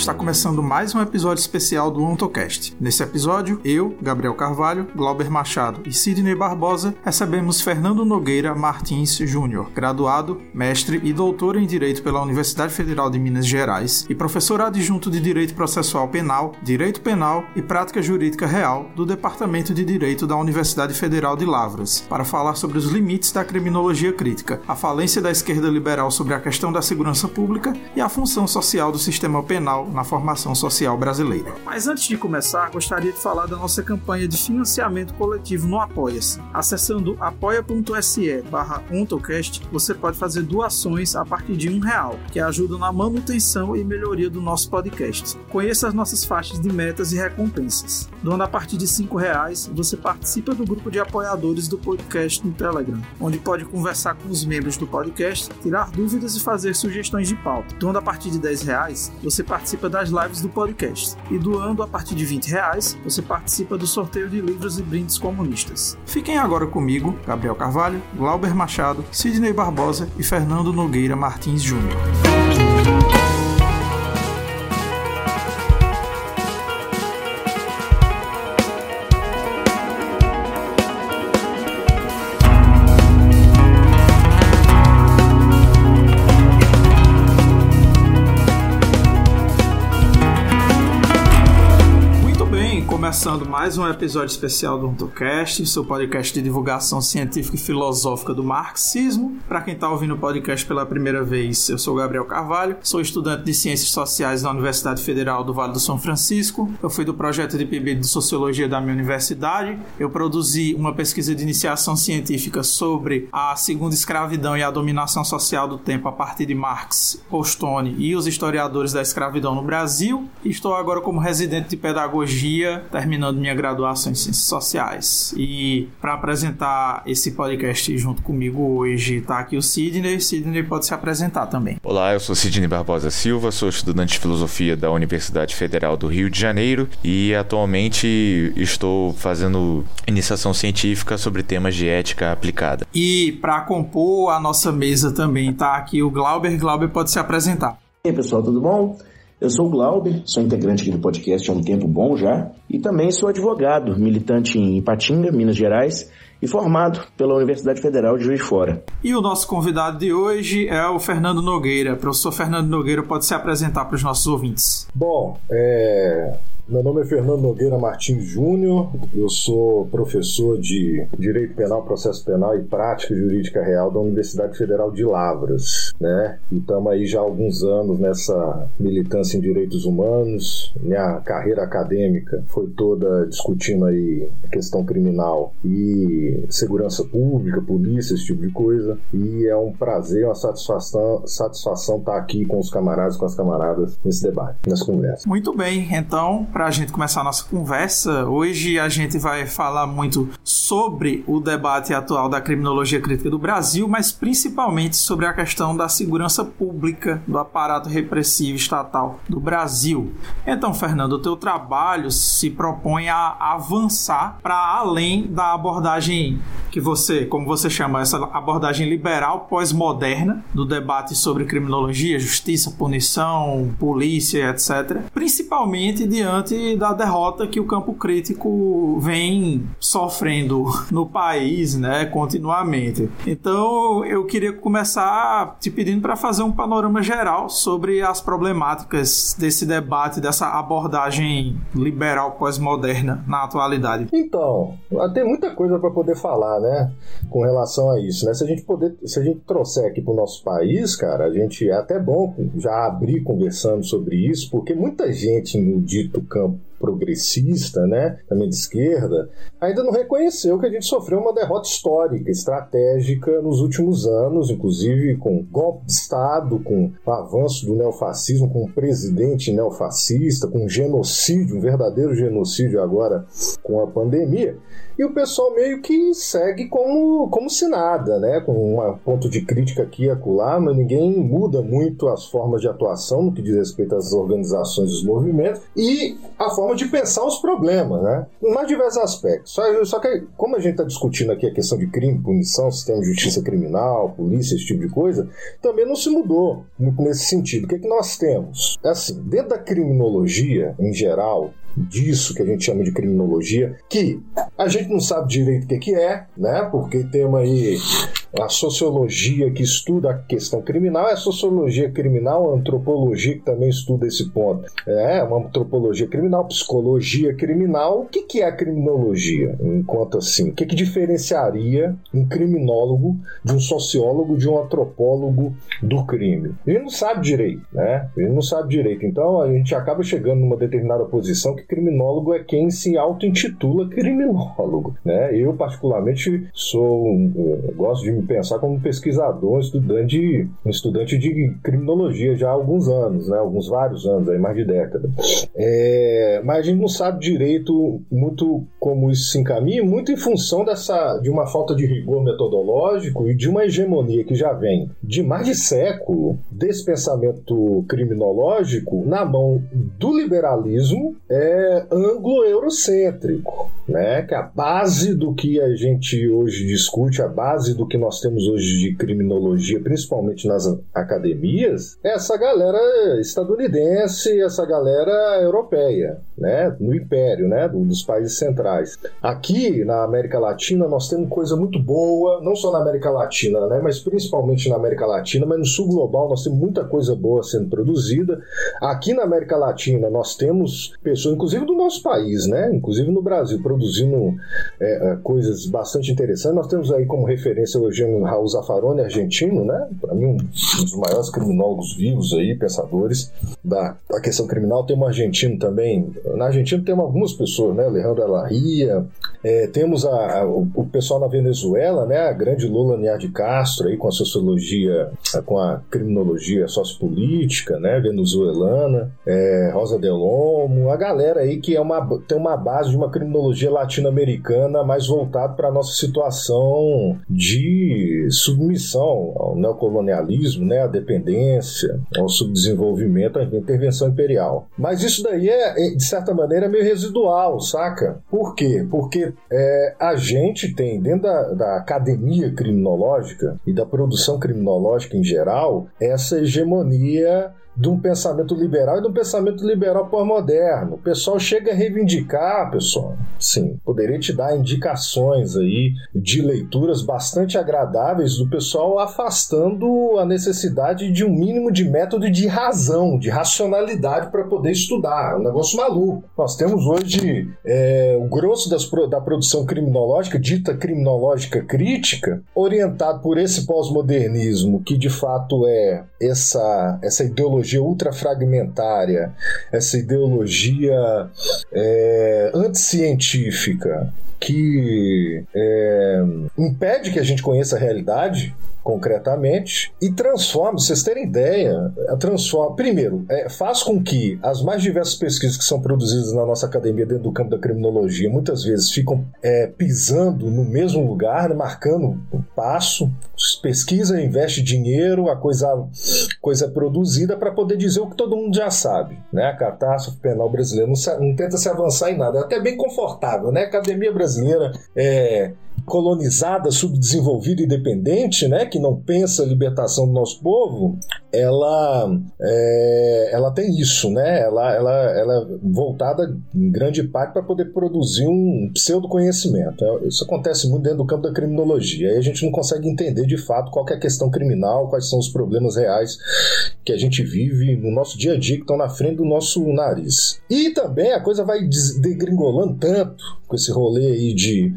Está começando mais um episódio especial do OntoCast. Nesse episódio, eu, Gabriel Carvalho, Glauber Machado e Sidney Barbosa recebemos Fernando Nogueira Martins Júnior, graduado, mestre e doutor em Direito pela Universidade Federal de Minas Gerais e professor adjunto de Direito Processual Penal, Direito Penal e Prática Jurídica Real do Departamento de Direito da Universidade Federal de Lavras, para falar sobre os limites da criminologia crítica, a falência da esquerda liberal sobre a questão da segurança pública e a função social do sistema penal na formação social brasileira. Mas antes de começar, gostaria de falar da nossa campanha de financiamento coletivo no Apoia-se. Acessando apoia.se barra você pode fazer doações a partir de um real, que ajuda na manutenção e melhoria do nosso podcast. Conheça as nossas faixas de metas e recompensas. Doando a partir de cinco reais, você participa do grupo de apoiadores do podcast no Telegram, onde pode conversar com os membros do podcast, tirar dúvidas e fazer sugestões de pauta. Doando a partir de 10 reais, você participa das lives do podcast. E doando a partir de 20 reais, você participa do sorteio de livros e brindes comunistas. Fiquem agora comigo, Gabriel Carvalho, Glauber Machado, Sidney Barbosa e Fernando Nogueira Martins Júnior. Mais um episódio especial do Ontocast, seu podcast de divulgação científica e filosófica do marxismo. Para quem está ouvindo o podcast pela primeira vez, eu sou Gabriel Carvalho, sou estudante de Ciências Sociais na Universidade Federal do Vale do São Francisco. Eu fui do projeto de PB de Sociologia da minha universidade. Eu produzi uma pesquisa de iniciação científica sobre a segunda escravidão e a dominação social do tempo a partir de Marx, Postone e os historiadores da escravidão no Brasil. Estou agora como residente de pedagogia, terminando minha graduação em Ciências Sociais. E para apresentar esse podcast junto comigo hoje está aqui o Sidney. Sidney pode se apresentar também. Olá, eu sou Sidney Barbosa Silva, sou estudante de Filosofia da Universidade Federal do Rio de Janeiro e atualmente estou fazendo iniciação científica sobre temas de ética aplicada. E para compor a nossa mesa também está aqui o Glauber. Glauber pode se apresentar. E aí, pessoal, tudo bom? Eu sou o Glauber, sou integrante aqui do podcast há um tempo bom já, e também sou advogado, militante em Ipatinga, Minas Gerais, e formado pela Universidade Federal de Juiz de Fora. E o nosso convidado de hoje é o Fernando Nogueira. O professor Fernando Nogueira pode se apresentar para os nossos ouvintes. Bom, é, meu nome é Fernando Nogueira Martins Júnior, eu sou professor de Direito Penal, Processo Penal e Prática Jurídica Real da Universidade Federal de Lavras, né? E estamos aí já há alguns anos nessa militância em direitos humanos. Minha carreira acadêmica foi toda discutindo aí questão criminal e segurança pública, polícia, esse tipo de coisa. E é um prazer, uma satisfação, satisfação estar aqui com os camaradas, com as camaradas nesse debate, nessa conversa. Muito bem, então para a gente começar a nossa conversa, hoje a gente vai falar muito sobre o debate atual da criminologia crítica do Brasil, mas principalmente sobre a questão da segurança pública do aparato repressivo estatal do Brasil. Então, Fernando, o teu trabalho se propõe a avançar para além da abordagem que você, como você chama, essa abordagem liberal pós-moderna do debate sobre criminologia, justiça, punição, polícia, etc. Principalmente diante diante da derrota que o campo crítico vem sofrendo no país, né, continuamente. Então, eu queria começar te pedindo para fazer um panorama geral sobre as problemáticas desse debate, dessa abordagem liberal pós-moderna na atualidade. Então, tem muita coisa para poder falar, né, com relação a isso, né? Se a gente poder, se a gente trouxer aqui para o nosso país, cara, a gente é até bom já abrir conversando sobre isso, porque muita gente no dito campo progressista, né, também de esquerda, ainda não reconheceu que a gente sofreu uma derrota histórica, estratégica nos últimos anos, inclusive com golpe de Estado, com o avanço do neofascismo, com um presidente neofascista, com genocídio, um verdadeiro genocídio agora com a pandemia. E o pessoal meio que segue como, como se nada, né? Com um ponto de crítica aqui e acolá, mas ninguém muda muito as formas de atuação no que diz respeito às organizações dos movimentos e a forma de pensar os problemas, né? Mais diversos aspectos. Só, só que, como a gente está discutindo aqui a questão de crime, punição, sistema de justiça criminal, polícia, esse tipo de coisa, também não se mudou muito nesse sentido. O que, é que nós temos? É assim, dentro da criminologia, em geral, disso que a gente chama de criminologia, que a gente não sabe direito o que, é, né? Porque temos aí a sociologia que estuda a questão criminal, é a sociologia criminal, a antropologia que também estuda esse ponto. É uma antropologia criminal, psicologia criminal. O que, que é a criminologia? Enquanto assim, o que, que diferenciaria um criminólogo de um sociólogo, de um antropólogo do crime? Ele não sabe direito, né? Ele não sabe direito. Então a gente acaba chegando numa determinada posição que criminólogo é quem se auto-intitula criminólogo. Né? Eu, particularmente, sou eu gosto de me pensar como pesquisador, estudante, estudante de criminologia já há alguns anos, né? alguns vários anos, aí, mais de década. É, mas a gente não sabe direito muito como isso se encaminha, muito em função dessa, de uma falta de rigor metodológico e de uma hegemonia que já vem de mais de século desse pensamento criminológico na mão do liberalismo é, é anglo-eurocêntrico, né? Que a base do que a gente hoje discute, a base do que nós temos hoje de criminologia, principalmente nas academias, é essa galera estadunidense, essa galera europeia, né? No império, né? Dos países centrais. Aqui na América Latina nós temos coisa muito boa, não só na América Latina, né? Mas principalmente na América Latina, mas no sul global nós temos muita coisa boa sendo produzida. Aqui na América Latina nós temos pessoas inclusive do nosso país, né? Inclusive no Brasil, produzindo é, é, coisas bastante interessantes. Nós temos aí como referência o Eugênio Raul Zaffaroni, argentino, né? Para mim, um dos maiores criminólogos vivos aí, pensadores da, da questão criminal. Tem um argentino também. Na Argentina tem algumas pessoas, né? Alejandro Alarria. É, temos a, a, o, pessoal na Venezuela, né? A grande Lula Niar de Castro aí com a sociologia, com a criminologia sociopolítica, né? Venezuelana. É, Rosa Delomo. A galera galera aí que é uma, tem uma base de uma criminologia latino-americana mais voltada para a nossa situação de submissão ao neocolonialismo, né, à dependência, ao subdesenvolvimento, à intervenção imperial. Mas isso daí é, é de certa maneira, meio residual, saca? Por quê? Porque é, a gente tem, dentro da, da academia criminológica e da produção criminológica em geral, essa hegemonia de um pensamento liberal e de um pensamento liberal pós-moderno. O pessoal chega a reivindicar, pessoal. Sim, poderia te dar indicações aí de leituras bastante agradáveis do pessoal afastando a necessidade de um mínimo de método de razão, de racionalidade para poder estudar. É um negócio maluco. Nós temos hoje é, o grosso das, da produção criminológica, dita criminológica crítica, orientado por esse pós-modernismo que de fato é essa, essa ideologia ideologia ultrafragmentária, essa ideologia é, anticientífica que é, impede que a gente conheça a realidade concretamente e transforma, vocês terem ideia, transforma, primeiro, é, faz com que as mais diversas pesquisas que são produzidas na nossa academia dentro do campo da criminologia muitas vezes ficam é, pisando no mesmo lugar, né, marcando um passo, pesquisa, investe dinheiro, a coisa, coisa é produzida para poder dizer o que todo mundo já sabe, né? A catástrofe penal brasileira não, não tenta se avançar em nada, é até bem confortável, né? A academia brasileira é colonizada, subdesenvolvida e dependente, né, que não pensa a libertação do nosso povo, ela, é, ela tem isso, né? Ela, ela, ela é voltada em grande parte para poder produzir um pseudo conhecimento. É, isso acontece muito dentro do campo da criminologia. Aí a gente não consegue entender de fato qual é a questão criminal, quais são os problemas reais que a gente vive no nosso dia a dia que estão na frente do nosso nariz. E também a coisa vai degringolando tanto com esse rolê aí de,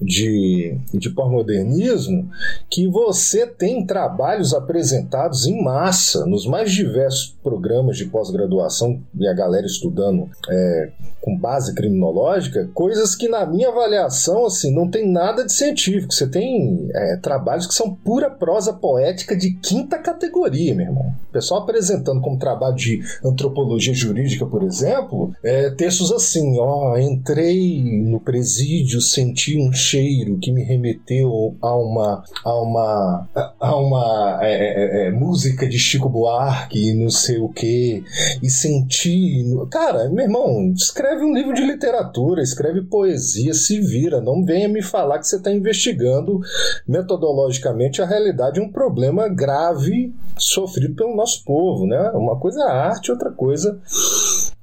de, de pós-modernismo que você tem trabalhos apresentados em massa nos mais diversos programas de pós-graduação e a galera estudando é, com base criminológica, coisas que na minha avaliação assim não tem nada de científico. Você tem é, trabalhos que são pura prosa poética de quinta categoria, meu irmão. O pessoal apresentando como trabalho de antropologia jurídica, por exemplo, é, textos assim, ó, entrei no presídio senti um cheiro que me remeteu a uma a uma a uma é, é, é, música de Chico Buarque, não sei o que, e senti, cara, meu irmão, escreve um livro de literatura, escreve poesia, se vira, não venha me falar que você está investigando metodologicamente a realidade de um problema grave sofrido pelo nosso povo, né? Uma coisa é arte, outra coisa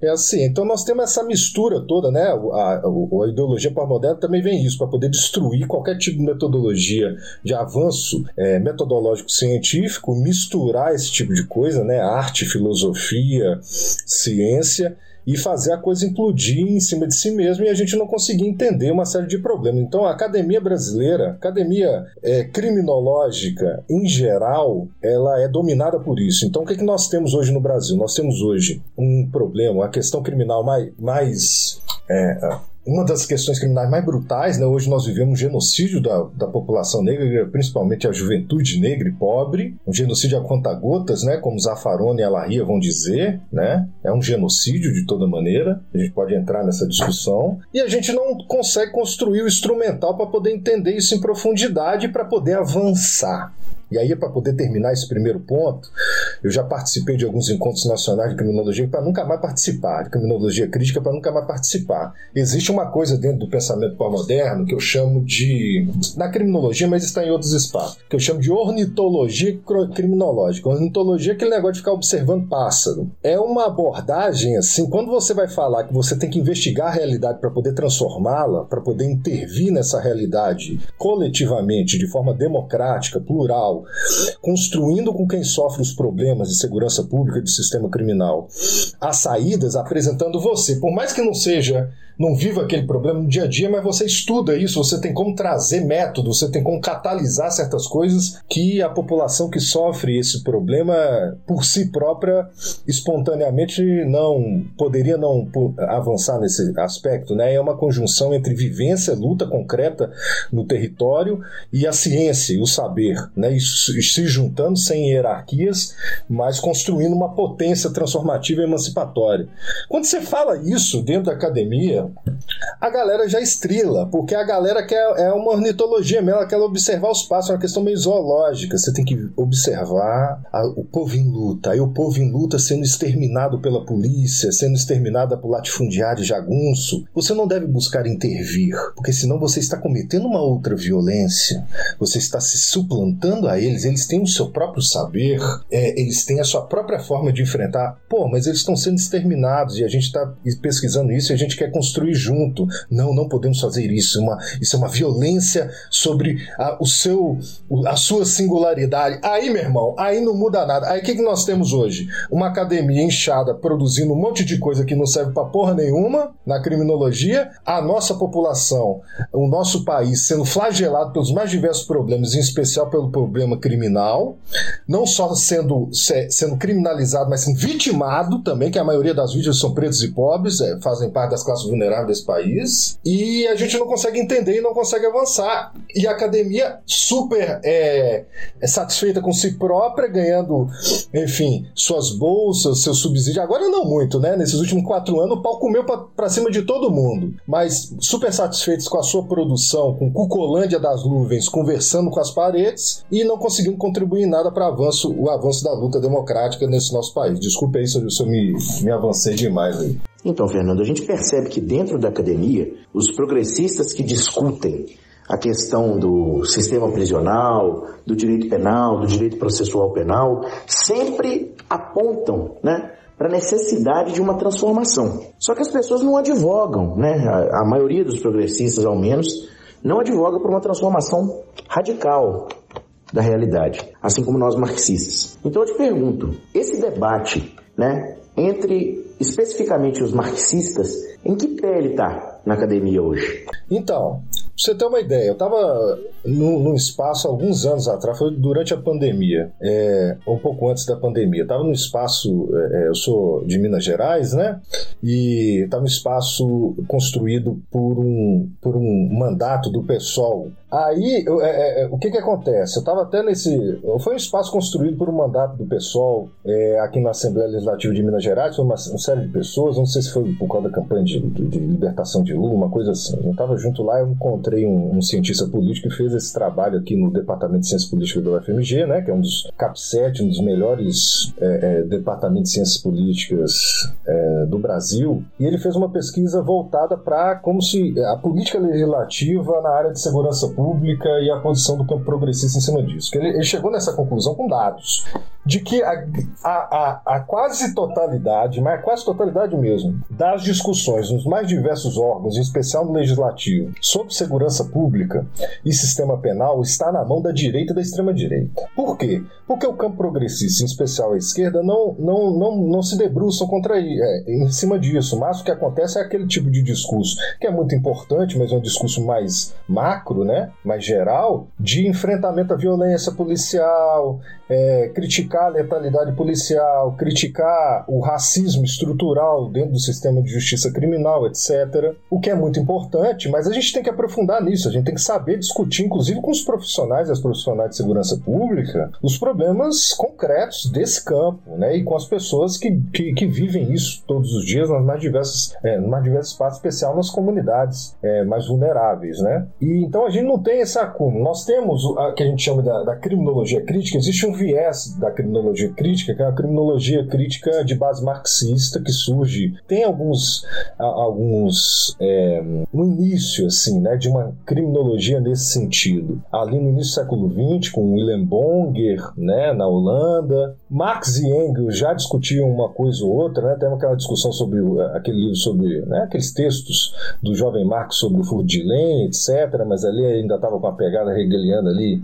é assim, então nós temos essa mistura toda, né? A, a, a ideologia pós-moderna também vem isso, para poder destruir qualquer tipo de metodologia de avanço é, metodológico científico, misturar esse tipo de coisa, né? Arte, filosofia, ciência e fazer a coisa implodir em cima de si mesmo e a gente não conseguir entender uma série de problemas. Então, a academia brasileira, academia é, criminológica em geral, ela é dominada por isso. Então, o que, é que nós temos hoje no Brasil? Nós temos hoje um problema, a questão criminal mais, mais é, uma das questões criminais mais brutais, né? Hoje nós vivemos um genocídio da, da população negra, principalmente a juventude negra e pobre, um genocídio a conta-gotas, né? Como Zaffaroni e Alaria vão dizer, né? É um genocídio de toda maneira. A gente pode entrar nessa discussão e a gente não consegue construir o instrumental para poder entender isso em profundidade para poder avançar. E aí, para poder terminar esse primeiro ponto, eu já participei de alguns encontros nacionais de criminologia para nunca mais participar, de criminologia crítica para nunca mais participar. Existe uma coisa dentro do pensamento pós-moderno que eu chamo de. na criminologia, mas está em outros espaços, que eu chamo de ornitologia criminológica. Ornitologia é aquele negócio de ficar observando pássaro. É uma abordagem assim, quando você vai falar que você tem que investigar a realidade para poder transformá-la, para poder intervir nessa realidade coletivamente, de forma democrática, plural, construindo com quem sofre os problemas de segurança pública e do sistema criminal. As saídas, apresentando você, por mais que não seja não viva aquele problema no dia a dia, mas você estuda isso, você tem como trazer métodos, você tem como catalisar certas coisas que a população que sofre esse problema por si própria, espontaneamente, não poderia não avançar nesse aspecto. Né? É uma conjunção entre vivência, luta concreta no território e a ciência, o saber, né? Se juntando sem hierarquias, mas construindo uma potência transformativa e emancipatória. Quando você fala isso dentro da academia, a galera já estrila, porque a galera quer é uma ornitologia mesmo, ela quer observar os passos, é uma questão meio zoológica. Você tem que observar a, o povo em luta, aí o povo em luta sendo exterminado pela polícia, sendo exterminado por latifundiário jagunço. Você não deve buscar intervir, porque senão você está cometendo uma outra violência, você está se suplantando a eles, eles têm o seu próprio saber, é, eles têm a sua própria forma de enfrentar. Pô, mas eles estão sendo exterminados e a gente está pesquisando isso e a gente quer construir construir junto. Não, não podemos fazer isso. Uma, isso é uma violência sobre a, o seu, a sua singularidade. Aí, meu irmão, aí não muda nada. Aí o que, que nós temos hoje? Uma academia inchada produzindo um monte de coisa que não serve pra porra nenhuma na criminologia. A nossa população, o nosso país sendo flagelado pelos mais diversos problemas, em especial pelo problema criminal. Não só sendo, sendo criminalizado, mas sendo vitimado também, que a maioria das vítimas são pretos e pobres, é, fazem parte das classes vulneráveis vulnerável desse país e a gente não consegue entender e não consegue avançar. E a academia super é, é satisfeita com si própria, ganhando, enfim, suas bolsas, seu subsídio. Agora não muito, né? Nesses últimos quatro anos o pau comeu para cima de todo mundo. Mas super satisfeitos com a sua produção, com Cucolândia das nuvens, conversando com as paredes e não conseguindo contribuir em nada para avanço, o avanço da luta democrática nesse nosso país. Desculpe aí se eu, se eu me, me avancei demais aí. Então, Fernando, a gente percebe que dentro da academia, os progressistas que discutem a questão do sistema prisional, do direito penal, do direito processual penal, sempre apontam, né, para a necessidade de uma transformação. Só que as pessoas não advogam, né? A, a maioria dos progressistas, ao menos, não advoga por uma transformação radical da realidade, assim como nós marxistas. Então eu te pergunto, esse debate, né, entre especificamente os marxistas, em que pé ele está na academia hoje? Então, pra você ter uma ideia, eu estava num, espaço alguns anos atrás, foi durante a pandemia, é, um pouco antes da pandemia. Estava num espaço, é, é, eu sou de Minas Gerais, né? E estava num espaço construído por um, por um mandato do PSOL Aí, eu, é, é, o que que acontece? Eu estava até nesse... Foi um espaço construído por um mandato do PSOL é, aqui na Assembleia Legislativa de Minas Gerais, foi uma, série de pessoas, não sei se foi por causa da campanha de, de, de libertação de Uma coisa assim. Eu estava junto lá, eu encontrei um, um, cientista político que fez esse trabalho aqui no Departamento de Ciências Políticas da UFMG, né, que é um dos CAP7, um dos melhores é, é, departamentos de ciências políticas é, do Brasil, e ele fez uma pesquisa voltada para como se a política legislativa na área de segurança pública e a posição do campo progressista em cima disso. Ele, ele chegou nessa conclusão com dados de que a, a, a, a, quase totalidade, mas a quase totalidade mesmo, das discussões nos mais diversos órgãos, em especial no legislativo, sobre segurança pública e sistema penal está na mão da direita e da extrema-direita. Por quê? Porque o campo progressista, em especial a esquerda, não, não, não, não se debruçam contra é, em cima disso, mas o que acontece é aquele tipo de discurso que é muito importante, mas é um discurso mais macro, né? mais geral, de enfrentamento à violência policial, é, criticar a letalidade policial, criticar o racismo estrutural dentro do sistema de justiça criminal, etc. O que é muito importante, mas a gente tem que aprofundar nisso, a gente tem que saber discutir, inclusive com os profissionais e as profissionais de segurança pública, os problemas concretos desse campo, né? E com as pessoas que, que, que vivem isso todos os dias nas mais diversas, é, nas diversas partes, especial nas comunidades é, mais vulneráveis, né? E então a gente não tem esse acúmulo. Nós temos o que a gente chama da, da criminologia crítica, existe um viés da criminologia crítica, que é a criminologia crítica de base marxista, que surge, tem alguns, alguns é, um início, assim, né, de uma criminologia nesse sentido. Ali no início do século XX, com Willem Bonger, né, na Holanda, Marx e Engels já discutiam uma coisa ou outra, né, tem aquela discussão sobre aquele livro sobre, né, aqueles textos do jovem Marx sobre o furto de lenha, etc., mas ali ainda estava com a pegada hegeliana ali,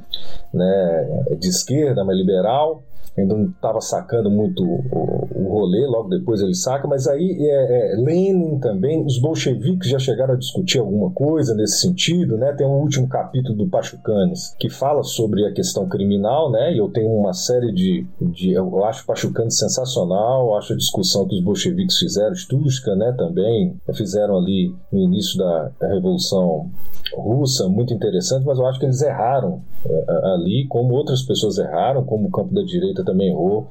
né, de esquerda, mais liberal ainda não estava sacando muito o, o, rolê, logo depois ele saca, mas aí é, é, Lenin também, os bolcheviques já chegaram a discutir alguma coisa nesse sentido, né? Tem um último capítulo do Pachucanes que fala sobre a questão criminal, né? E eu tenho uma série de, de eu acho Pachucanes sensacional, acho a discussão que os bolcheviques fizeram, Stuska, né? Também fizeram ali no início da Revolução Russa, muito interessante, mas eu acho que eles erraram é, ali, como outras pessoas erraram, como o campo da direita também errou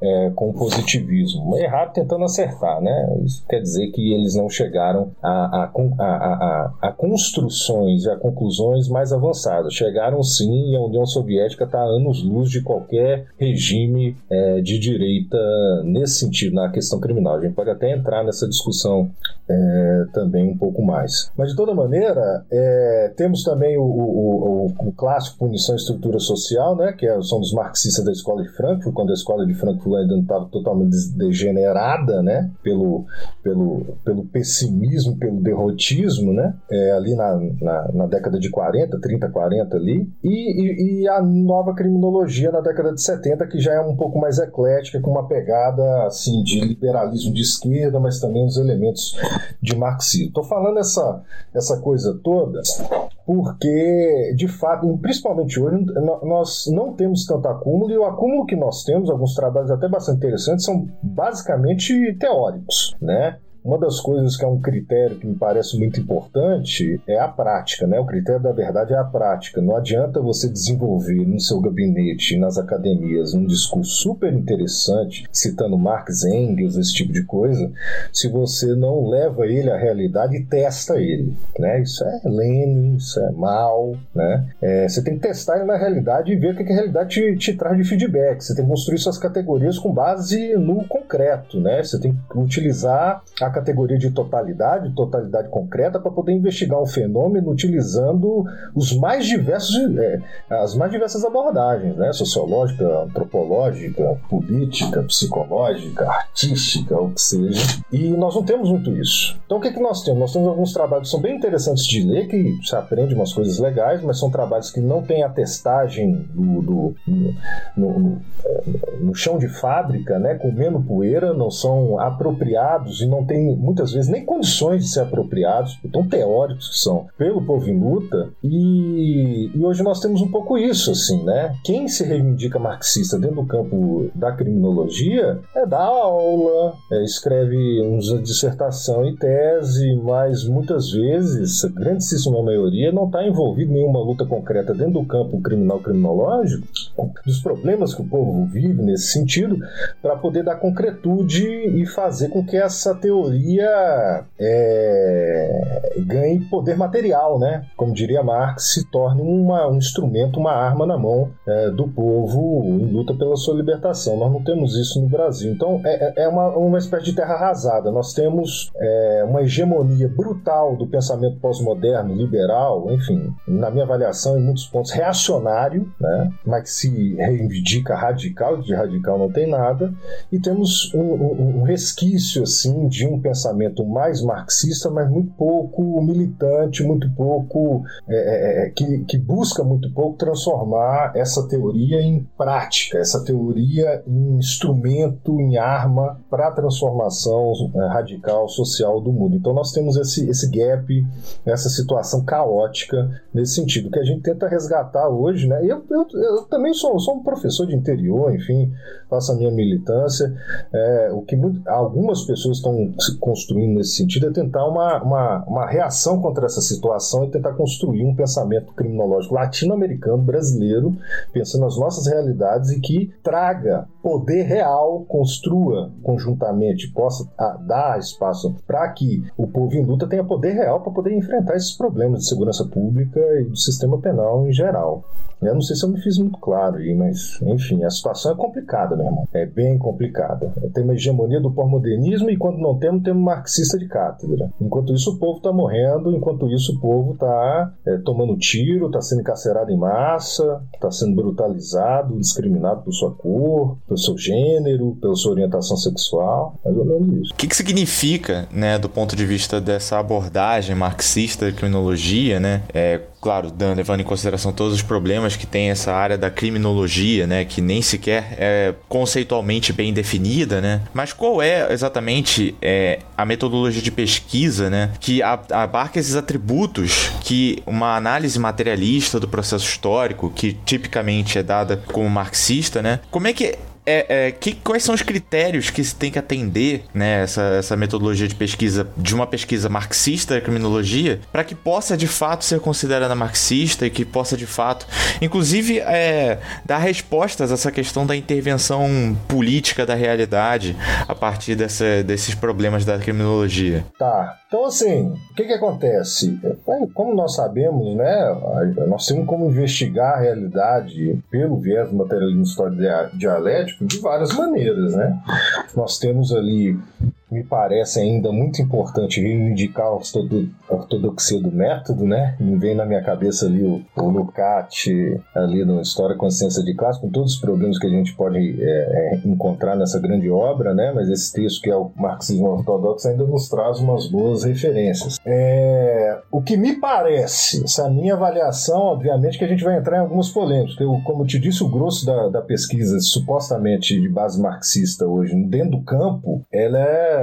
é, com positivismo. Errado tentando acertar, né? Isso quer dizer que eles não chegaram a, a, a, a construções e a conclusões mais avançadas. Chegaram sim e a União Soviética está a anos-luz de qualquer regime é, de direita nesse sentido, na questão criminal. A gente pode até entrar nessa discussão é, também um pouco mais. Mas de toda maneira, é, temos também o, o, o, o, clássico Punição e Estrutura Social, né, que é, são dos marxistas da Escola de Frankfurt, quando a Escola de Frankfurt ainda estava totalmente degenerada né, pelo, pelo, pelo pessimismo, pelo derrotismo, né, é, ali na, na, na, década de 40, 30, 40 ali, e, e, e a nova criminologia na década de 70, que já é um pouco mais eclética, com uma pegada assim de liberalismo de esquerda, mas também os elementos de marxismo. Estou falando essa, essa coisa toda porque, de fato, principalmente hoje, nós não temos tanto acúmulo, e o acúmulo que nós temos, alguns trabalhos até bastante interessantes, são basicamente teóricos, né? Uma das coisas que é um critério que me parece muito importante é a prática, né? O critério da verdade é a prática. Não adianta você desenvolver no seu gabinete, nas academias, um discurso super interessante, citando Marx, Engels, esse tipo de coisa, se você não leva ele à realidade e testa ele, né? Isso é Lenin, isso é mal, né? É, você tem que testar ele na realidade e ver o que a realidade te, te traz de feedback. Você tem que construir suas categorias com base no concreto, né? Você tem que utilizar a categoria de totalidade, totalidade concreta, para poder investigar um fenômeno utilizando os mais diversos, é, as mais diversas abordagens, né? sociológica, antropológica, política, psicológica, artística, o que seja. E nós não temos muito isso. Então o que, que nós temos? Nós temos alguns trabalhos que são bem interessantes de ler, que se aprende umas coisas legais, mas são trabalhos que não têm a testagem do, do no, no, no, chão de fábrica, né? comendo poeira, não são apropriados e não têm muitas vezes nem condições de ser apropriados, tão teóricos que são, pelo povo em luta, e, e hoje nós temos um pouco isso, assim, né? Quem se reivindica marxista dentro do campo da criminologia é dar aula, é, escreve uma dissertação e tese, mas muitas vezes, a grandíssima maioria, não está envolvido em nenhuma luta concreta dentro do campo criminal criminológico, dos problemas que o povo vive nesse sentido, para poder dar concretude e fazer com que essa teoria é, ganhe poder material, né? Como diria Marx, se torne uma, um instrumento, uma arma na mão é, do povo em luta pela sua libertação. Nós não temos isso no Brasil. Então é, é, é uma, uma espécie de terra arrasada. Nós temos é, uma hegemonia brutal do pensamento pós-moderno, liberal, enfim, na minha avaliação, em muitos pontos reacionário, né? mas que se reivindica radical, de radical não tem nada, e temos um, um, um resquício assim de um pensamento mais marxista, mas muito pouco militante, muito pouco é, é, é que, que busca muito pouco transformar essa teoria em prática, essa teoria em instrumento, em arma para a transformação é, radical social do mundo. Então nós temos esse, esse gap, essa situação caótica nesse sentido, que a gente tenta resgatar hoje, né? Eu, eu, eu também sou, sou um professor de interior, enfim, faço a minha militância. É, o que muito, algumas pessoas estão se construindo nesse sentido é tentar uma, uma, uma reação contra essa situação e tentar construir um pensamento criminológico latino-americano, brasileiro, pensando nas nossas realidades e que traga poder real, construa conjuntamente, possa dar espaço para que o povo em luta tenha poder real para poder enfrentar esses problemas de segurança pública e do sistema penal em geral. Eu não sei se eu me fiz muito claro aí, mas enfim, a situação é complicada, meu irmão. É bem complicada. Tem uma hegemonia do pós-modernismo e quando não temos, temos marxista de cátedra. Enquanto isso, o povo está morrendo, enquanto isso, o povo está é, tomando tiro, está sendo encarcerado em massa, está sendo brutalizado, discriminado por sua cor, pelo seu gênero, pela sua orientação sexual. Mais ou menos isso. O que, que significa, né, do ponto de vista dessa abordagem marxista da criminologia, né? É, claro, levando em consideração todos os problemas que tem essa área da criminologia, né, que nem sequer é conceitualmente bem definida, né? Mas qual é exatamente é, a metodologia de pesquisa, né, que abarca esses atributos que uma análise materialista do processo histórico, que tipicamente é dada como marxista, né? Como é que é, é, que, quais são os critérios que se tem que atender, né, essa, essa metodologia de pesquisa, de uma pesquisa marxista da criminologia, para que possa de fato ser considerada marxista e que possa de fato, inclusive, é, dar respostas a essa questão da intervenção política da realidade a partir dessa, desses problemas da criminologia? Tá. Então, assim, o que, que acontece? Como nós sabemos, né, nós temos como investigar a realidade pelo viés do materialismo histórico dialético de várias maneiras, né? Nós temos ali me parece ainda muito importante reivindicar a ortodoxia do método, né? Me vem na minha cabeça ali o, o Lukács, ali no História e Consciência de Classe, com todos os problemas que a gente pode é, é, encontrar nessa grande obra, né? Mas esse texto que é o Marxismo Ortodoxo ainda nos traz umas boas referências. É, o que me parece, essa minha avaliação, obviamente que a gente vai entrar em algumas polêmicas, eu, como te disse, o grosso da, da pesquisa supostamente de base marxista hoje, dentro do campo, ela é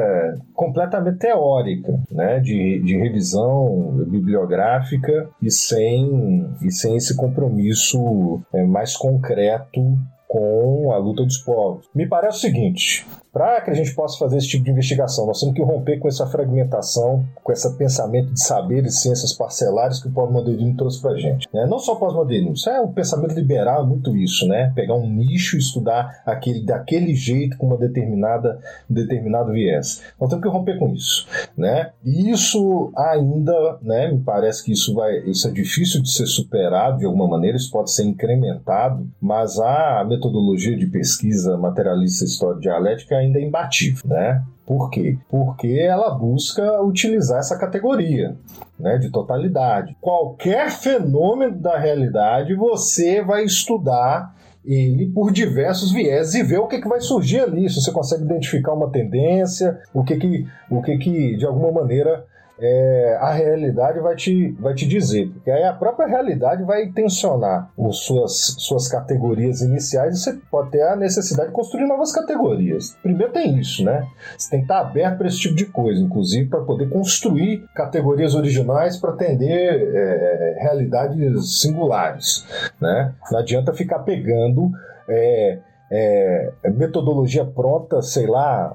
completamente teórica, né, de, de revisão bibliográfica e sem, e sem esse compromisso é, mais concreto com a luta dos povos. Me parece o seguinte: para que a gente possa fazer esse tipo de investigação, nós temos que romper com essa fragmentação, com esse pensamento de saberes ciências parcelares que o pós-modernismo trouxe para a gente. Né? Não só pós-modernismo, isso é o pensamento liberal, é muito isso, né? Pegar um nicho e estudar aquele, daquele jeito com uma determinada, um determinado viés. Nós temos que romper com isso, né? E isso ainda, né? Me parece que isso vai, isso é difícil de ser superado de alguma maneira, isso pode ser incrementado, mas a metodologia de pesquisa materialista história dialética ainda é imbatível, né? Por quê? Porque ela busca utilizar essa categoria né, de totalidade. Qualquer fenômeno da realidade você vai estudar ele por diversos viés e ver o que, que vai surgir ali, se você consegue identificar uma tendência, o que que, o que, que de alguma maneira é, a realidade vai te, vai te dizer. Porque aí a própria realidade vai tensionar as suas, suas categorias iniciais e você pode ter a necessidade de construir novas categorias. Primeiro tem isso, né? Você tem que estar aberto para esse tipo de coisa, inclusive para poder construir categorias originais para atender é, realidades singulares, né? Não adianta ficar pegando é, é, metodologia pronta, sei lá,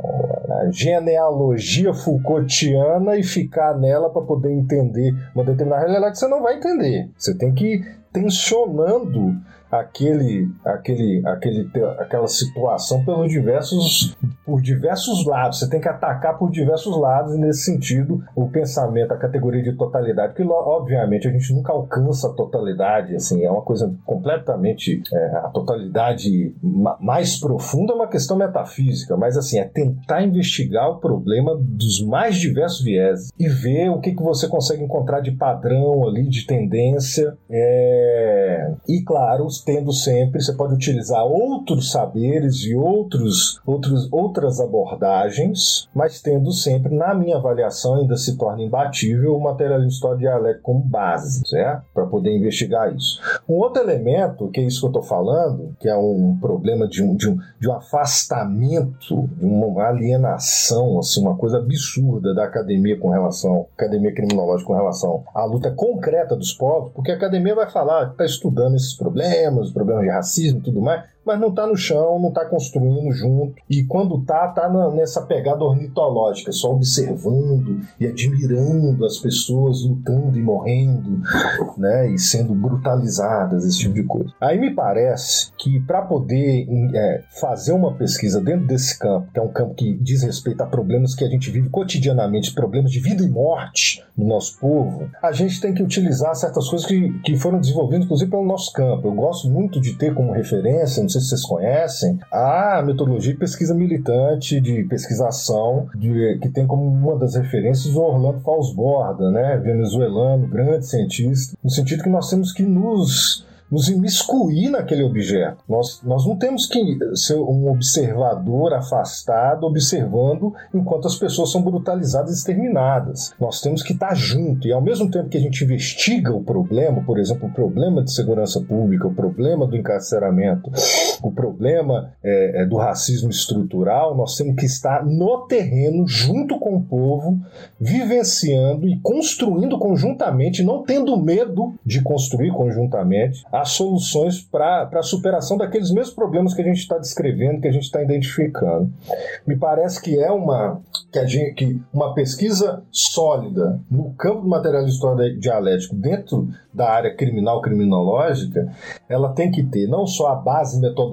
genealogia Foucaultiana e ficar nela para poder entender uma determinada realidade, você não vai entender. Você tem que ir tensionando aquele, aquele, aquele, aquela situação pelos diversos, por diversos lados. Você tem que atacar por diversos lados, e nesse sentido, o pensamento, a categoria de totalidade, que obviamente a gente nunca alcança a totalidade, assim, é uma coisa completamente. É, a totalidade mais profunda é uma questão metafísica, mas assim, é tentar investigar o problema dos mais diversos vieses e ver o que, que você consegue encontrar de padrão ali, de tendência. É... E claro, tendo sempre, você pode utilizar outros saberes e outros, outros, outras abordagens, mas tendo sempre, na minha avaliação, ainda se torna imbatível o materialismo histórico dialético como base, certo? Para poder investigar isso. Um outro elemento, que é isso que eu estou falando, que é um problema de um, de um, de um afastamento, de uma alienação, assim, uma coisa absurda da academia com relação, academia criminológica com relação à luta concreta dos povos, porque a academia vai falar, está estudando esses problemas, problemas, problemas de racismo e tudo mais, mas não está no chão, não está construindo junto. E quando tá, tá na, nessa pegada ornitológica, só observando e admirando as pessoas lutando e morrendo, né, e sendo brutalizadas, esse tipo de coisa. Aí me parece que para poder é, fazer uma pesquisa dentro desse campo, que é um campo que diz respeito a problemas que a gente vive cotidianamente, problemas de vida e morte no nosso povo, a gente tem que utilizar certas coisas que, que foram desenvolvidas, inclusive, pelo nosso campo. Eu gosto muito de ter como referência, não sei sei se vocês conhecem, a metodologia de pesquisa militante, de pesquisação, de, que tem como uma das referências o Orlando Falsborda, né, venezuelano, grande cientista, no sentido que nós temos que nos nos imiscuir naquele objeto. Nós, nós não temos que ser um observador afastado, observando enquanto as pessoas são brutalizadas e exterminadas. Nós temos que estar junto. E ao mesmo tempo que a gente investiga o problema, por exemplo, o problema de segurança pública, o problema do encarceramento, o problema é, é, do racismo estrutural, nós temos que estar no terreno, junto com o povo, vivenciando e construindo conjuntamente, não tendo medo de construir conjuntamente as soluções para a superação daqueles mesmos problemas que a gente está descrevendo, que a gente está identificando. Me parece que é uma, que, gente, que uma pesquisa sólida no campo do materialismo histórico dialético dentro da área criminal criminológica, ela tem que ter não só a base metodológica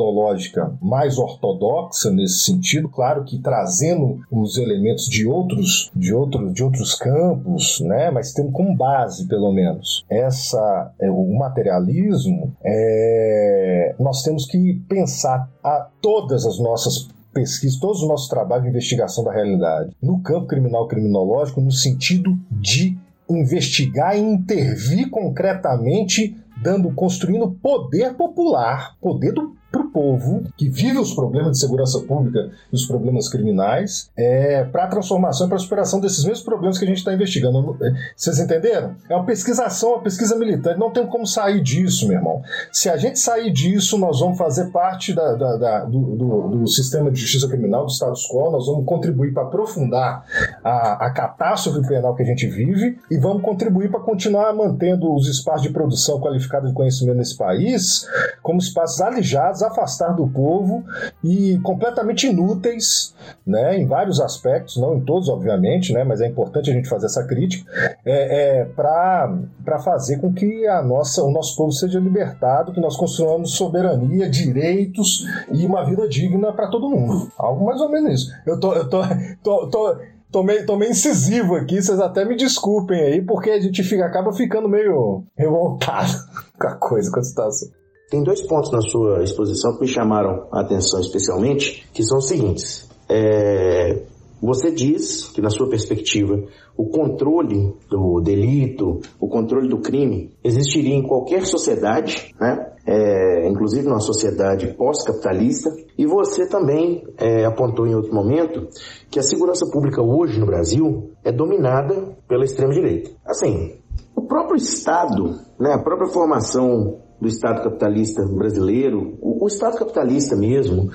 mais ortodoxa nesse sentido, claro que trazendo os elementos de outros de outros de outros campos, né, mas tendo como base pelo menos essa é, o materialismo, é, nós temos que pensar a todas as nossas pesquisas, todos os nossos trabalhos de investigação da realidade no campo criminal criminológico no sentido de investigar e intervir concretamente, dando, construindo poder popular, poder do para o povo que vive os problemas de segurança pública e os problemas criminais é, para a transformação e para a superação desses mesmos problemas que a gente está investigando. Vocês entenderam? É uma pesquisação, uma pesquisa militante. Não tem como sair disso, meu irmão. Se a gente sair disso, nós vamos fazer parte da, da, da, do, do, do, sistema de justiça criminal, do status quo, nós vamos contribuir para aprofundar a, a catástrofe penal que a gente vive e vamos contribuir para continuar mantendo os espaços de produção qualificada de conhecimento nesse país como espaços alijados afastar do povo e completamente inúteis, né, em vários aspectos, não em todos, obviamente, né, mas é importante a gente fazer essa crítica, é, é para fazer com que a nossa, o nosso povo seja libertado, que nós construamos soberania, direitos e uma vida digna para todo mundo. Algo mais ou menos isso. Eu tô, eu tô, tô, tô tô meio incisivo aqui, vocês até me desculpem aí, porque a gente fica, acaba ficando meio revoltado com a coisa, com a situação. Tem dois pontos na sua exposição que me chamaram a atenção especialmente, que são os seguintes. É, você diz que, na sua perspectiva, o controle do delito, o controle do crime, existiria em qualquer sociedade, né? é, inclusive numa sociedade pós-capitalista. E você também é, apontou em outro momento que a segurança pública hoje no Brasil é dominada pela extrema-direita. Assim, o próprio Estado, né, a própria formação do Estado capitalista brasileiro, o, o Estado capitalista mesmo,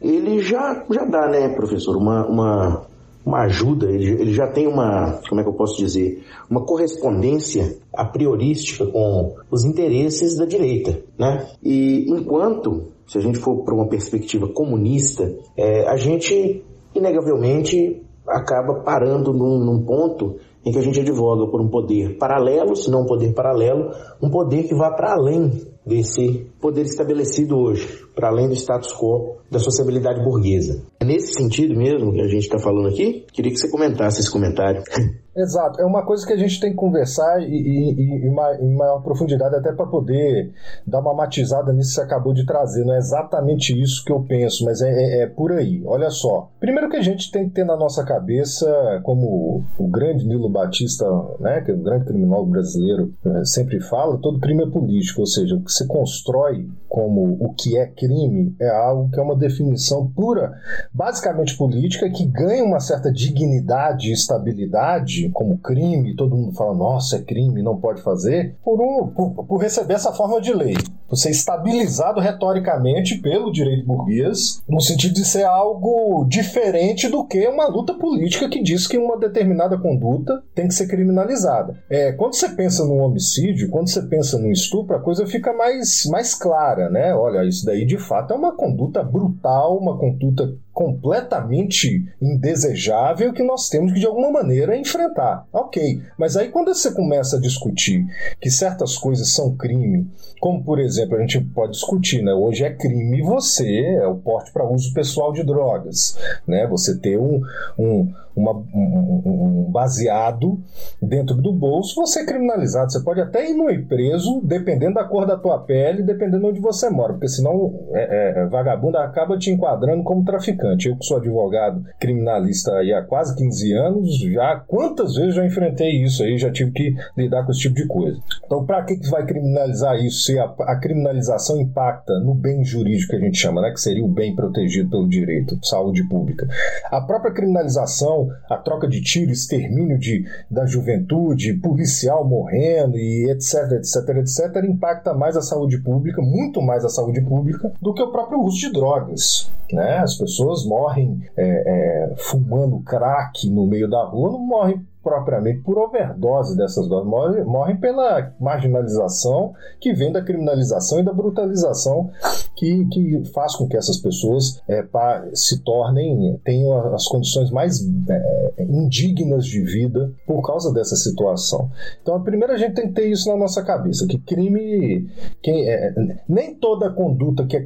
ele já, já dá, né, professor, uma, uma, uma ajuda, ele, ele já tem uma, como é que eu posso dizer, uma correspondência a priorística com os interesses da direita, né? E enquanto, se a gente for para uma perspectiva comunista, é, a gente, inegavelmente, acaba parando num, num ponto em que a gente advoga por um poder paralelo, se não um poder paralelo, um poder que vá para além desse poder estabelecido hoje, para além do status quo da sociabilidade burguesa. É nesse sentido mesmo que a gente está falando aqui? Queria que você comentasse esse comentário. Exato, é uma coisa que a gente tem que conversar e, e, e em maior profundidade, até para poder dar uma matizada nisso que você acabou de trazer. Não é exatamente isso que eu penso, mas é, é, é por aí. Olha só. Primeiro que a gente tem que ter na nossa cabeça, como o grande Nilo Batista, né, que é um grande criminólogo brasileiro, é, sempre fala, todo crime é político, ou seja, o que se constrói como o que é crime é algo que é uma definição pura, basicamente política, que ganha uma certa dignidade e estabilidade como crime, todo mundo fala, nossa, é crime, não pode fazer, por, um, por, por receber essa forma de lei. Por ser estabilizado retoricamente pelo direito burguês, no sentido de ser algo diferente do que uma luta política que diz que uma determinada conduta tem que ser criminalizada. É, quando você pensa no homicídio, quando você pensa no estupro, a coisa fica mais, mais clara, né? Olha, isso daí de fato é uma conduta brutal, uma conduta completamente indesejável que nós temos que de alguma maneira enfrentar. Ok, mas aí quando você começa a discutir que certas coisas são crime, como por exemplo a gente pode discutir, né? Hoje é crime você é o porte para uso pessoal de drogas, né? Você ter um, um uma, um, um, baseado dentro do bolso, você é criminalizado. Você pode até ir no preso, dependendo da cor da tua pele, dependendo de onde você mora, porque senão é, é, vagabundo acaba te enquadrando como traficante. Eu que sou advogado criminalista aí há quase 15 anos, já quantas vezes já enfrentei isso aí, já tive que lidar com esse tipo de coisa. Então, para que, que vai criminalizar isso se a, a, criminalização impacta no bem jurídico que a gente chama, né, que seria o bem protegido pelo direito, saúde pública? A própria criminalização a troca de tiro, extermínio de, da juventude, policial morrendo e etc, etc, etc, impacta mais a saúde pública, muito mais a saúde pública, do que o próprio uso de drogas. Né? As pessoas morrem é, é, fumando crack no meio da rua, não morrem propriamente por overdose dessas doses, morrem, morrem pela marginalização que vem da criminalização e da brutalização que, que faz com que essas pessoas é, pa, se tornem, tenham as condições mais é, indignas de vida por causa dessa situação. Então, a primeira a gente tem que ter isso na nossa cabeça, que crime, é, nem toda conduta que é,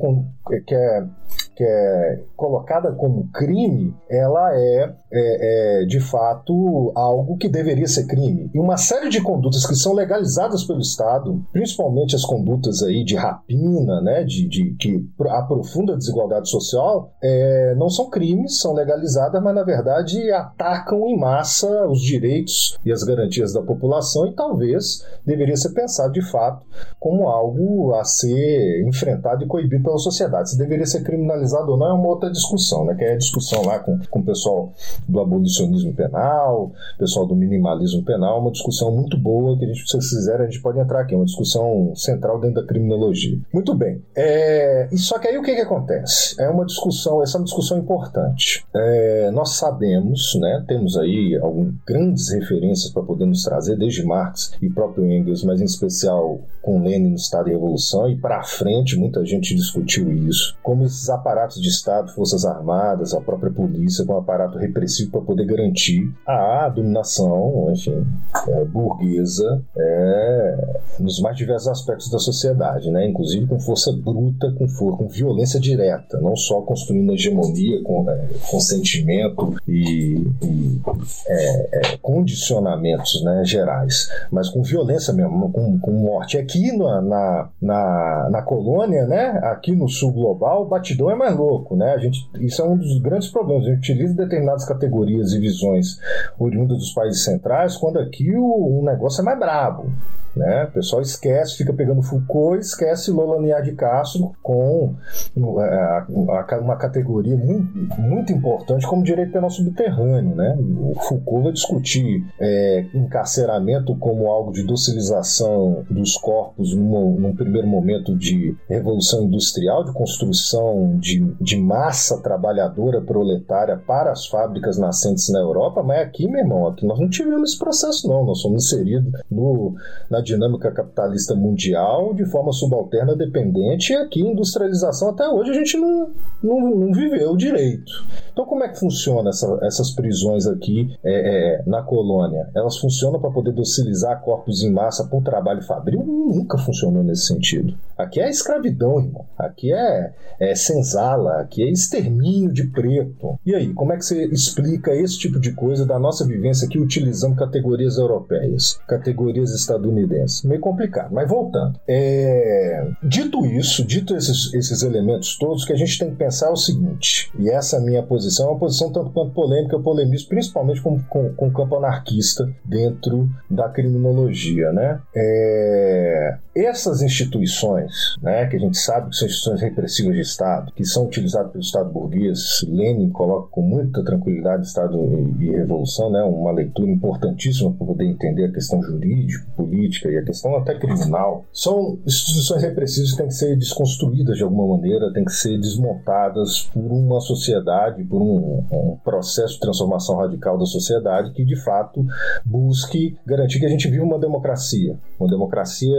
que é que é colocada como crime, ela é, é, é, de fato algo que deveria ser crime. E uma série de condutas que são legalizadas pelo Estado, principalmente as condutas aí de rapina, né, de, de que aprofunda a desigualdade social, é, não são crimes, são legalizadas, mas na verdade atacam em massa os direitos e as garantias da população e talvez deveria ser pensado de fato como algo a ser enfrentado e coibido pela sociedade. Se deveria ser criminalizado ou não é uma outra discussão, né? Que é a discussão lá com, com o pessoal do abolicionismo penal, pessoal do minimalismo penal, uma discussão muito boa que a gente, se vocês quiserem, a gente pode entrar aqui, uma discussão central dentro da criminologia. Muito bem. É, só que aí o que, que acontece? É uma discussão, essa é uma discussão importante. É, nós sabemos, né? Temos aí algumas grandes referências para poder nos trazer, desde Marx e próprio Engels, mas em especial com Lenin no Estado e Revolução, e para frente muita gente discutiu isso, como esses aparatos de Estado, Forças Armadas, a própria polícia, com um aparato repressivo para poder garantir a dominação, enfim, é, burguesa é, nos mais diversos aspectos da sociedade, né? inclusive com força bruta, com, for com violência direta, não só construindo hegemonia com é, consentimento e, e é, é, condicionamentos né, gerais, mas com violência mesmo, com, com morte. Aqui na, na, na, na, colônia, né, aqui no sul global, o batidão é mais louco, né? A gente, isso é um dos grandes problemas. A gente utiliza determinadas categorias e visões oriundas dos países centrais, quando aqui o, o negócio é mais brabo. Né? O pessoal esquece, fica pegando Foucault esquece Lolanier de Castro com é, uma categoria muito, muito importante como direito penal subterrâneo. Né? O Foucault vai discutir é, encarceramento como algo de docilização dos corpos num, num primeiro momento de revolução industrial, de construção de, de massa trabalhadora proletária para as fábricas nascentes na Europa, mas aqui, meu irmão, aqui nós não tivemos esse processo, não. Nós somos inseridos no, na dinâmica capitalista mundial de forma subalterna, dependente, e aqui industrialização até hoje a gente não, não, não viveu direito. Então, como é que funciona essa, essas prisões aqui é, é, na colônia? Elas funcionam para poder docilizar corpos em massa para o trabalho fabril? Nunca funcionou nesse sentido. Aqui é escravidão, irmão. Aqui é, é senzala, aqui é extermínio de preto. E aí, como é que você explica esse tipo de coisa da nossa vivência aqui utilizando categorias europeias, categorias estadunidenses? Meio complicado, mas voltando. É... Dito isso, dito esses, esses elementos todos, que a gente tem que pensar é o seguinte, e essa minha posição, é uma posição tanto quanto polêmica, eu polemizo principalmente com, com, com o campo anarquista dentro da criminologia, né? É... Essas instituições, né, que a gente sabe que são instituições repressivas de Estado, que são utilizadas pelo Estado burguês, Lenin coloca com muita tranquilidade Estado e, e Revolução, né, uma leitura importantíssima para poder entender a questão jurídica, política e a questão até criminal. São instituições repressivas que têm que ser desconstruídas de alguma maneira, têm que ser desmontadas por uma sociedade, por um, um processo de transformação radical da sociedade que de fato busque garantir que a gente viva uma democracia, uma democracia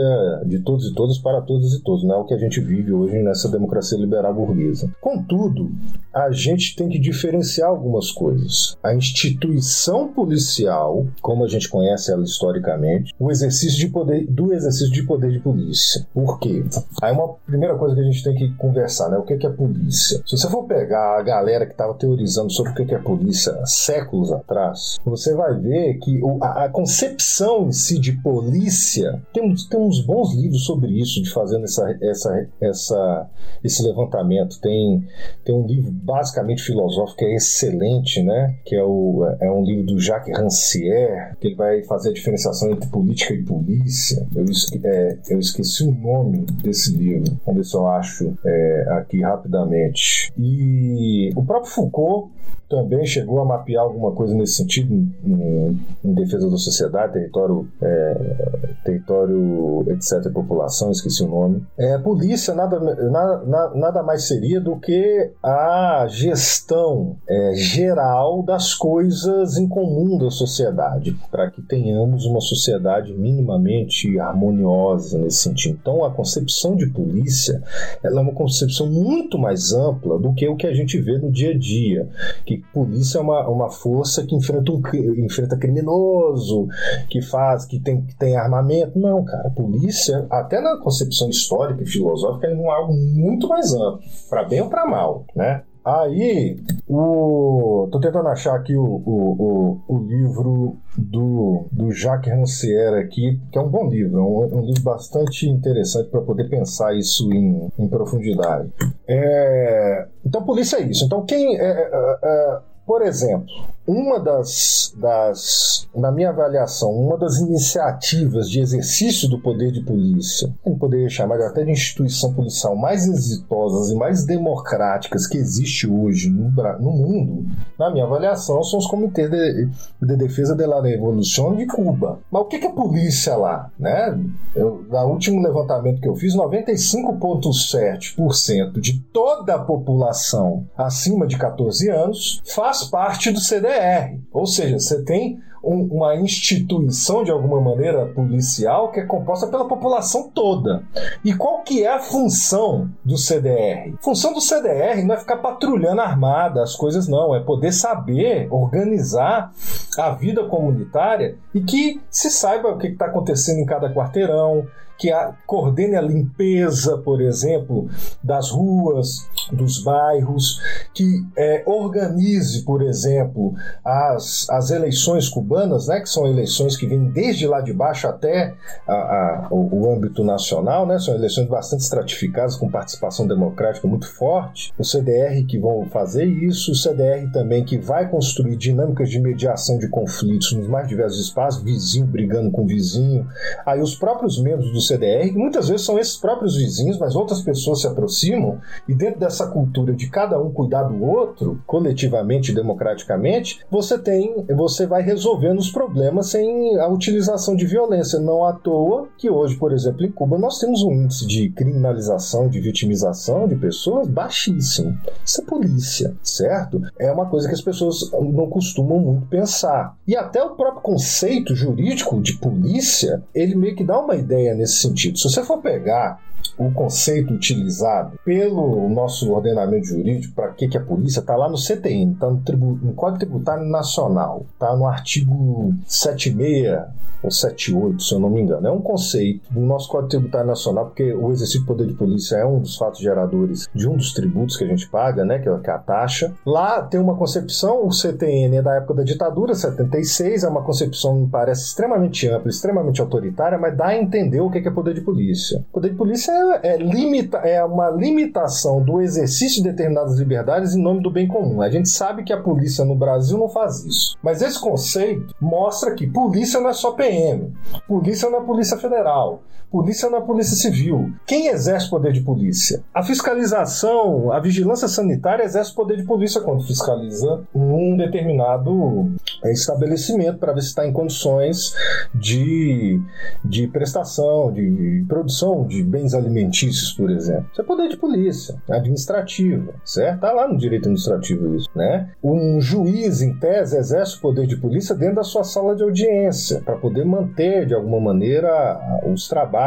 de todos e todas para todos e todos, não é o que a gente vive hoje nessa democracia liberal burguesa. Contudo, a gente tem que diferenciar algumas coisas. A instituição policial, como a gente conhece ela historicamente, o exercício de poder do exercício de poder de polícia. Por quê? Aí uma primeira coisa que a gente tem que conversar, né? O que é polícia? Se você for pegar a galera que estava teorizando sobre o que é polícia séculos atrás, você vai ver que a, concepção em si de polícia tem, tem uns bons livros sobre isso, de fazendo essa, essa, essa, esse levantamento. Tem, tem um livro basicamente filosófico que é excelente, né? Que é, o, é um livro do Jacques Rancière, que ele vai fazer a diferenciação entre política e polícia. Eu, é, eu esqueci o nome desse livro. Vamos ver se eu acho é, aqui rapidamente. E o próprio Foucault também chegou a mapear alguma coisa nesse sentido em, em defesa da sociedade, território, é, território, etc, população, esqueci o nome. É, polícia nada, nada, nada mais seria do que a gestão é, geral das coisas em comum da sociedade, para que tenhamos uma sociedade minimamente harmoniosa nesse sentido. Então, a concepção de polícia ela é uma concepção muito mais ampla do que o que a gente vê no dia a dia, que polícia é uma, uma força que enfrenta um enfrenta criminoso, que faz, que tem, que tem armamento. Não, cara, polícia, até na concepção histórica e filosófica, é algo muito mais amplo, para bem ou para mal, né? Aí, o... tô tentando achar aqui o, o, o, o livro do, do Jacques Rancière aqui, que é um bom livro, é um, um livro bastante interessante para poder pensar isso em, em profundidade. É... Então, polícia é isso. Então, quem. É, é, é por exemplo, uma das, das, na minha avaliação, uma das iniciativas de exercício do poder de polícia, a gente poderia chamar até de instituição policial mais exitosas e mais democráticas que existe hoje no, no mundo, na minha avaliação, são os comitês de, de defesa da revolução de Cuba. Mas o que é polícia lá? Né? Eu, no último levantamento que eu fiz, 95,7% de toda a população acima de 14 anos faz parte do CDE CDR. Ou seja, você tem um, uma instituição de alguma maneira policial que é composta pela população toda. E qual que é a função do CDR? Função do CDR não é ficar patrulhando armada as coisas não, é poder saber organizar a vida comunitária e que se saiba o que está acontecendo em cada quarteirão, que a, coordene a limpeza, por exemplo, das ruas, dos bairros, que é, organize, por exemplo, as, as eleições cubanas, né, que são eleições que vêm desde lá de baixo até a, a, o, o, âmbito nacional, né, são eleições bastante estratificadas, com participação democrática muito forte. O CDR que vão fazer isso, o CDR também que vai construir dinâmicas de mediação de conflitos nos mais diversos espaços, vizinho brigando com vizinho. Aí os próprios membros do CDR, que muitas vezes são esses próprios vizinhos, mas outras pessoas se aproximam, e dentro dessa cultura de cada um cuidar do outro, coletivamente e democraticamente, você tem, você vai resolvendo os problemas sem a utilização de violência. Não à toa que hoje, por exemplo, em Cuba, nós temos um índice de criminalização, de vitimização de pessoas baixíssimo. Isso é polícia, certo? É uma coisa que as pessoas não costumam muito pensar. E até o próprio conceito jurídico de polícia, ele meio que dá uma ideia nesse sentido. Se você for pegar o conceito utilizado pelo nosso ordenamento jurídico para que, que a polícia está lá no CTN, está no, no, Código Tributário Nacional, está no artigo 76 ou 78, se eu não me engano. É um conceito do nosso Código Tributário Nacional, porque o exercício do poder de polícia é um dos fatos geradores de um dos tributos que a gente paga, né, que é a taxa. Lá tem uma concepção, o CTN é da época da ditadura, 76, é uma concepção, me parece, extremamente ampla, extremamente autoritária, mas dá a entender o que é poder de polícia. Poder de polícia é, é, limita, é uma limitação do exercício de determinadas liberdades em nome do bem comum. A gente sabe que a polícia no Brasil não faz isso. Mas esse conceito mostra que polícia não é só PM. Polícia não é Polícia Federal. Polícia é Polícia Civil. Quem exerce poder de polícia? A fiscalização, a vigilância sanitária exerce poder de polícia quando fiscaliza um determinado é, estabelecimento para ver se está em condições de, de prestação, de produção de bens alimentícios, por exemplo. Isso é poder de polícia, administrativa, certo? Está lá no direito administrativo isso, né? Um juiz, em tese, exerce o poder de polícia dentro da sua sala de audiência para poder manter de alguma maneira os trabalhos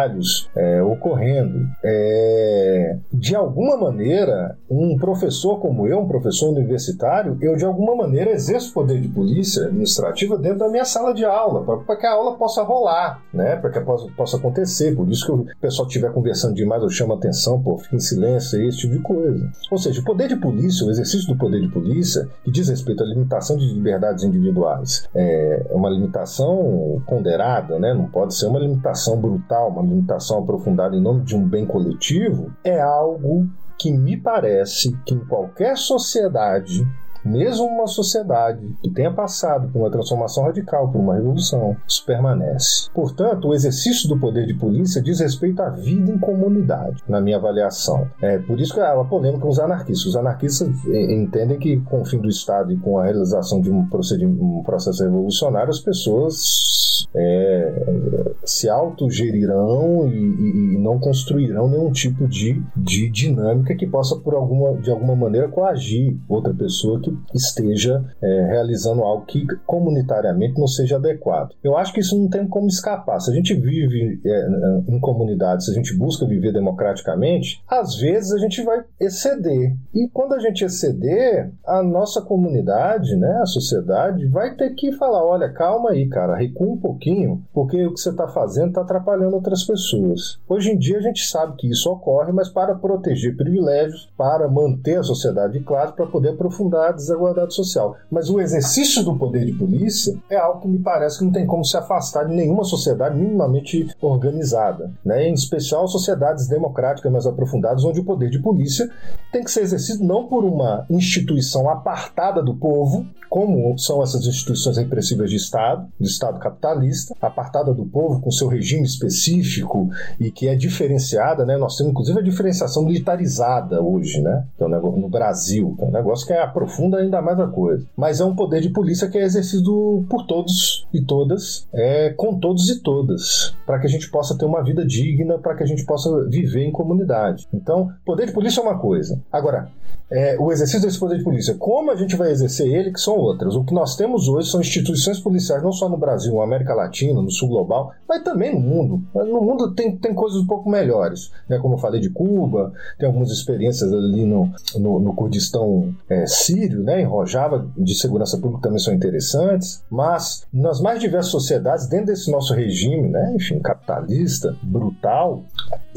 é, ocorrendo. É, de alguma maneira, um professor como eu, um professor universitário, eu de alguma maneira exerço poder de polícia administrativa dentro da minha sala de aula, para que a aula possa rolar, né? para que possa, possa acontecer. Por isso que o pessoal estiver conversando demais, eu chamo atenção, pô, fica em silêncio, esse tipo de coisa. Ou seja, o poder de polícia, o exercício do poder de polícia, que diz respeito à limitação de liberdades individuais, é uma limitação ponderada ponderada, né? não pode ser uma limitação brutal, uma limitação aprofundada em nome de um bem coletivo, é algo que me parece que em qualquer sociedade mesmo uma sociedade que tenha passado por uma transformação radical, por uma revolução, isso permanece. Portanto, o exercício do poder de polícia diz respeito à vida em comunidade, na minha avaliação. É por isso que há uma polêmica com os anarquistas. Os anarquistas entendem que, com o fim do Estado e com a realização de um, um processo revolucionário, as pessoas é, se autogerirão e, e, não construirão nenhum tipo de, de dinâmica que possa, por alguma, de alguma maneira, coagir outra pessoa que esteja é, realizando algo que comunitariamente não seja adequado. Eu acho que isso não tem como escapar. Se a gente vive é, em comunidade, se a gente busca viver democraticamente, às vezes a gente vai exceder. E quando a gente exceder, a nossa comunidade, né, a sociedade, vai ter que falar: olha, calma aí, cara, recua pouquinho, porque o que você está fazendo está atrapalhando outras pessoas. Hoje em dia a gente sabe que isso ocorre, mas para proteger privilégios, para manter a sociedade de classe, para poder aprofundar desigualdade social. Mas o exercício do poder de polícia é algo que me parece que não tem como se afastar de nenhuma sociedade minimamente organizada, né? em especial sociedades democráticas mais aprofundadas, onde o poder de polícia tem que ser exercido não por uma instituição apartada do povo, como são essas instituições repressivas de Estado, do Estado capitalista, apartada do povo com seu regime específico e que é diferenciada, né? Nós temos inclusive a diferenciação militarizada hoje, né? Que é negócio, no Brasil, que é um negócio que aprofunda ainda mais a coisa. Mas é um poder de polícia que é exercido por todos e todas, é, com todos e todas, para que a gente possa ter uma vida digna, para que a gente possa viver em comunidade. Então, poder de polícia é uma coisa. Agora, é, o exercício desse poder de polícia, como a gente vai exercer ele, que são outras. O que nós temos hoje são instituições policiais, não só no Brasil, na América Latina, no sul global, mas também no mundo. No mundo tem, tem coisas um pouco melhores. Né? Como eu falei de Cuba, tem algumas experiências ali no, no, no Kurdistão é, sírio, né? em Rojava, de segurança pública também são interessantes. Mas nas mais diversas sociedades, dentro desse nosso regime, né? enfim, capitalista, brutal,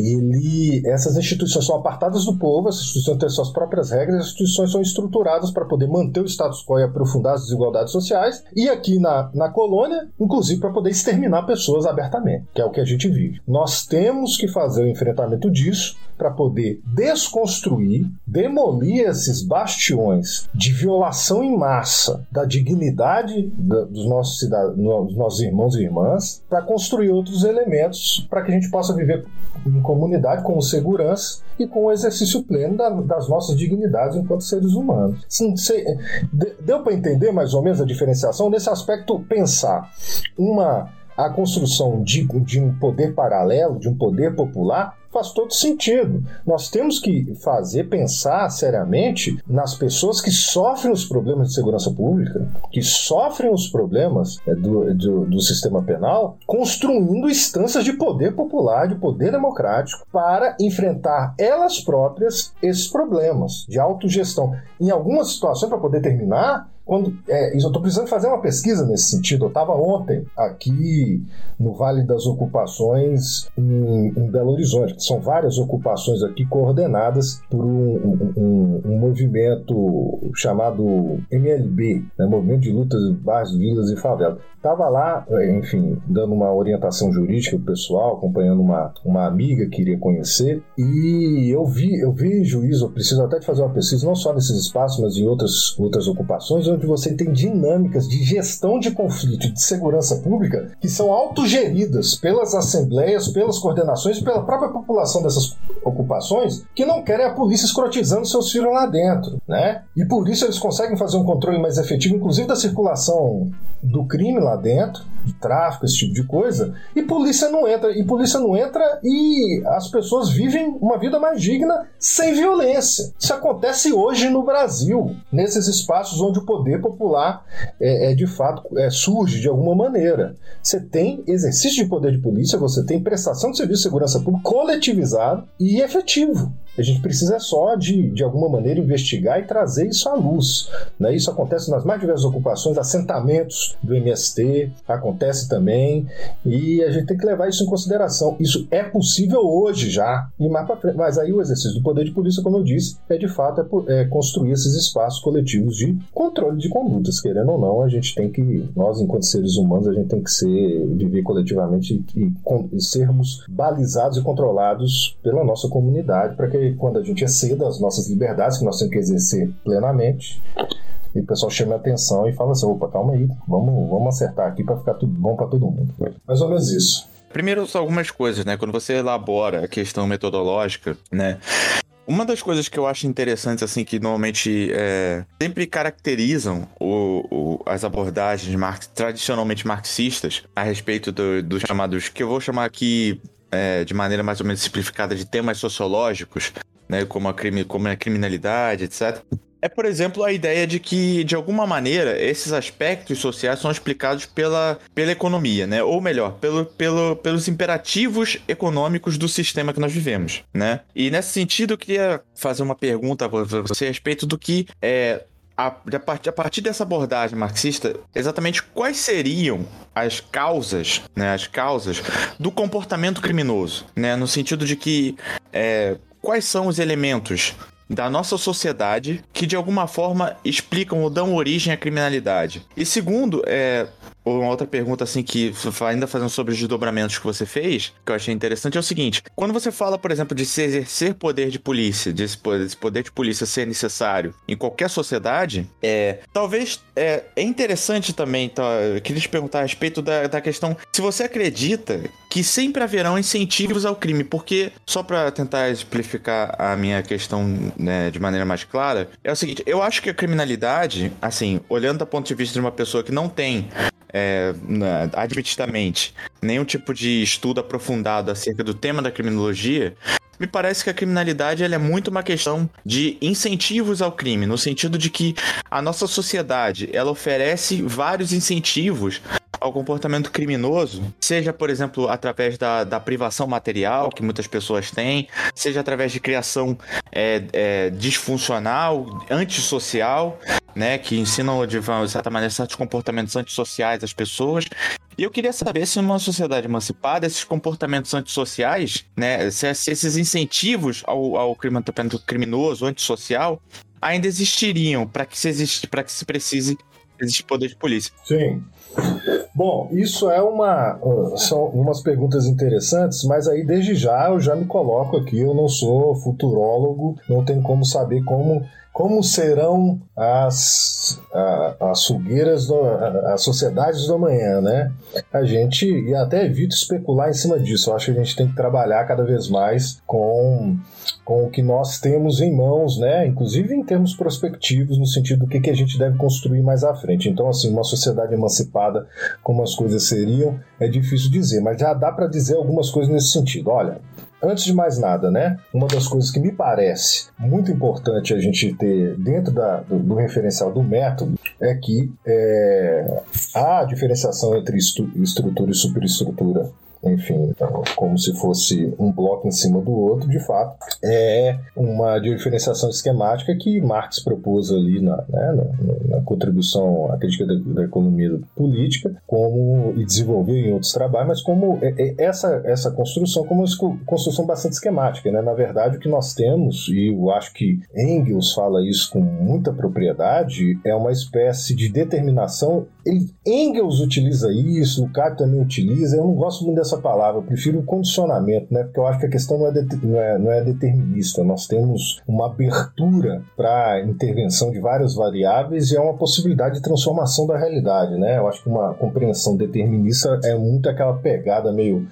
ele, essas instituições são apartadas do povo, essas instituições têm suas próprias regras, as instituições são estruturadas para poder manter o status quo e aprofundar as desigualdades sociais, e aqui na, na colônia, inclusive para poder exterminar pessoas abertamente, que é o que a gente vive. Nós temos que fazer o enfrentamento disso para poder desconstruir, demolir esses bastiões de violação em massa da dignidade dos nossos, cidadãos, dos nossos irmãos e irmãs, para construir outros elementos para que a gente possa viver em comunidade com segurança e com o exercício pleno da, das nossas dignidades enquanto seres humanos. deu para entender mais ou menos a diferenciação? Nesse aspecto, pensar uma a construção de, de um poder paralelo, de um poder popular, faz todo sentido. Nós temos que fazer, pensar seriamente nas pessoas que sofrem os problemas de segurança pública, que sofrem os problemas é, do, do, do, sistema penal, construindo instâncias de poder popular, de poder democrático, para enfrentar elas próprias esses problemas de autogestão. Em algumas situações, para poder terminar, quando, é, eu estou precisando fazer uma pesquisa nesse sentido. Eu estava ontem aqui no Vale das Ocupações em, em, Belo Horizonte. São várias ocupações aqui coordenadas por um, um, um movimento chamado MLB, né, Movimento de Lutas de Bairros, Vilas e Favelas. Estava lá, é, enfim, dando uma orientação jurídica o pessoal, acompanhando uma, uma amiga que iria conhecer, e eu vi, eu vi juízo, eu preciso até de fazer uma pesquisa, não só nesses espaços, mas em outras, outras ocupações, onde você tem dinâmicas de gestão de conflito de segurança pública que são autogeridas pelas assembleias, pelas coordenações e pela própria população dessas ocupações que não querem a polícia escrotizando seus filhos lá dentro, né? E por isso eles conseguem fazer um controle mais efetivo, inclusive da circulação do crime lá dentro, de tráfico, esse tipo de coisa, e polícia não entra, e polícia não entra e as pessoas vivem uma vida mais digna sem violência. Isso acontece hoje no Brasil, nesses espaços onde o poder popular é, é de fato é, surge de alguma maneira. Você tem exercício de poder de polícia, você tem prestação de serviço de segurança pública coletivizado e efetivo. A gente precisa só de, de alguma maneira investigar e trazer isso à luz. Né? Isso acontece nas mais diversas ocupações, assentamentos do MST, acontece também, e a gente tem que levar isso em consideração. Isso é possível hoje já, e mais para frente. Mas aí o exercício do poder de polícia, como eu disse, é de fato é, é construir esses espaços coletivos de controle de condutas. Querendo ou não, a gente tem que, nós enquanto seres humanos, a gente tem que ser, viver coletivamente e, e, e sermos balizados e controlados pela nossa comunidade para que quando a gente exceda as nossas liberdades, que nós temos que exercer plenamente, e o pessoal chama a atenção e fala assim: opa, calma aí, vamos, vamos acertar aqui para ficar tudo bom para todo mundo. Mais ou menos isso. Primeiro, só algumas coisas, né? Quando você elabora a questão metodológica, né? Uma das coisas que eu acho interessantes, assim, que normalmente é, sempre caracterizam o, o, as abordagens tradicionalmente marxistas a respeito dos do chamados, que eu vou chamar aqui é, de maneira mais ou menos simplificada de temas sociológicos, né, como a, crime, como a criminalidade, etc. É, por exemplo, a ideia de que, de alguma maneira, esses aspectos sociais são explicados pela, pela economia, né? Ou melhor, pelo, pelo, pelos imperativos econômicos do sistema que nós vivemos, né? E nesse sentido, eu queria fazer uma pergunta para você a respeito do que é, a, a, partir, dessa abordagem marxista, exatamente quais seriam as causas, né, as causas do comportamento criminoso, né, no sentido de que é, quais são os elementos da nossa sociedade que de alguma forma explicam ou dão origem à criminalidade. E segundo, é, uma outra pergunta, assim, que ainda fazendo sobre os desdobramentos que você fez, que eu achei interessante, é o seguinte: quando você fala, por exemplo, de se exercer poder de polícia, poder, desse poder de polícia ser necessário em qualquer sociedade, é, talvez é, é interessante também, tá, eu queria te perguntar a respeito da, da questão se você acredita que sempre haverão incentivos ao crime, porque, só para tentar explicar a minha questão né, de maneira mais clara, é o seguinte: eu acho que a criminalidade, assim, olhando do ponto de vista de uma pessoa que não tem é, admitidamente, nenhum tipo de estudo aprofundado acerca do tema da criminologia, me parece que a criminalidade é muito uma questão de incentivos ao crime, no sentido de que a nossa sociedade ela oferece vários incentivos ao comportamento criminoso, seja, por exemplo, através da, da privação material que muitas pessoas têm, seja através de criação é, é, disfuncional, antissocial, né, que ensinam de, certa maneira certos comportamentos antissociais às pessoas. E eu queria saber se numa sociedade emancipada, esses comportamentos antissociais, né, se, se esses incentivos ao, ao comportamento criminoso, antissocial, ainda existiriam para que se existe, para que se precise existe poder de polícia. Sim. Bom, isso é uma são umas perguntas interessantes, mas aí desde já eu já me coloco aqui, eu não sou futurólogo, não tenho como saber como como serão as, as fogueiras, do, as sociedades do amanhã, né? A gente, e até evito especular em cima disso, eu acho que a gente tem que trabalhar cada vez mais com, com o que nós temos em mãos, né? Inclusive em termos prospectivos, no sentido do que, que a gente deve construir mais à frente. Então, assim, uma sociedade emancipada, como as coisas seriam, é difícil dizer, mas já dá para dizer algumas coisas nesse sentido. Olha, Antes de mais nada, né? Uma das coisas que me parece muito importante a gente ter dentro da, do, do, referencial do método é que é, a diferenciação entre estrutura e superestrutura enfim, então, como se fosse um bloco em cima do outro, de fato, é uma diferenciação esquemática que Marx propôs ali na, né, na, na contribuição à crítica da, da, economia política, como e desenvolveu em outros trabalhos, mas como é, é, essa, essa construção como uma construção bastante esquemática, né? Na verdade, o que nós temos, e eu acho que Engels fala isso com muita propriedade, é uma espécie de determinação. Ele, Engels utiliza isso, o Lukács também utiliza, eu não gosto muito dessa essa palavra, eu prefiro o condicionamento, né? Porque eu acho que a questão não é, de, não é, não é determinista. Nós temos uma abertura para intervenção de várias variáveis e é uma possibilidade de transformação da realidade, né? Eu acho que uma compreensão determinista é muito aquela pegada meio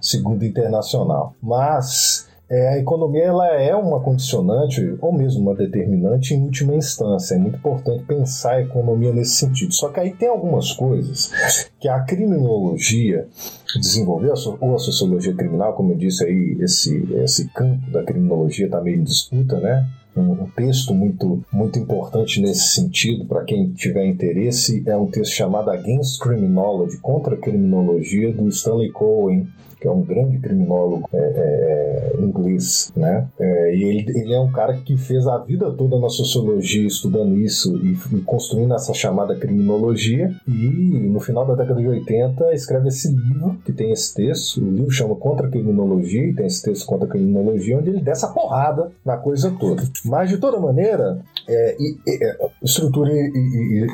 segundo internacional. Mas é, a economia ela é uma condicionante ou mesmo uma determinante em última instância. É muito importante pensar a economia nesse sentido. Só que aí tem algumas coisas que a criminologia desenvolveu, ou a sociologia criminal, como eu disse aí, esse, esse campo da criminologia está meio em disputa, né? um, texto muito, muito importante nesse sentido, para quem tiver interesse, é um texto chamado Against Criminology, Contra a Criminologia, do Stanley Cohen, que é um grande criminólogo é, é, é, inglês, né? É, e ele, ele é um cara que fez a vida toda na sociologia estudando isso e, e, construindo essa chamada criminologia e no final da década de 80 escreve esse livro que tem esse texto, o livro chama Contra a Criminologia e tem esse texto Contra a Criminologia onde ele dá essa porrada na coisa toda. Mas de toda maneira, é, e, e, é, estrutura e,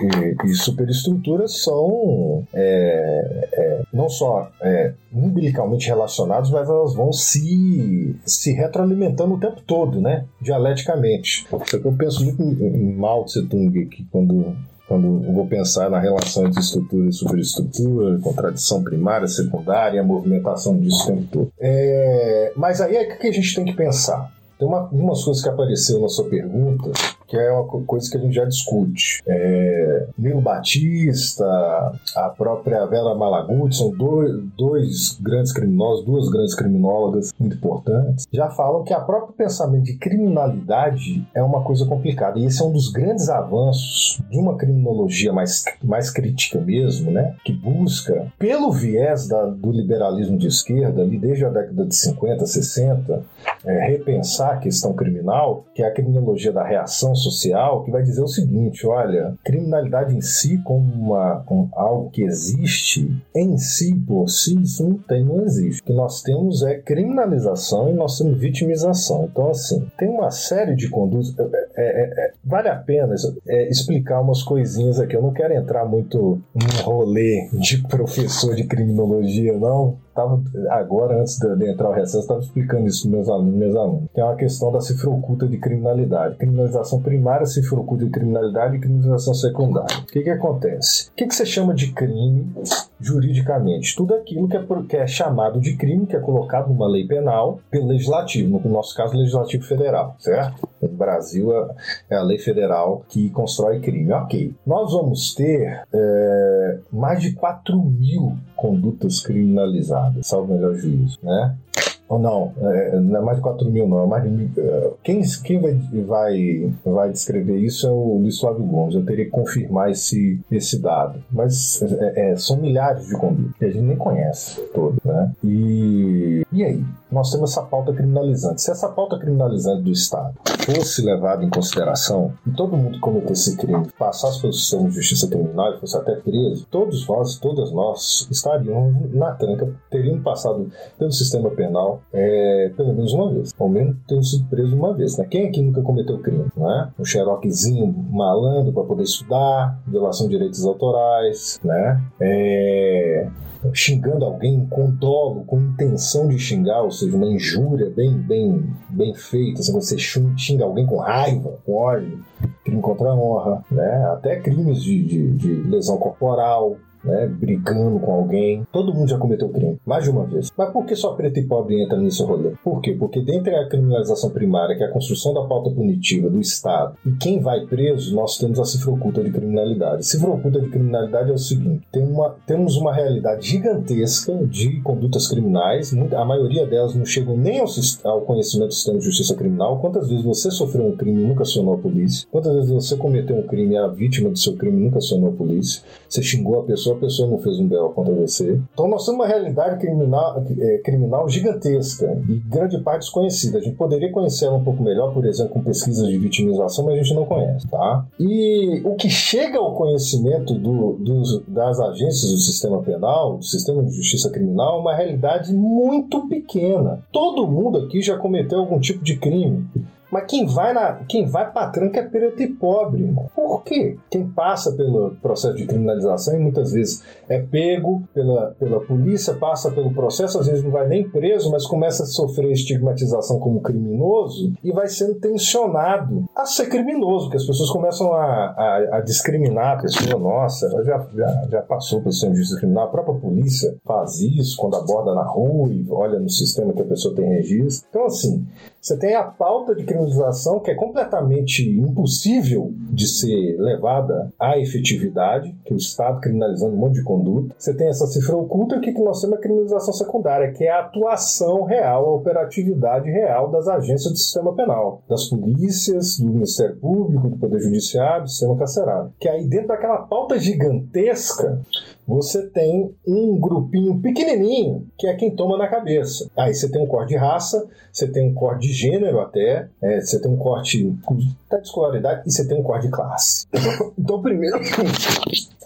e, superestrutura são é, não só umbilicalmente relacionados, mas elas vão se, se retroalimentando o tempo todo, né? Dialeticamente. Só que eu penso muito em Mao Tse Tung aqui, quando quando vou pensar na relação entre estrutura e superestrutura, contradição primária, secundária, a movimentação disso o tempo todo. É, mas aí é que a gente tem que pensar. Tem uma, umas coisas que apareceu na sua pergunta que é uma coisa que a gente já discute. É, Nilo Batista, a própria Vera Malaguti, são dois, dois grandes criminosos, duas grandes criminólogas muito importantes, já falam que a próprio pensamento de criminalidade é uma coisa complicada. E esse é um dos grandes avanços de uma criminologia mais, mais crítica mesmo, né? Que busca, pelo viés da, do liberalismo de esquerda, ali desde a década de 50, 60, é, repensar a questão criminal, que é a criminologia da reação social que vai dizer o seguinte: olha, criminalidade em si, como, uma, como algo que existe, em si, por si, isso não tem, não existe. O que nós temos é criminalização e nós temos vitimização. Então, assim, tem uma série de condutas. É, é, é, é vale a pena é, explicar umas coisinhas aqui. Eu não quero entrar muito num rolê de professor de criminologia, não tava agora, antes de, entrar o recesso, estava explicando isso para meus alunos meus alunos, que é uma questão da cifra oculta de criminalidade. Criminalização primária, cifra oculta de criminalidade e criminalização secundária. O que, que acontece? O que, que você chama de crime juridicamente? Tudo aquilo que é, que é chamado de crime, que é colocado numa lei penal pelo legislativo, no nosso caso, legislativo federal, certo? No Brasil é, é a lei federal que constrói crime. Ok. Nós vamos ter é, mais de 4 mil condutas criminalizadas, salvo melhor juízo, né? Ou não, é, não é mais de 4 mil, não. É mais é, quem quem vai, vai, vai descrever isso é o Luiz Flávio Gomes. Eu teria que confirmar esse, esse dado. Mas é, é, são milhares de condutas que a gente nem conhece todo, né? E, e aí? Nós temos essa pauta criminalizante. Se essa pauta criminalizante do Estado fosse levada em consideração e todo mundo que cometesse crime passasse pelo sistema de justiça criminal e fosse até preso, todos nós, todas nós estaríamos na tranca, teríamos passado pelo sistema penal é, pelo menos uma vez, ao menos tendo sido preso uma vez. Né? Quem aqui nunca cometeu crime? Né? Um xeroquezinho malandro para poder estudar, violação de direitos autorais, né? É, xingando alguém com dolo, com intenção de xingar, ou seja, uma injúria bem, bem, bem feita, assim, você xinga alguém com raiva, com ódio, crime contra a honra, né? até crimes de, de, de lesão corporal, né, brigando com alguém. Todo mundo já cometeu crime, mais de uma vez. Mas por que só preto e pobre entra nesse rolê? Por quê? Porque dentre a criminalização primária, que é a construção da pauta punitiva do Estado, e quem vai preso, nós temos a cifra oculta de criminalidade. A cifra oculta de criminalidade é o seguinte: tem uma, temos uma realidade gigantesca de condutas criminais, a maioria delas não chegam nem ao, ao conhecimento do sistema de justiça criminal. Quantas vezes você sofreu um crime e nunca acionou a polícia? Quantas vezes você cometeu um crime e a vítima do seu crime nunca acionou a polícia? Você xingou a pessoa, pessoa não fez um BO contra você. Então nós temos uma realidade criminal, é, criminal gigantesca e grande parte desconhecida. A gente poderia conhecer ela um pouco melhor, por exemplo, com pesquisas de vitimização, mas a gente não conhece, tá? E o que chega ao conhecimento do, dos, das agências do sistema penal, do sistema de justiça criminal, é uma realidade muito pequena. Todo mundo aqui já cometeu algum tipo de crime. Mas quem vai, na, quem vai pra tranca é preto e pobre. Por quê? Quem passa pelo processo de criminalização e muitas vezes é pego pela, pela polícia, passa pelo processo, às vezes não vai nem preso, mas começa a sofrer estigmatização como criminoso e vai sendo tensionado a ser criminoso, que as pessoas começam a, a, a discriminar a pessoa. Nossa, ela já, já, já passou pelo de justiça criminal, a própria polícia faz isso quando aborda na rua e olha no sistema que a pessoa tem registro. Então, assim, você tem a pauta de criminalização que é completamente impossível de ser levada à efetividade, que o Estado criminalizando um monte de conduta. Você tem essa cifra oculta que nós temos a criminalização secundária, que é a atuação real, a operatividade real das agências do sistema penal, das polícias, do Ministério Público, do Poder Judiciário, do sistema carcerário. Que aí dentro daquela pauta gigantesca, você tem um grupinho pequenininho que é quem toma na cabeça. Aí você tem um corte de raça, você tem um corte de gênero até, é, você tem um corte da escolaridade e você tem um corte de classe. então, primeiro,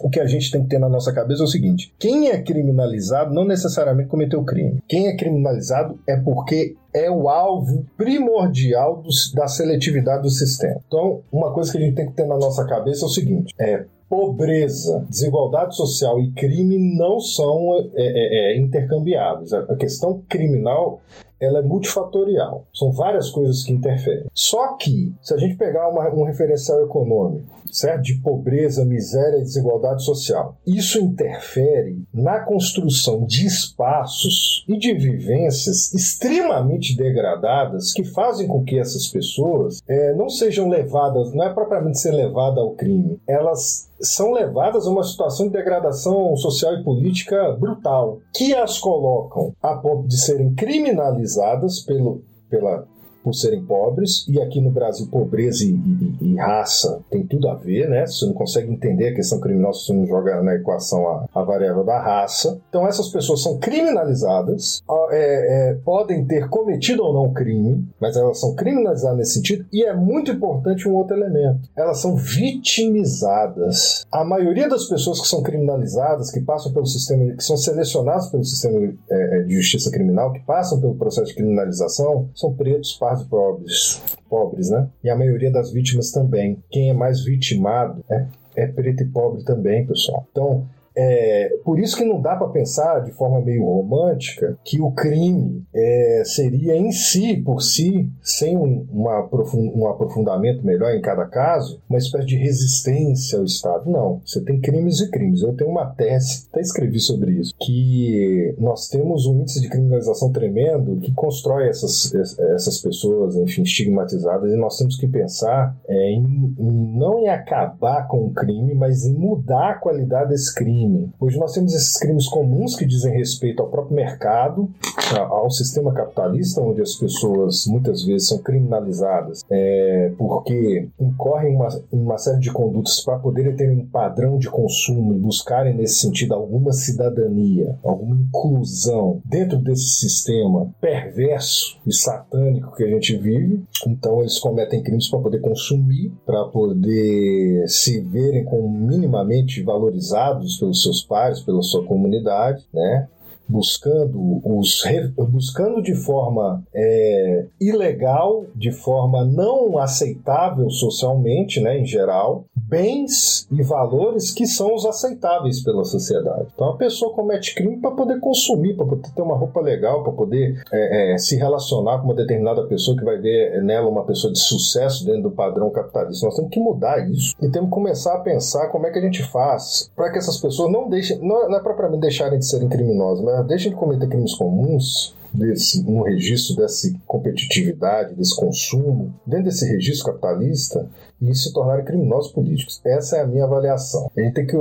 o que a gente tem que ter na nossa cabeça é o seguinte: quem é criminalizado não necessariamente cometeu crime. Quem é criminalizado é porque é o alvo primordial do, da seletividade do sistema. Então, uma coisa que a gente tem que ter na nossa cabeça é o seguinte: é pobreza, desigualdade social e crime não são é, é, é, intercambiáveis. A questão criminal ela é multifatorial. São várias coisas que interferem. Só que, se a gente pegar uma, um referencial econômico, certo? De pobreza, miséria e desigualdade social, isso interfere na construção de espaços e de vivências extremamente degradadas que fazem com que essas pessoas é, não sejam levadas, não é propriamente ser levada ao crime, elas são levadas a uma situação de degradação social e política brutal, que as colocam a ponto de serem criminalizadas pelo, pela por serem pobres, e aqui no Brasil pobreza e, e, e, raça tem tudo a ver, né? Você não consegue entender a questão criminal se você não joga na equação a, a variável da raça. Então essas pessoas são criminalizadas, é, é, podem ter cometido ou não crime, mas elas são criminalizadas nesse sentido, e é muito importante um outro elemento. Elas são vitimizadas. A maioria das pessoas que são criminalizadas, que passam pelo sistema, que são selecionadas pelo sistema é, é de justiça criminal, que passam pelo processo de criminalização, são pretos, quase pobres, pobres, né? E a maioria das vítimas também. Quem é mais vitimado é, é preto e pobre também, pessoal. Então, é, por isso que não dá para pensar de forma meio romântica que o crime é, seria em si, por si, sem um, uma, um aprofundamento melhor em cada caso, uma espécie de resistência ao Estado. Não, você tem crimes e crimes. Eu tenho uma tese, até escrevi sobre isso, que nós temos um índice de criminalização tremendo que constrói essas, essas pessoas, enfim, estigmatizadas, e nós temos que pensar é, em, em não em acabar com o crime, mas em mudar a qualidade desse crime crime. Hoje nós temos esses crimes comuns que dizem respeito ao próprio mercado, ao sistema capitalista, onde as pessoas muitas vezes são criminalizadas é, porque incorrem uma, uma série de condutas para poderem ter um padrão de consumo e buscarem nesse sentido alguma cidadania, alguma inclusão dentro desse sistema perverso e satânico que a gente vive. Então eles cometem crimes para poder consumir, para poder se verem como minimamente valorizados pelos seus pares, pela sua comunidade, né? Buscando os buscando de forma é, ilegal, de forma não aceitável socialmente, né, em geral, bens e valores que são os aceitáveis pela sociedade. Então a pessoa comete crime para poder consumir, para poder ter uma roupa legal, para poder é, é, se relacionar com uma determinada pessoa que vai ver nela uma pessoa de sucesso dentro do padrão capitalista. Nós temos que mudar isso e temos que começar a pensar como é que a gente faz para que essas pessoas não deixem, não é propriamente deixarem de serem criminosas, mas deixem de cometer crimes comuns desse, no registro dessa competitividade, desse consumo, dentro desse registro capitalista e se tornarem criminosos políticos. Essa é a minha avaliação. A gente tem que,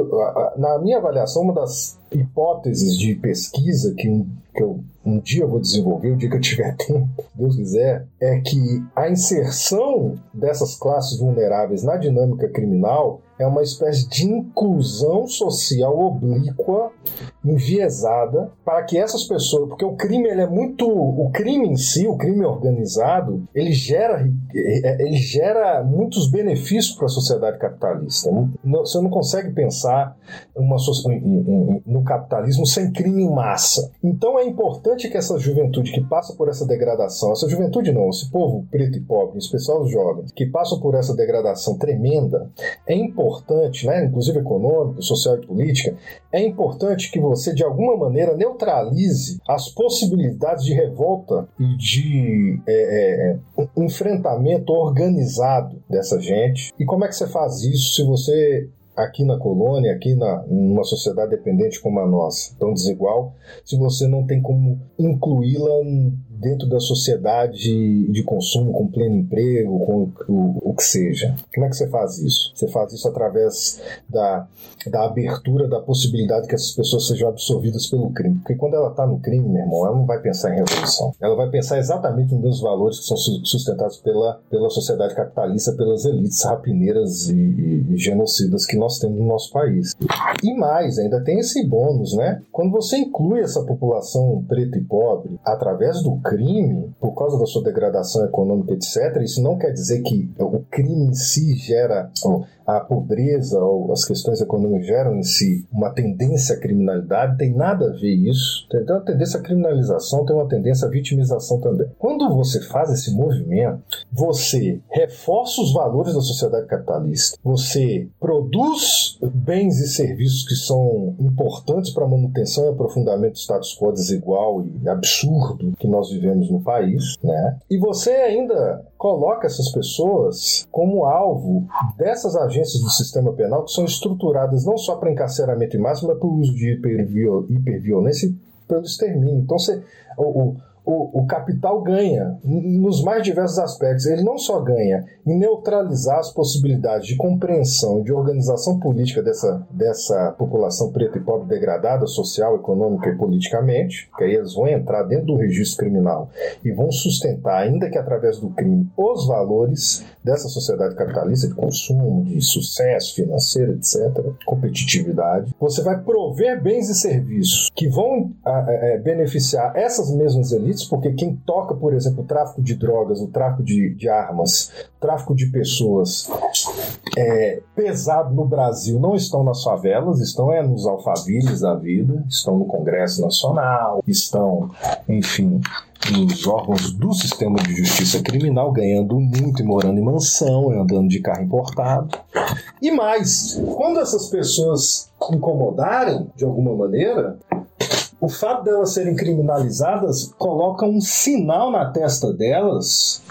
na minha avaliação, uma das hipóteses de pesquisa que, que eu um dia eu vou desenvolver, o dia que eu tiver tempo, Deus quiser, é que a inserção dessas classes vulneráveis na dinâmica criminal é uma espécie de inclusão social oblíqua, enviesada, para que essas pessoas, porque o crime ele é muito, o crime em si, o crime organizado, ele gera, ele gera muitos benefícios para a sociedade capitalista. Você não consegue pensar uma, no capitalismo sem crime em massa. Então é importante que essa juventude que passa por essa degradação, essa juventude não, esse povo preto e pobre, em especial os jovens, que passam por essa degradação tremenda, é importante importante, né, inclusive econômica, social e política, é importante que você, de alguma maneira, neutralize as possibilidades de revolta e de é, é, enfrentamento organizado dessa gente. E como é que você faz isso se você aqui na colônia, aqui na, numa sociedade dependente como a nossa, tão desigual, se você não tem como incluí-la dentro da sociedade de consumo com pleno emprego, com o, o, que seja. Como é que você faz isso? Você faz isso através da, da abertura da possibilidade que essas pessoas sejam absorvidas pelo crime. Porque quando ela está no crime, meu irmão, ela não vai pensar em revolução. Ela vai pensar exatamente nos valores que são sustentados pela, pela sociedade capitalista, pelas elites rapineiras e, e, e genocidas que nós temos no nosso país. E mais, ainda tem esse bônus, né? Quando você inclui essa população preta e pobre através do crime, por causa da sua degradação econômica, etc., isso não quer dizer que o crime em si gera a pobreza ou as questões econômicas geram em si uma tendência à criminalidade, tem nada a ver isso. Tem uma tendência à criminalização, tem uma tendência à vitimização também. Quando você faz esse movimento, você reforça os valores da sociedade capitalista, você produz bens e serviços que são importantes para a manutenção e aprofundamento do status quo desigual e absurdo que nós vivemos no país, né? E você ainda coloca essas pessoas como alvo dessas agências do sistema penal que são estruturadas não só para encarceramento em massa, mas para o uso de hiperviolência e pelo extermínio. Então, você, o, o, o, capital ganha nos mais diversos aspectos. Ele não só ganha em neutralizar as possibilidades de compreensão e de organização política dessa, dessa população preta e pobre degradada, social, econômica e politicamente, que aí eles vão entrar dentro do registro criminal e vão sustentar, ainda que através do crime, os valores dessa sociedade capitalista de consumo, de sucesso financeiro, etc., competitividade. Você vai prover bens e serviços que vão é, beneficiar essas mesmas elites porque quem toca, por exemplo, o tráfico de drogas, o tráfico de, de armas, o tráfico de pessoas é, pesado no Brasil não estão nas favelas, estão é, nos alfavilles da vida, estão no Congresso Nacional, estão, enfim, nos órgãos do sistema de justiça criminal, ganhando muito e morando em mansão, andando de carro importado. E mais, quando essas pessoas incomodarem de alguma maneira, o fato delas serem criminalizadas coloca um sinal na testa delas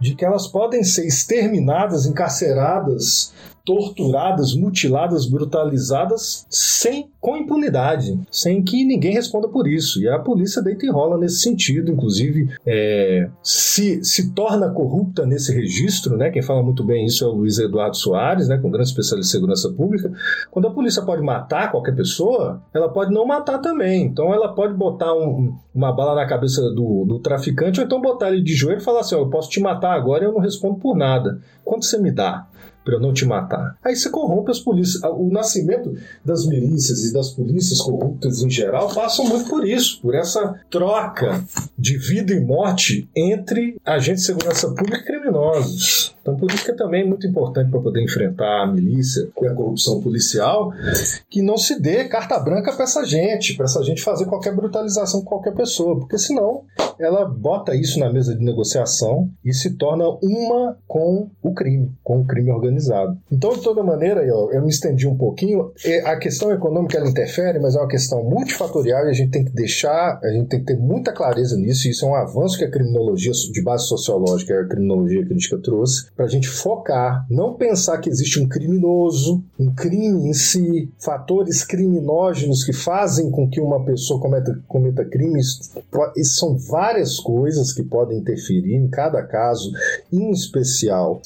de que elas podem ser exterminadas, encarceradas torturadas, mutiladas, brutalizadas sem com impunidade, sem que ninguém responda por isso. E a polícia deita e rola nesse sentido, inclusive é, se, se torna corrupta nesse registro, né? Quem fala muito bem isso é o Luiz Eduardo Soares, né? Com grande especialista em segurança pública. Quando a polícia pode matar qualquer pessoa, ela pode não matar também. Então ela pode botar um, uma bala na cabeça do, do traficante ou então botar ele de joelho e falar assim: ó, eu posso te matar agora e eu não respondo por nada. Quanto você me dá? para eu não te matar. Aí você corrompe as polícias. O nascimento das milícias e das polícias corruptas em geral passam muito por isso, por essa troca de vida e morte entre agentes de segurança pública e criminosos. Então, isso que é também muito importante para poder enfrentar a milícia e a corrupção policial, que não se dê carta branca para essa gente, para essa gente fazer qualquer brutalização com qualquer pessoa, porque senão ela bota isso na mesa de negociação e se torna uma com o crime, com o crime organizado. Então, de toda maneira, eu, eu me estendi um pouquinho. A questão econômica ela interfere, mas é uma questão multifatorial e a gente tem que deixar, a gente tem que ter muita clareza nisso. E isso é um avanço que a criminologia de base sociológica, a criminologia crítica trouxe, para a gente focar, não pensar que existe um criminoso, um crime em si, fatores criminógenos que fazem com que uma pessoa cometa, cometa crimes. Isso são várias coisas que podem interferir em cada caso, em especial.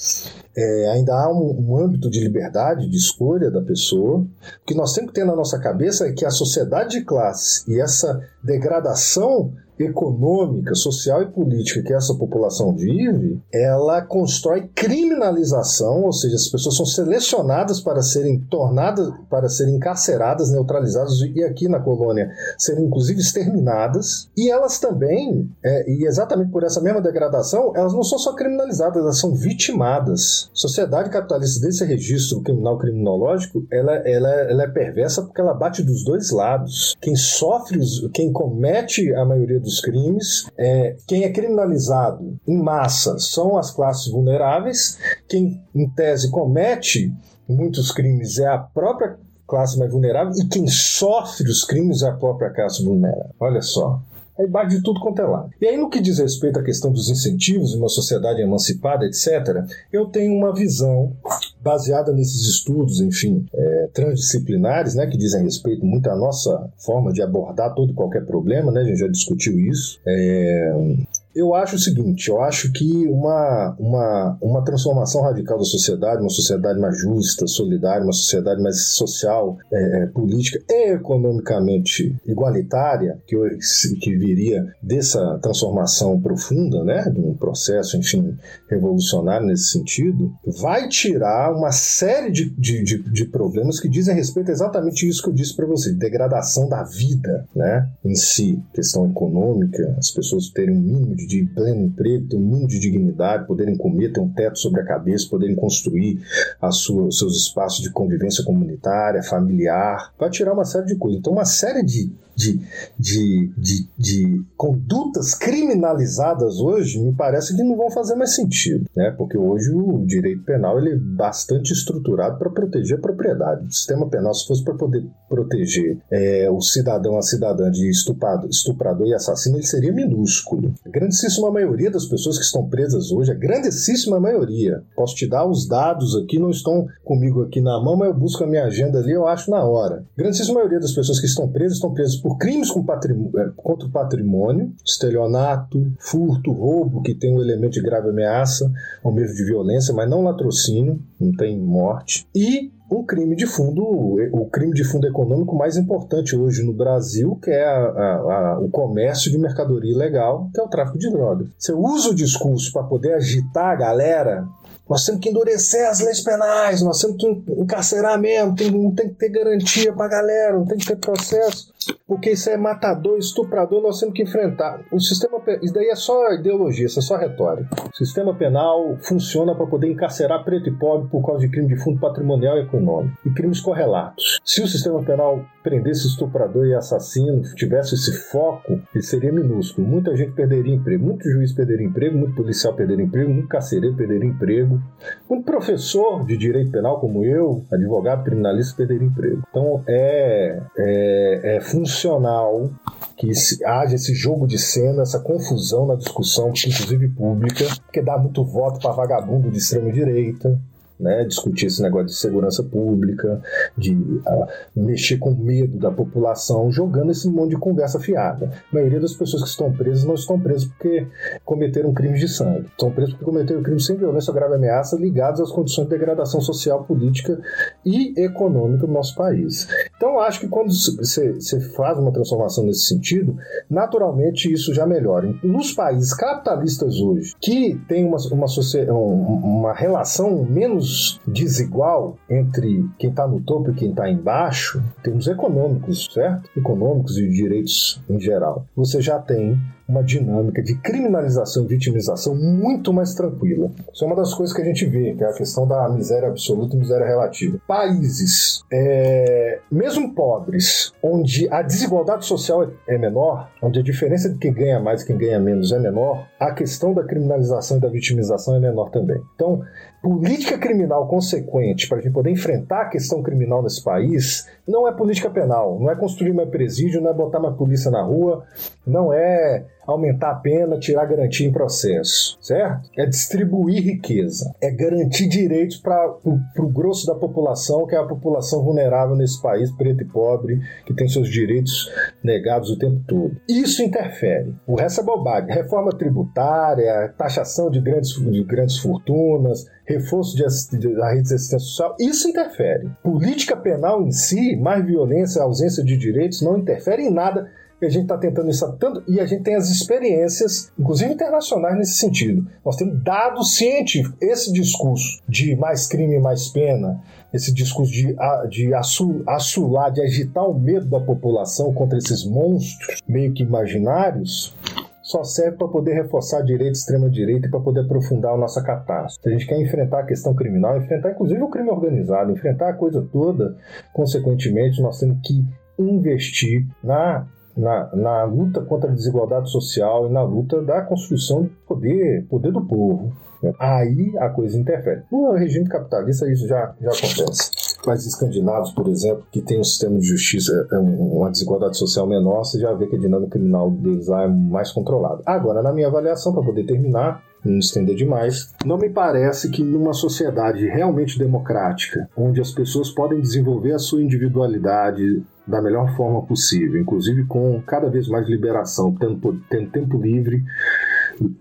É, ainda há um, um, âmbito de liberdade, de escolha da pessoa. O que nós temos que ter na nossa cabeça é que a sociedade de classe e essa degradação econômica, social e política que essa população vive, ela constrói criminalização, ou seja, as pessoas são selecionadas para serem tornadas, para serem encarceradas, neutralizadas e aqui na colônia serem inclusive exterminadas. E elas também, é, e exatamente por essa mesma degradação, elas não são só criminalizadas, elas são vitimadas. Sociedade capitalista desse registro criminal criminológico, ela, ela, ela é perversa porque ela bate dos dois lados. Quem sofre, quem comete a maioria dos crimes. É, quem é criminalizado em massa são as classes vulneráveis. Quem, em tese, comete muitos crimes é a própria classe mais vulnerável e quem sofre os crimes é a própria classe vulnerável. Olha só. Aí bate de tudo quanto é. E aí, no que diz respeito à questão dos incentivos, uma sociedade emancipada, etc., eu tenho uma visão baseada nesses estudos, enfim, é, transdisciplinares, né, que dizem respeito muito à nossa forma de abordar todo e qualquer problema, né, a gente já discutiu isso. É, eu acho o seguinte, eu acho que uma, uma, uma transformação radical da sociedade, uma sociedade mais justa, solidária, uma sociedade mais social, é, é política e economicamente igualitária, que, que viria dessa transformação profunda, né, de um processo, enfim, revolucionário nesse sentido, vai tirar uma série de, de, de, de problemas que dizem respeito a exatamente isso que eu disse para você, degradação da vida, né, em si, questão econômica, as pessoas terem um mínimo de de pleno emprego, ter um mínimo de dignidade, poderem comer, ter um teto sobre a cabeça, poderem construir sua, os seus espaços de convivência comunitária, familiar, vai tirar uma série de coisas. Então, uma série de de, de, de, de, condutas criminalizadas hoje, me parece que não vão fazer mais sentido, né? Porque hoje o direito penal ele é bastante estruturado para proteger a propriedade. O sistema penal, se fosse para poder proteger é, o cidadão, a cidadã de estupado, estuprador e assassino, ele seria minúsculo. A grandíssima maioria das pessoas que estão presas hoje, a grandíssima maioria, posso te dar os dados aqui, não estão comigo aqui na mão, mas eu busco a minha agenda ali, eu acho na hora. A grandíssima maioria das pessoas que estão presas estão presas por crimes é, contra o patrimônio, estelionato, furto, roubo, que tem um elemento de grave ameaça ou mesmo de violência, mas não latrocínio, não tem morte, e um crime de fundo, o crime de fundo econômico mais importante hoje no Brasil, que é a, a, a, o comércio de mercadoria ilegal, que é o tráfico de drogas. Você usa o discurso para poder agitar a galera nós temos que endurecer as leis penais, nós temos que encarcerar mesmo, tem, não tem que ter garantia pra galera, não tem que ter processo, porque isso é matador, estuprador, nós temos que enfrentar. O sistema, isso daí é só ideologia, isso é só retórica. O sistema penal funciona para poder encarcerar preto e pobre por causa de crime de fundo patrimonial e econômico e crimes correlatos. Se o sistema penal prendesse estuprador e assassino, tivesse esse foco, ele seria minúsculo. Muita gente perderia emprego, muito juiz perderia emprego, muito policial perderia emprego, muito carcereiro perderia emprego, muito professor de direito penal como eu, advogado criminalista perderia emprego. Então é, é, é função proporcional que haja esse jogo de cena, essa confusão na discussão, inclusive pública, porque dá muito voto para vagabundo de extrema direita, né, discutir esse negócio de segurança pública, de uh, mexer com medo da população, jogando esse monte de conversa fiada. A maioria das pessoas que estão presas não estão presas porque cometeram crimes de sangue, estão presas porque cometeram crimes sem violência ou grave ameaça ligados às condições de degradação social, política e econômica do nosso país. Então, acho que quando você faz uma transformação nesse sentido, naturalmente isso já melhora. Nos países capitalistas hoje, que tem uma, uma, uma relação menos desigual entre quem está no topo e quem está embaixo, termos econômicos, certo? Econômicos e direitos em geral. Você já tem uma dinâmica de criminalização e vitimização muito mais tranquila. Isso é uma das coisas que a gente vê, que é a questão da miséria absoluta e miséria relativa. Países, é, mesmo pobres, onde a desigualdade social é menor, onde a diferença de quem ganha mais e quem ganha menos é menor, a questão da criminalização e da vitimização é menor também. Então, política criminal consequente para a gente poder enfrentar a questão criminal nesse país não é política penal, não é construir mais presídio, não é botar mais polícia na rua, não é aumentar a pena, tirar garantia em processo, certo? É distribuir riqueza, é garantir direitos para o grosso da população, que é a população vulnerável nesse país, preto e pobre, que tem seus direitos negados o tempo todo. Isso interfere. O resto é bobagem. Reforma tributária, taxação de grandes, de grandes fortunas, reforço da rede de assistência social, isso interfere. Política penal em si, mais violência, ausência de direitos, não interfere em nada e a gente está tentando isso tanto, e a gente tem as experiências, inclusive internacionais, nesse sentido. Nós temos dados científicos. Esse discurso de mais crime, mais pena, esse discurso de, de assular, de agitar o medo da população contra esses monstros meio que imaginários, só serve para poder reforçar a direita, extrema-direita e para poder aprofundar a nossa catástrofe. A gente quer enfrentar a questão criminal, enfrentar inclusive o crime organizado, enfrentar a coisa toda, consequentemente, nós temos que investir na na, na luta contra a desigualdade social e na luta da construção do poder, poder do povo. Aí a coisa interfere. No regime capitalista isso já, já acontece. Países escandinavos, por exemplo, que tem um sistema de justiça, é uma desigualdade social menor, você já vê que a dinâmica criminal deles lá é mais controlada. Agora, na minha avaliação, para poder terminar, não estender demais, não me parece que numa sociedade realmente democrática, onde as pessoas podem desenvolver a sua individualidade, da melhor forma possível, inclusive com cada vez mais liberação, tendo, tendo tempo livre,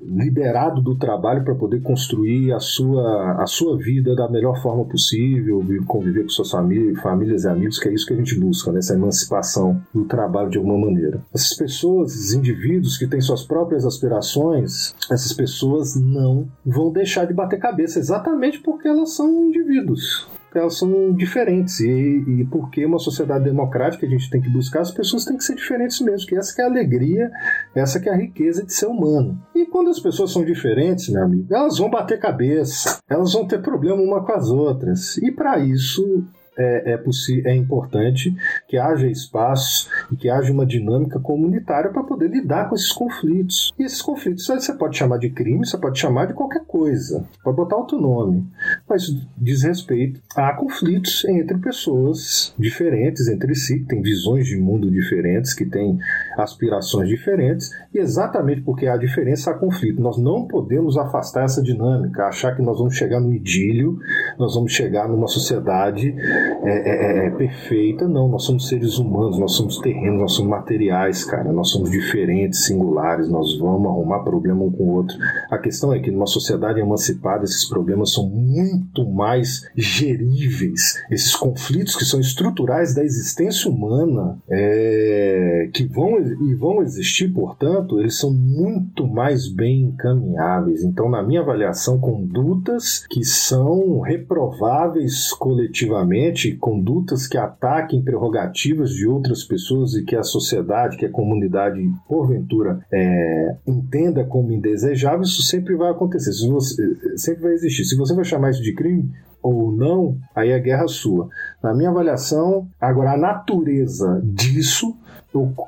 liberado do trabalho para poder construir a sua, a sua vida da melhor forma possível, conviver com suas famílias, famílias e amigos, que é isso que a gente busca, né? essa emancipação do trabalho de alguma maneira. Essas pessoas, esses indivíduos que têm suas próprias aspirações, essas pessoas não vão deixar de bater cabeça exatamente porque elas são indivíduos elas são diferentes. E, e porque uma sociedade democrática a gente tem que buscar, as pessoas têm que ser diferentes mesmo, que essa que é a alegria, essa que é a riqueza de ser humano. E quando as pessoas são diferentes, meu amigo, elas vão bater cabeça, elas vão ter problema uma com as outras. E para isso é, é, é importante que haja espaço e que haja uma dinâmica comunitária para poder lidar com esses conflitos. E esses conflitos você pode chamar de crime, você pode chamar de qualquer coisa, pode botar outro nome, mas diz respeito a conflitos entre pessoas diferentes entre si, que têm visões de mundo diferentes, que têm aspirações diferentes, e exatamente porque há diferença há conflito. Nós não podemos afastar essa dinâmica, achar que nós vamos chegar no idílio, nós vamos chegar numa sociedade é, é, é, é, perfeita, não. Nós somos seres humanos, nós somos terrenos, nós somos materiais, cara. Nós somos diferentes, singulares, nós vamos arrumar problema um com o outro. A questão é que numa sociedade emancipada, esses problemas são muito mais geríveis. Esses conflitos que são estruturais da existência humana, é, que vão e vão existir, portanto, eles são muito mais bem encaminháveis. Então, na minha avaliação, condutas que são reprováveis coletivamente condutas que ataquem prerrogativas de outras pessoas e que a sociedade, que a comunidade, porventura, é, entenda como indesejável, isso sempre vai acontecer. Você, sempre vai existir. Se você vai chamar isso de crime, ou não, aí é guerra sua. Na minha avaliação, agora a natureza disso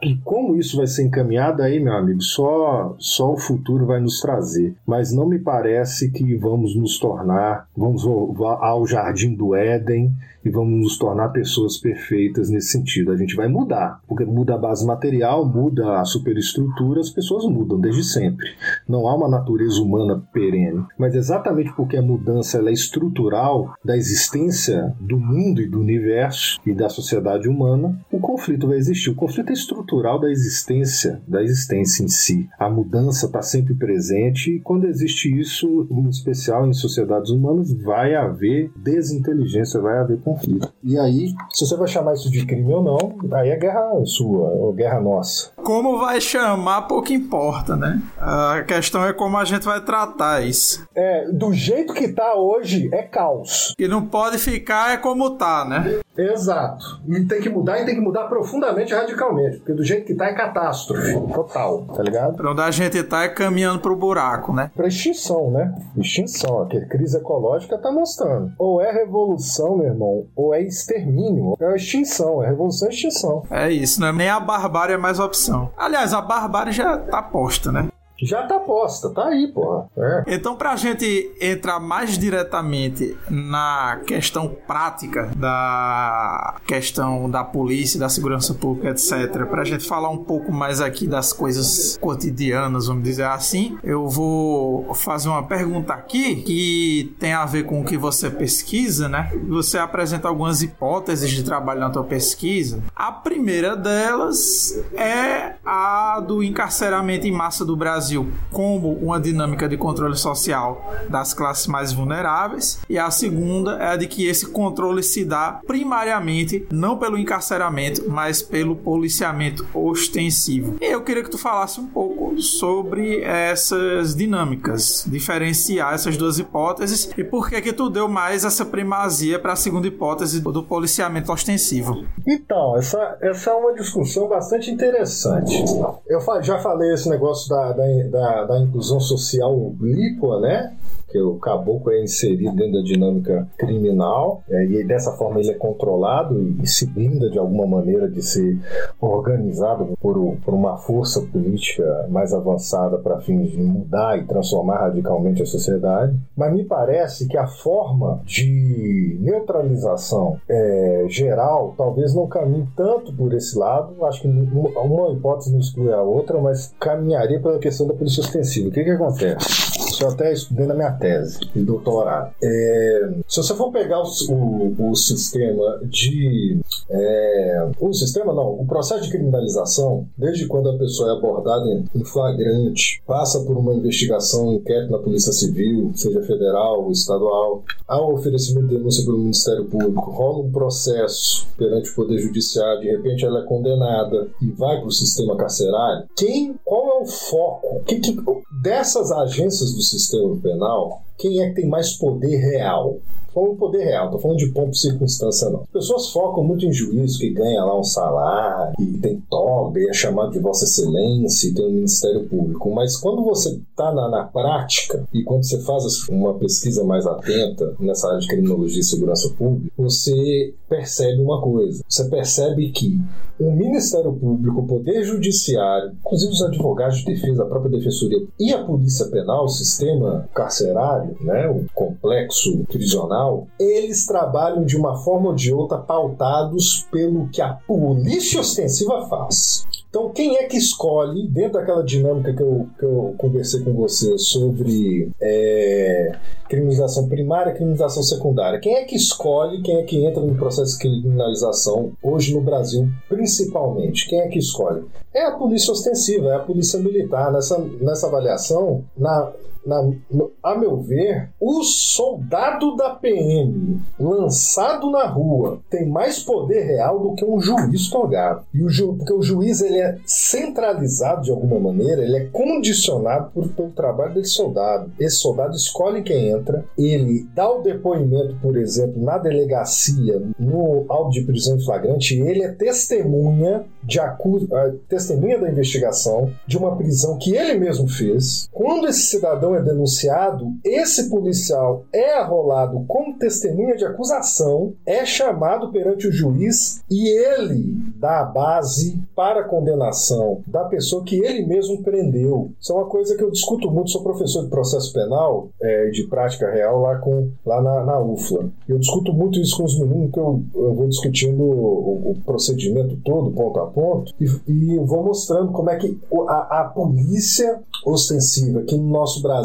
e como isso vai ser encaminhado aí, meu amigo, só, só o futuro vai nos trazer. Mas não me parece que vamos nos tornar, vamos ao jardim do Éden e vamos nos tornar pessoas perfeitas nesse sentido. A gente vai mudar, porque muda a base material, muda a superestrutura, as pessoas mudam desde sempre. Não há uma natureza humana perene. Mas exatamente porque a mudança é estrutural da existência do mundo e do universo e da sociedade humana, o conflito vai existir. O conflito é estrutural da existência, da existência em si. A mudança está sempre presente e quando existe isso, em especial em sociedades humanas, vai haver desinteligência, vai haver conflito conflito. E aí, se você vai chamar isso de crime ou não, aí é guerra sua, ou guerra nossa. Como vai chamar, pouco importa, né? A questão é como a gente vai tratar isso. É, do jeito que tá hoje, é caos. E não pode ficar é como tá, né? Exato. E tem que mudar e tem que mudar profundamente radicalmente. Porque do jeito que tá é catástrofe. Total, tá ligado? Pra onde a gente tá é caminhando pro buraco, né? Pra extinção, né? Extinção. A crise ecológica tá mostrando. Ou é revolução, meu irmão, ou é extermínio. É extinção. É revolução e extinção. É isso, né? Nem a barbárie é mais opção. Aliás, a barbárie já tá posta, né? Já tá posta, tá aí, porra. É. Então, pra gente entrar mais diretamente na questão prática da questão da polícia, da segurança pública, etc., pra gente falar um pouco mais aqui das coisas cotidianas, vamos dizer assim, eu vou fazer uma pergunta aqui que tem a ver com o que você pesquisa, né? Você apresenta algumas hipóteses de trabalho na tua pesquisa. A primeira delas é a do encarceramento em massa do Brasil Brasil como uma dinâmica de controle social das classes mais vulneráveis, e a segunda é a de que esse controle se dá primariamente não pelo encarceramento, mas pelo policiamento ostensivo. E eu queria que tu falasse um pouco sobre essas dinâmicas, diferenciar essas duas hipóteses e por que que tu deu mais essa primazia para a segunda hipótese do policiamento ostensivo. Então, essa, essa é uma discussão bastante interessante. Eu já falei esse negócio da, da da, da inclusão social oblíqua, né? Que o caboclo é inserido dentro da dinâmica criminal é, e dessa forma ele é controlado e, e, se blinda de alguma maneira de ser organizado por, por uma força política mais avançada para fins de mudar e transformar radicalmente a sociedade. Mas me parece que a forma de neutralização é, geral talvez não caminhe tanto por esse lado. Acho que uma hipótese não exclui a outra, mas caminharia pela questão da polícia ostensiva. O que, que acontece? Eu até estudei na minha tese de doutorado. É, se você for pegar o, o, o sistema de. É, o sistema não, o processo de criminalização, desde quando a pessoa é abordada em, flagrante, passa por uma investigação, um inquérito na Polícia Civil, seja federal estadual, um oferecimento de denúncia pelo Ministério Público, rola um processo perante o Poder Judiciário, de repente ela é condenada e vai para o sistema carcerário. Quem, qual é o foco? Que, que, dessas agências do sistema penal, quem é que tem mais poder real? Falando poder real, tô falando de ponto de circunstância não. As pessoas focam muito em juízo que ganha lá um salário, e tem toga, e é chamado de Vossa Excelência, e tem um Ministério Público. Mas quando você está na, na, prática, e quando você faz uma pesquisa mais atenta nessa área de criminologia e segurança pública, você percebe uma coisa. Você percebe que o Ministério Público, o Poder Judiciário, inclusive os advogados de defesa, a própria Defensoria e a Polícia Penal, o sistema carcerário, né, o complexo prisional, eles trabalham de uma forma ou de outra pautados pelo que a polícia ostensiva faz. Então, quem é que escolhe, dentro daquela dinâmica que eu, que eu conversei com você sobre é, criminalização primária criminalização secundária, quem é que escolhe, quem é que entra no processo de criminalização hoje no Brasil, principalmente? Quem é que escolhe? É a polícia ostensiva, é a polícia militar. Nessa, nessa avaliação, na, na, no, a meu ver, o soldado da PM lançado na rua tem mais poder real do que um juiz togado. E o ju, porque o juiz ele é centralizado de alguma maneira, ele é condicionado por, pelo trabalho desse soldado. Esse soldado escolhe quem entra, ele dá o depoimento, por exemplo, na delegacia, no auto de prisão em flagrante, ele é testemunha de acusa, testemunha da investigação de uma prisão que ele mesmo fez. Quando esse cidadão é denunciado, esse policial é arrolado como testemunha de acusação, é chamado perante o juiz e ele dá a base para a condenação da pessoa que ele mesmo prendeu. Isso é uma coisa que eu discuto muito, sou professor de processo penal, é, de prática real lá, com, lá na, na UFLA. Eu discuto muito isso com os meninos, que eu, eu vou discutindo o, o, procedimento todo, ponto a ponto, e, e vou mostrando como é que a, a polícia ostensiva, que no nosso Brasil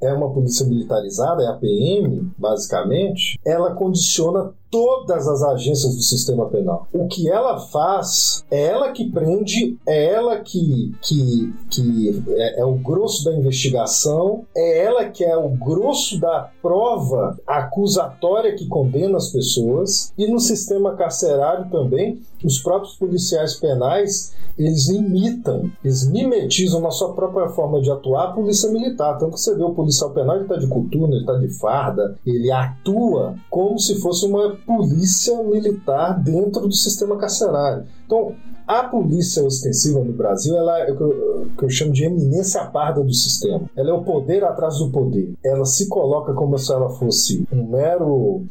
é uma polícia militarizada, é a PM, basicamente, ela condiciona todas as agências do sistema penal. O que ela faz é ela que prende, é ela que, que, que é, é, o grosso da investigação, é ela que é o grosso da prova acusatória que condena as pessoas, e no sistema carcerário também, os próprios policiais penais eles imitam, eles mimetizam na sua própria forma de atuar a polícia militar. Tanto que você vê o policial penal, ele está de coturno, ele está de farda, ele atua como se fosse uma polícia militar dentro do sistema carcerário. Então, a polícia ostensiva no Brasil ela é o que eu, que eu chamo de eminência parda do sistema. Ela é o poder atrás do poder. Ela se coloca como se ela fosse um mero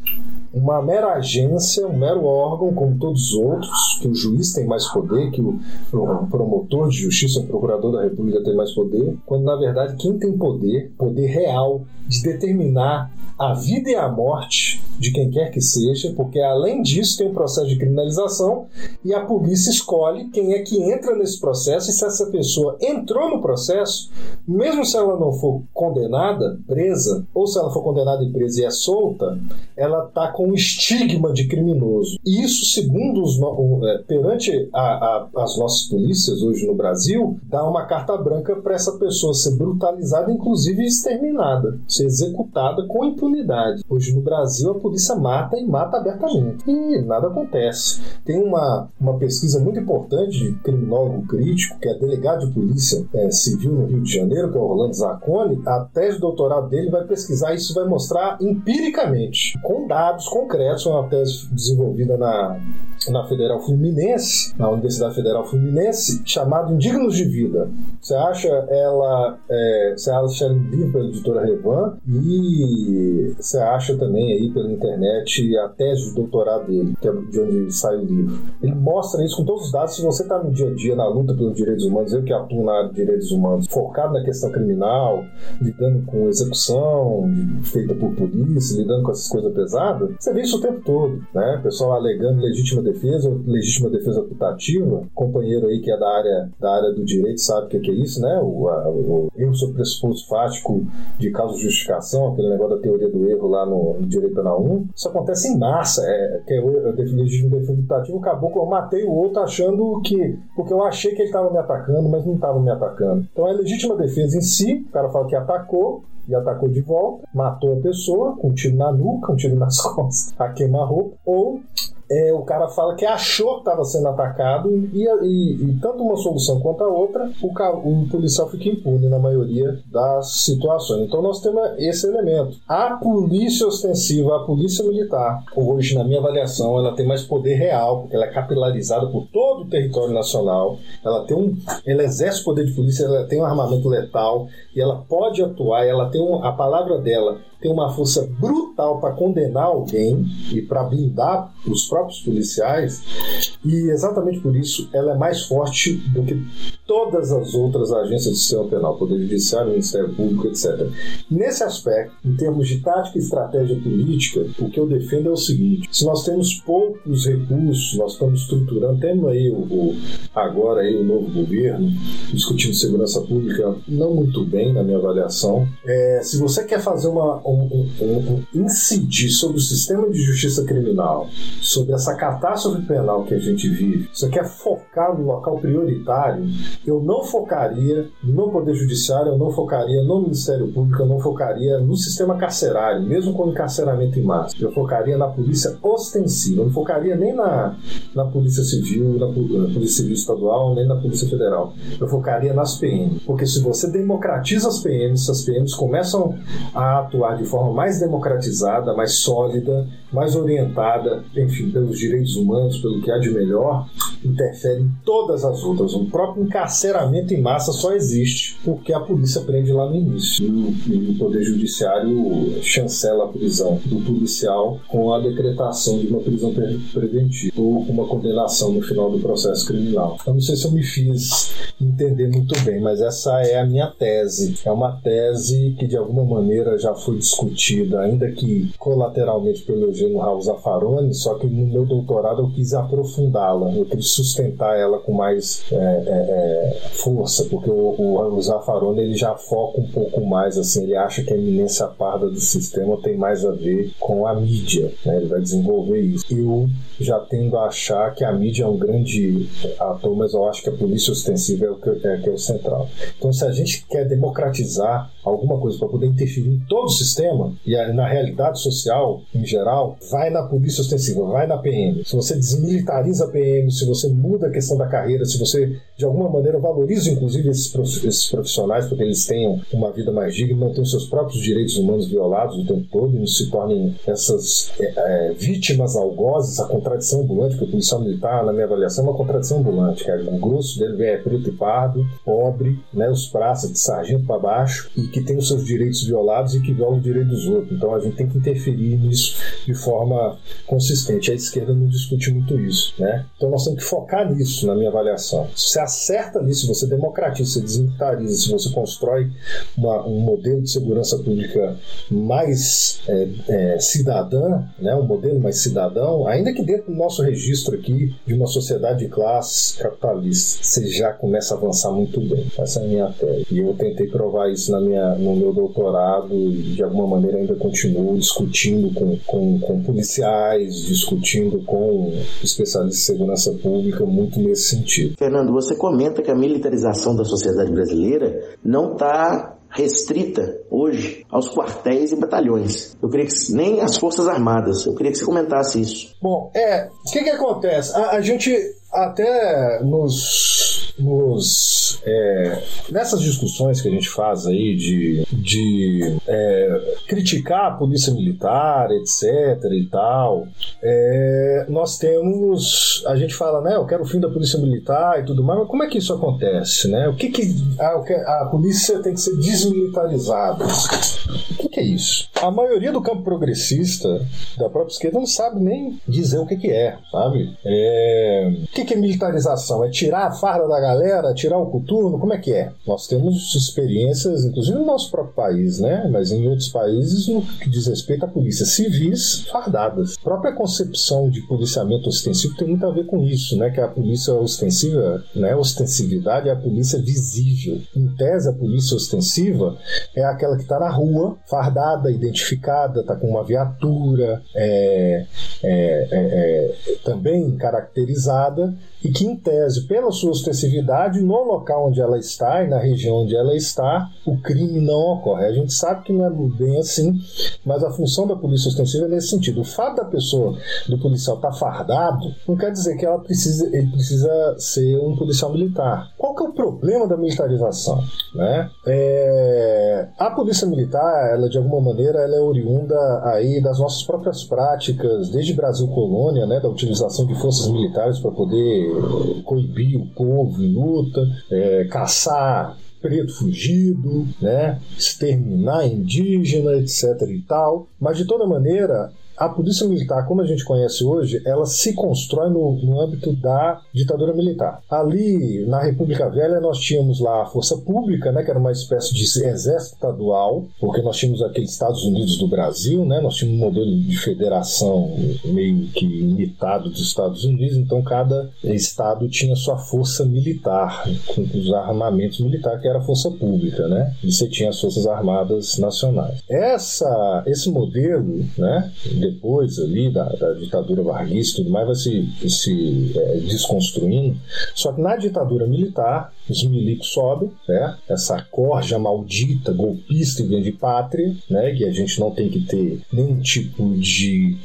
uma mera agência, um mero órgão, como todos os outros, que o juiz tem mais poder, que o, promotor de justiça, o procurador da República tem mais poder, quando na verdade quem tem poder, poder real, de determinar a vida e a morte de quem quer que seja, porque além disso tem um processo de criminalização e a polícia escolhe quem é que entra nesse processo e se essa pessoa entrou no processo, mesmo se ela não for condenada, presa, ou se ela for condenada e presa e é solta, ela está com um estigma de criminoso. E isso, segundo os é, perante a, a, as nossas polícias hoje no Brasil, dá uma carta branca para essa pessoa ser brutalizada, inclusive exterminada, ser executada com impunidade. Hoje no Brasil a polícia mata e mata abertamente. E nada acontece. Tem uma, uma pesquisa muito importante de criminólogo crítico, que é delegado de polícia é, civil no Rio de Janeiro, que é o Orlando Zacconi. A tese de doutorado dele vai pesquisar isso vai mostrar empiricamente, com dados concretos, uma tese desenvolvida na na Federal Fluminense, na Universidade Federal Fluminense, chamado Indignos de Vida. Você acha ela, é, você acha um livro pela editora Revan e você acha também aí pela internet a tese de doutorado dele, que é de onde sai o livro. Ele mostra isso com todos os dados. Se você está no dia a dia na luta pelos direitos humanos, eu que atuo na área de direitos humanos, focado na questão criminal, lidando com execução feita por polícia, lidando com essas coisas pesadas, você vê isso o tempo todo, né? O pessoal alegando legítima defesa, legítima defesa putativa, companheiro aí que é da área, da área do direito sabe o que, é isso, né? O, a, o erro sobre pressuposto fático de causa de justificação, aquele negócio da teoria do erro lá no, no direito penal 1, isso acontece em massa. É, que é o legítimo defesa putativo, acabou que eu matei o outro achando que. Porque eu achei que ele estava me atacando, mas não estava me atacando. Então é legítima defesa em si, o cara fala que atacou, e atacou de volta, matou a pessoa com um tiro na nuca, um tiro nas costas, a queima-roupa, ou é, o cara fala que achou que estava sendo atacado e, e, e, tanto uma solução quanto a outra, o, o, policial fica impune na maioria das situações. Então nós temos esse elemento. A polícia ostensiva, a polícia militar, hoje, na minha avaliação, ela tem mais poder real, porque ela é capilarizada por todo o território nacional, ela tem um. Ela exerce poder de polícia, ela tem um armamento letal e ela pode atuar, ela tem um, a palavra dela tem uma força brutal para condenar alguém e para blindar os próprios policiais, e exatamente por isso ela é mais forte do que todas as outras agências do sistema penal, Poder Judiciário, Ministério Público, etc. Nesse aspecto, em termos de tática e estratégia política, o que eu defendo é o seguinte: se nós temos poucos recursos, nós estamos estruturando, temos aí o, o agora aí o novo governo discutindo segurança pública não muito bem, na minha avaliação. É, se você quer fazer uma um, um, um, incidir sobre o sistema de justiça criminal, sobre essa catástrofe penal que a gente vive, você quer focar no local prioritário, eu não focaria no Poder Judiciário, eu não focaria no Ministério Público, eu não focaria no sistema carcerário, mesmo com encarceramento em massa. Eu focaria na polícia ostensiva, eu não focaria nem na, na Polícia Civil, na, na Polícia Civil Estadual, nem na Polícia Federal. Eu focaria nas PM. Porque se você democratiza as PMs, se as PMs começam a atuar de forma mais democratizada, mais sólida, mais orientada, enfim, pelos direitos humanos, pelo que há de melhor, interfere em todas as outras. O próprio encarceramento em massa só existe porque a polícia prende lá no início. E o Poder Judiciário chancela a prisão do policial com a decretação de uma prisão preventiva ou uma condenação no final do processo criminal. Eu não sei se eu me fiz entender muito bem, mas essa é a minha tese. É uma tese que de alguma maneira já foi discutida, ainda que colateralmente pelo Eugênio Raul Zaffaroni, só que no meu doutorado eu quis aprofundá-la, eu quis sustentar ela com mais é, é, é força, porque o, o, o Zaffaroni ele já foca um pouco mais, assim, ele acha que a eminência parda do sistema tem mais a ver com a mídia, né? ele vai desenvolver isso. Eu já tendo a achar que a mídia é um grande ator, mas eu acho que a polícia ostensiva é o que é, que é o central. Então, se a gente quer democratizar alguma coisa para poder interferir em todo o sistema e na realidade social em geral, vai na polícia ostensiva, vai na PM. Se você desmilitariza a PM, se você muda a questão da carreira, se você de alguma maneira valoriza inclusive esses profissionais porque eles tenham uma vida mais digna, não tenham seus próprios direitos humanos violados o tempo todo e não se tornem essas é, é, vítimas algozes, a contradição ambulante, porque o policial militar, na minha avaliação, é uma contradição ambulante, que é, o grosso dele é preto e pardo, pobre, né, os praças de sargento para baixo e que tem os seus direitos violados e que viola o direito dos outros. Então a gente tem que interferir nisso de forma consistente. A esquerda não discute muito isso, né? Então nós temos que focar nisso na minha avaliação. Se você acerta nisso, você democratiza, se desmilitariza, se você constrói uma, um modelo de segurança pública mais é, é, cidadã, né? um modelo mais cidadão, ainda que dentro do nosso registro aqui de uma sociedade de classes capitalista, você já começa a avançar muito bem. Essa é a minha tese. E eu tentei provar isso na minha, no meu doutorado e de alguma maneira ainda continuo discutindo com, com, com policiais, discutindo com especialistas de segurança pública, muito nesse sentido. Fernando, você comenta que a militarização da sociedade brasileira não está restrita hoje aos quartéis e batalhões. Eu queria que nem as Forças Armadas. Eu queria que você comentasse isso. Bom, é, o que, que acontece? A, a gente até nos, nos é, nessas discussões que a gente faz aí de, de é, criticar a polícia militar, etc. e tal, é, nós temos a gente fala, né? Eu quero o fim da polícia militar e tudo mais, mas como é que isso acontece, né? O que que a, a polícia tem que ser desmilitarizada? O que, que é isso? A maioria do campo progressista da própria esquerda não sabe nem dizer o que que é, sabe? É, o que que é militarização? É tirar a farda da galera, tirar o coturno? Como é que é? Nós temos experiências, inclusive no nosso próprio país, né? Mas em outros países, no que diz respeito a polícias civis fardadas. A própria concepção de policiamento ostensivo tem muito a ver com isso, né? Que a polícia ostensiva, né? Ostensividade é a polícia visível. Em tese, a polícia ostensiva é aquela que está na rua, fardada, identificada, está com uma viatura, é, é, é, é também caracterizada e que, em tese, pela sua ostensividade, no local onde ela está e na região onde ela está, o crime não ocorre. A gente sabe que não é bem assim, mas a função da polícia ostensiva é nesse sentido. O fato da pessoa, do policial, estar tá fardado, não quer dizer que ela precisa, ele precisa ser um policial militar. Qual que é o problema da militarização? Né? É... A polícia militar, ela de alguma maneira, ela é oriunda aí das nossas próprias práticas, desde Brasil colônia, né, da utilização de forças militares para poder coibir o povo em luta, é, caçar preto fugido, né, exterminar indígena, etc e tal. Mas de toda maneira, a polícia militar, como a gente conhece hoje, ela se constrói no, no, âmbito da ditadura militar. Ali, na República Velha, nós tínhamos lá a força pública, né, que era uma espécie de exército estadual, porque nós tínhamos aqueles Estados Unidos do Brasil, né, nós tínhamos um modelo de federação meio que imitado dos Estados Unidos, então cada estado tinha sua força militar, com os armamentos militares, que era a força pública, né, e você tinha as forças armadas nacionais. Essa, esse modelo, né, depois ali da, da ditadura varguista e tudo mais vai se, se é, desconstruindo. Só que na ditadura militar, os milicos sobem, né? essa corja maldita, golpista e de pátria, né? que a gente não tem que ter nenhum tipo de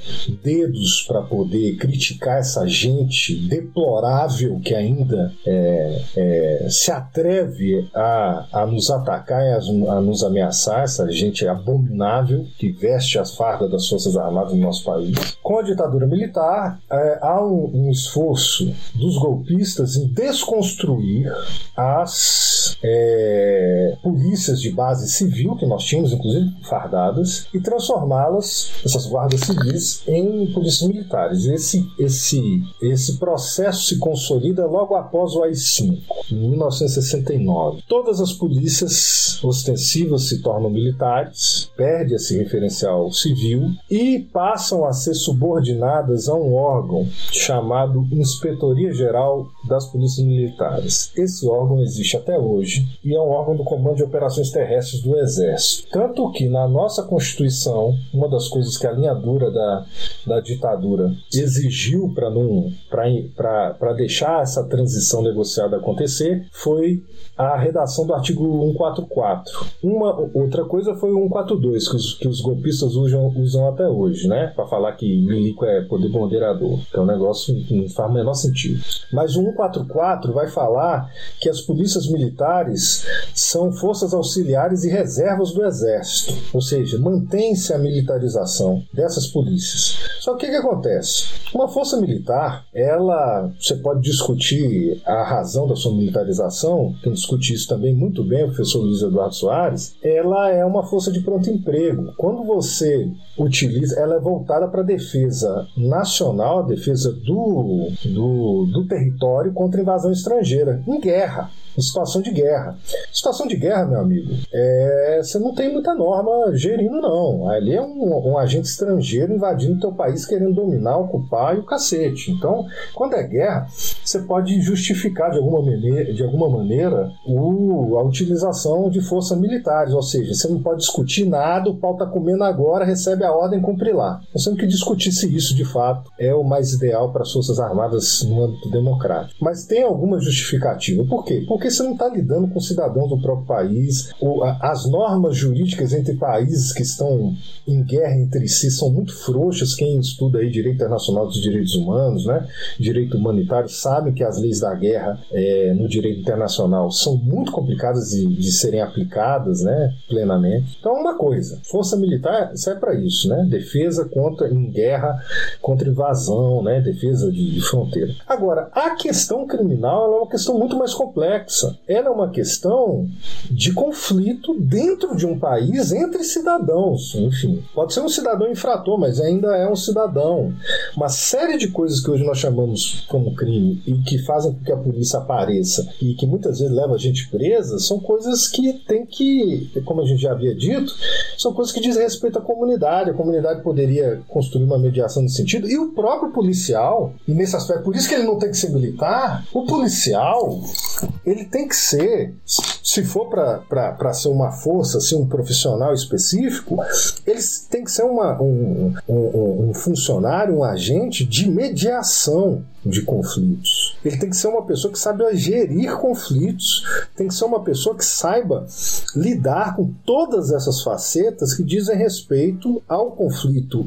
dedos para poder criticar essa gente deplorável que ainda é, é, se atreve a, a nos atacar e a, a nos ameaçar, essa gente abominável que veste as fardas das Forças Armadas no nosso país. Com a ditadura militar, é, há um, um esforço dos golpistas em desconstruir as é, polícias de base civil que nós tínhamos, inclusive fardadas, e transformá-las, essas guardas civis, em polícias militares. Esse, esse, esse processo se consolida logo após o AI-5, em 1969. Todas as polícias ostensivas se tornam militares, perde esse referencial civil e passam a ser subordinadas a um órgão chamado Inspetoria Geral das Polícias Militares. Esse órgão existe até hoje e é um órgão do Comando de Operações Terrestres do Exército. Tanto que na nossa Constituição, uma das coisas que a linha dura da, da ditadura exigiu para deixar essa transição negociada acontecer foi a redação do artigo 144. Uma outra coisa foi o 142, que os, que os golpistas usam, usam até hoje, né? Para falar que milico é poder moderador. Que é um negócio que não faz o menor sentido. Mas o 144 vai falar que as polícias militares são forças auxiliares e reservas do Exército. Ou seja, mantém-se a militarização dessas polícias. Só que o que, acontece? Uma força militar, ela, você pode discutir a razão da sua militarização, quem discute isso também muito bem, o professor Luiz Eduardo Soares, ela é uma força de pronto emprego. Quando você utiliza, ela é voltada para a defesa nacional, a defesa do, do, do território contra invasão estrangeira, em guerra em situação de guerra. Situação de guerra, meu amigo, é, você não tem muita norma gerindo, não. Ali é um, um agente estrangeiro invadindo teu país, querendo dominar, ocupar e o cacete. Então, quando é guerra, você pode justificar de alguma maneira, de alguma maneira o, a utilização de forças militares, ou seja, você não pode discutir nada, o pau tá comendo agora, recebe a ordem, cumpre lá. Nós temos que discutir se isso de fato é o mais ideal para as Forças Armadas no âmbito democrático. Mas tem alguma justificativa. Por quê? Porque você não está lidando com cidadãos do próprio país, as normas jurídicas entre países que estão em guerra entre si são muito frouxas. Quem estuda aí direito internacional dos direitos humanos, né, direito humanitário, sabe que as leis da guerra é, no direito internacional são muito complicadas de, de serem aplicadas, né, plenamente. Então, uma coisa, força militar serve para isso, né, defesa contra em guerra contra invasão, né, defesa de, de fronteira. Agora, a questão criminal é uma questão muito mais complexa. Ela é uma questão de conflito dentro de um país entre cidadãos, enfim Pode ser um cidadão infrator, mas ainda é um cidadão. Uma série de coisas que hoje nós chamamos como crime e que fazem com que a polícia apareça e que muitas vezes leva a gente presa são coisas que tem que, como a gente já havia dito, são coisas que dizem respeito à comunidade. A comunidade poderia construir uma mediação nesse sentido. E o próprio policial, e nesse aspecto, por isso que ele não tem que ser militar, o policial, ele tem que ser, se for para ser uma força, assim, um profissional específico, ele tem que ser uma, um, um, um funcionário, um agente de mediação de conflitos. Ele tem que ser uma pessoa que saiba gerir conflitos, tem que ser uma pessoa que saiba lidar com todas essas facetas que dizem respeito ao conflito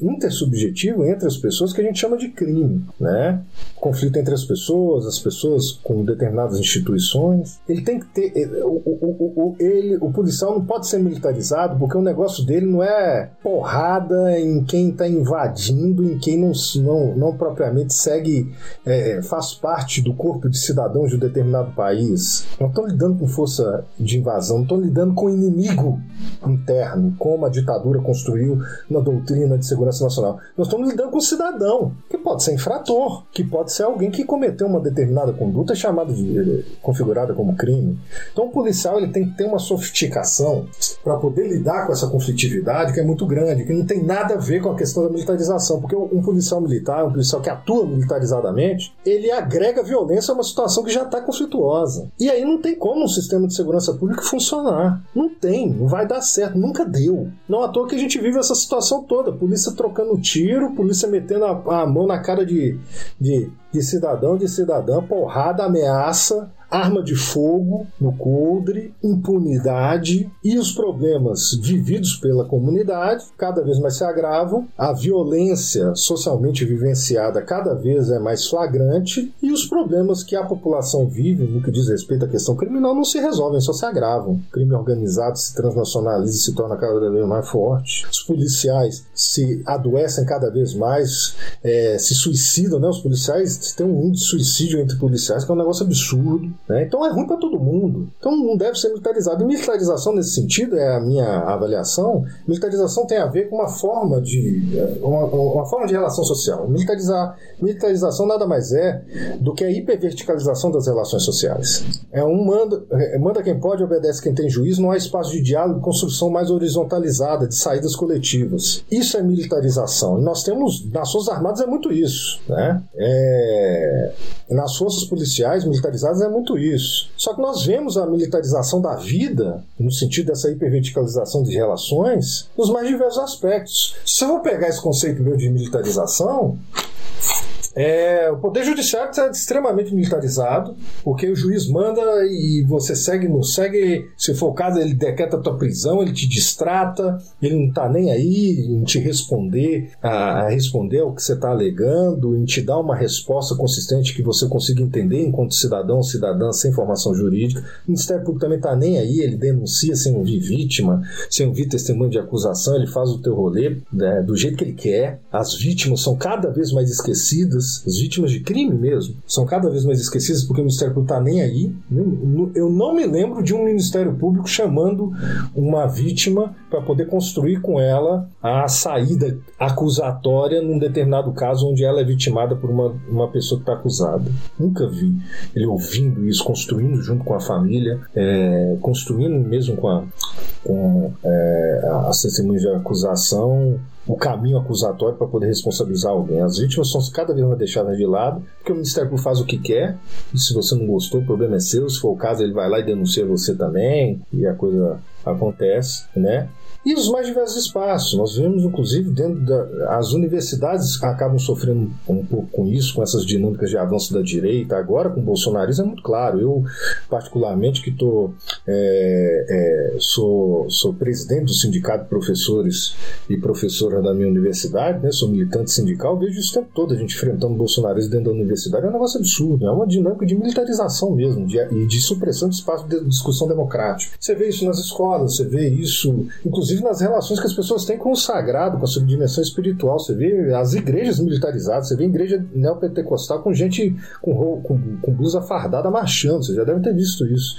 intersubjetivo entre as pessoas que a gente chama de crime, né? Conflito entre as pessoas, as pessoas com determinadas instituições. Ele tem que ter o, o, o, ele, o policial não pode ser militarizado porque o negócio dele não é porrada em quem está invadindo, em quem não, não, não propriamente segue, é, faz parte do corpo de cidadãos de um determinado país. Não estão lidando com força de invasão, estão lidando com inimigo interno, como a ditadura construiu na doutrina de segurança nacional. Nós estamos lidando com cidadão, que pode ser infrator, que pode ser alguém que cometeu uma determinada conduta chamado de, configurada como crime. Então o policial ele tem que ter uma sofisticação para poder lidar com essa conflitividade que é muito grande, que não tem nada a ver com a questão da militarização, porque um policial militar, um policial que atua militarizadamente, ele agrega violência a uma situação que já está conflituosa. E aí não tem como um sistema de segurança pública funcionar. Não tem, não vai dar certo, nunca deu. Não à toa que a gente vive essa situação toda, polícia trocando tiro, polícia metendo a, a mão na cara de, de, de cidadão, de cidadã, porrada, ameaça, arma de fogo no coldre, impunidade e os problemas vividos pela comunidade cada vez mais se agravam, a violência socialmente vivenciada cada vez é mais flagrante e os problemas que a população vive no que diz respeito à questão criminal não se resolvem, só se agravam. O crime organizado se transnacionaliza e se torna cada vez mais forte. Os policiais se adoecem cada vez mais, é, se suicidam, né? Os policiais têm um índice de suicídio entre policiais que é um negócio absurdo. Né? Então é ruim para todo mundo. Então não deve ser militarizado. E militarização, nesse sentido, é a minha avaliação. Militarização tem a ver com uma forma de, uma, uma forma de relação social. Militarizar, militarização nada mais é do que a hiperverticalização das relações sociais. É um manda, é, manda quem pode, obedece quem tem juízo, não há espaço de diálogo e construção mais horizontalizada de saídas coletivas. Isso é militarização. E nós temos, nas Forças Armadas é muito isso. Né? É, nas forças policiais militarizadas é muito isso. Só que nós vemos a militarização da vida, no sentido dessa hiperverticalização de relações, nos mais diversos aspectos. Se eu vou pegar esse conceito meu de militarização, é, o Poder Judiciário está extremamente militarizado, porque o juiz manda e você segue, não segue. Se for o caso, ele decreta a tua prisão, ele te distrata, ele não está nem aí em te responder, a, a responder ao que você está alegando, em te dar uma resposta consistente que você consiga entender enquanto cidadão ou cidadã sem formação jurídica. O Ministério Público também está nem aí, ele denuncia sem ouvir vítima, sem ouvir testemunho de acusação, ele faz o teu rolê né, do jeito que ele quer. As vítimas são cada vez mais esquecidas as vítimas de crime mesmo, são cada vez mais esquecidas porque o Ministério Público está nem aí. Eu não me lembro de um Ministério Público chamando uma vítima para poder construir com ela a saída acusatória num determinado caso onde ela é vitimada por uma, uma pessoa que está acusada. Nunca vi ele ouvindo isso, construindo junto com a família, é, construindo mesmo com, a, com é, as testemunhas de acusação o caminho acusatório para poder responsabilizar alguém. As vítimas são cada vez mais deixadas de lado, porque o Ministério Público faz o que quer, e se você não gostou, o problema é seu. Se for o caso, ele vai lá e denuncia você também, e a coisa acontece, né? E os mais diversos espaços. Nós vemos, inclusive, dentro das universidades acabam sofrendo um pouco com isso, com essas dinâmicas de avanço da direita. Agora, com o bolsonarismo, é muito claro. Eu, particularmente, que tô, é, é, sou, sou presidente do Sindicato de Professores e professora da minha universidade, né, sou militante sindical, vejo isso o tempo todo, a gente enfrentando o bolsonarismo dentro da universidade. É um negócio absurdo, é uma dinâmica de militarização mesmo de, e de supressão de espaço de discussão democrática. Você vê isso nas escolas, você vê isso, inclusive inclusive nas relações que as pessoas têm com o sagrado, com a sua dimensão espiritual. Você vê as igrejas militarizadas, você vê igreja neopentecostal com gente com, com, com blusa fardada marchando, você já deve ter visto isso.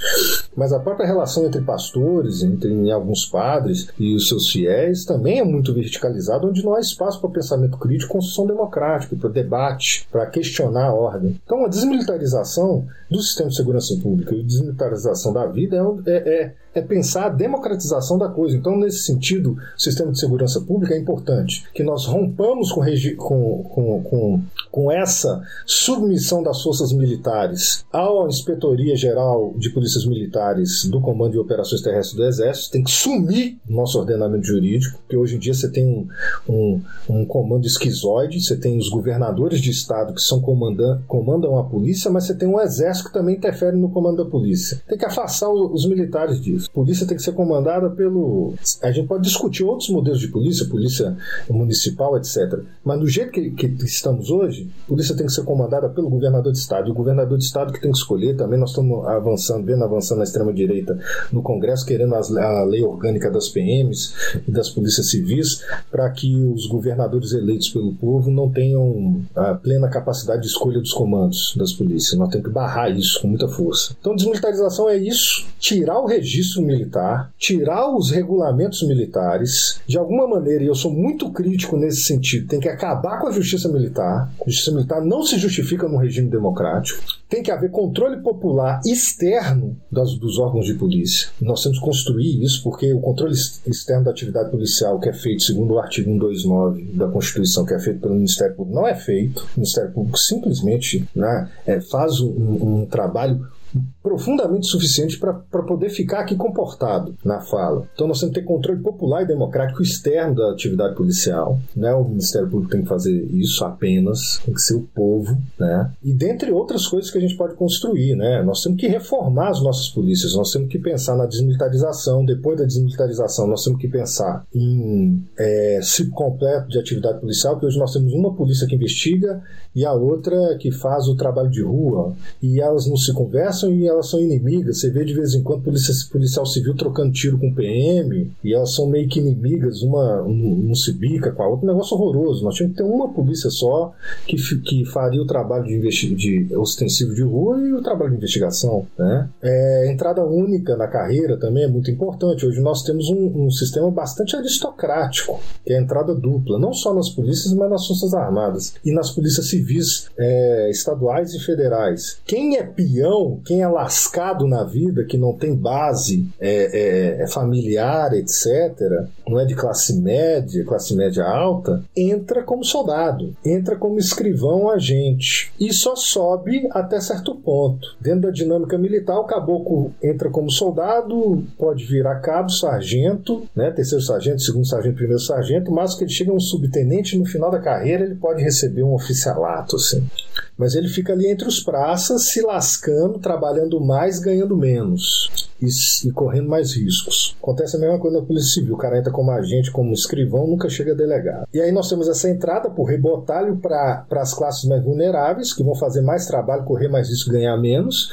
Mas a própria relação entre pastores, entre alguns padres e os seus fiéis também é muito verticalizada, onde não há espaço para pensamento crítico, construção democrática, para debate, para questionar a ordem. Então, a desmilitarização do sistema de segurança pública e a desmilitarização da vida é, é, é é pensar a democratização da coisa. Então, nesse sentido, o sistema de segurança pública é importante que nós rompamos com, com, com, com, com essa submissão das forças militares à Inspetoria Geral de Polícias Militares do Comando de Operações Terrestres do Exército, tem que sumir nosso ordenamento jurídico, porque hoje em dia você tem um, um, um comando esquizoide, você tem os governadores de estado que são comandam, comandam a polícia, mas você tem um exército que também interfere no comando da polícia. Tem que afastar os militares disso. Polícia tem que ser comandada pelo. A gente pode discutir outros modelos de polícia, polícia municipal, etc. Mas do jeito que, que estamos hoje, polícia tem que ser comandada pelo governador de estado. E o governador de estado que tem que escolher também. Nós estamos avançando, vendo avançando na extrema-direita no Congresso, querendo as, a lei orgânica das PMs e das polícias civis, para que os governadores eleitos pelo povo não tenham a plena capacidade de escolha dos comandos das polícias. Nós temos que barrar isso com muita força. Então, desmilitarização é isso: tirar o registro registro militar, tirar os regulamentos militares, de alguma maneira, e eu sou muito crítico nesse sentido, tem que acabar com a justiça militar. Justiça militar não se justifica num regime democrático. Tem que haver controle popular externo das, dos órgãos de polícia. Nós temos que construir isso, porque o controle externo da atividade policial, que é feito segundo o artigo 129 da Constituição, que é feito pelo Ministério Público, não é feito. O Ministério Público simplesmente né, é, faz um, um trabalho profundamente suficiente para poder ficar aqui comportado na fala. Então nós temos que ter controle popular e democrático externo da atividade policial. Né? O Ministério Público tem que fazer isso apenas, tem que ser o povo. Né? E dentre outras coisas que a gente pode construir. Né? Nós temos que reformar as nossas polícias, nós temos que pensar na desmilitarização. Depois da desmilitarização, nós temos que pensar em é, ciclo completo de atividade policial, que hoje nós temos uma polícia que investiga e a outra que faz o trabalho de rua. E elas não se e elas são inimigas. Você vê de vez em quando polícia, policial civil trocando tiro com PM e elas são meio que inimigas, uma não se bica com a outra. Um negócio horroroso. Nós tínhamos que ter uma polícia só que, que faria o trabalho de, de ostensivo de rua e o trabalho de investigação. Né? É, entrada única na carreira também é muito importante. Hoje nós temos um, um sistema bastante aristocrático, que é a entrada dupla, não só nas polícias, mas nas forças armadas e nas polícias civis é, estaduais e federais. Quem é peão, quem é lascado na vida, que não tem base é, é, é, familiar, etc., não é de classe média, classe média alta, entra como soldado, entra como escrivão agente e só sobe até certo ponto. Dentro da dinâmica militar, o caboclo entra como soldado, pode virar cabo, sargento, né, terceiro sargento, segundo sargento, primeiro sargento, mas que ele chega a um subtenente no final da carreira ele pode receber um oficialato, assim. Mas ele fica ali entre os praças, se lascando, trabalhando mais, ganhando menos e, e, correndo mais riscos. Acontece a mesma coisa na Polícia Civil. O cara entra como agente, como escrivão, nunca chega a delegado. E aí nós temos essa entrada por rebotalho para as classes mais vulneráveis, que vão fazer mais trabalho, correr mais risco, ganhar menos.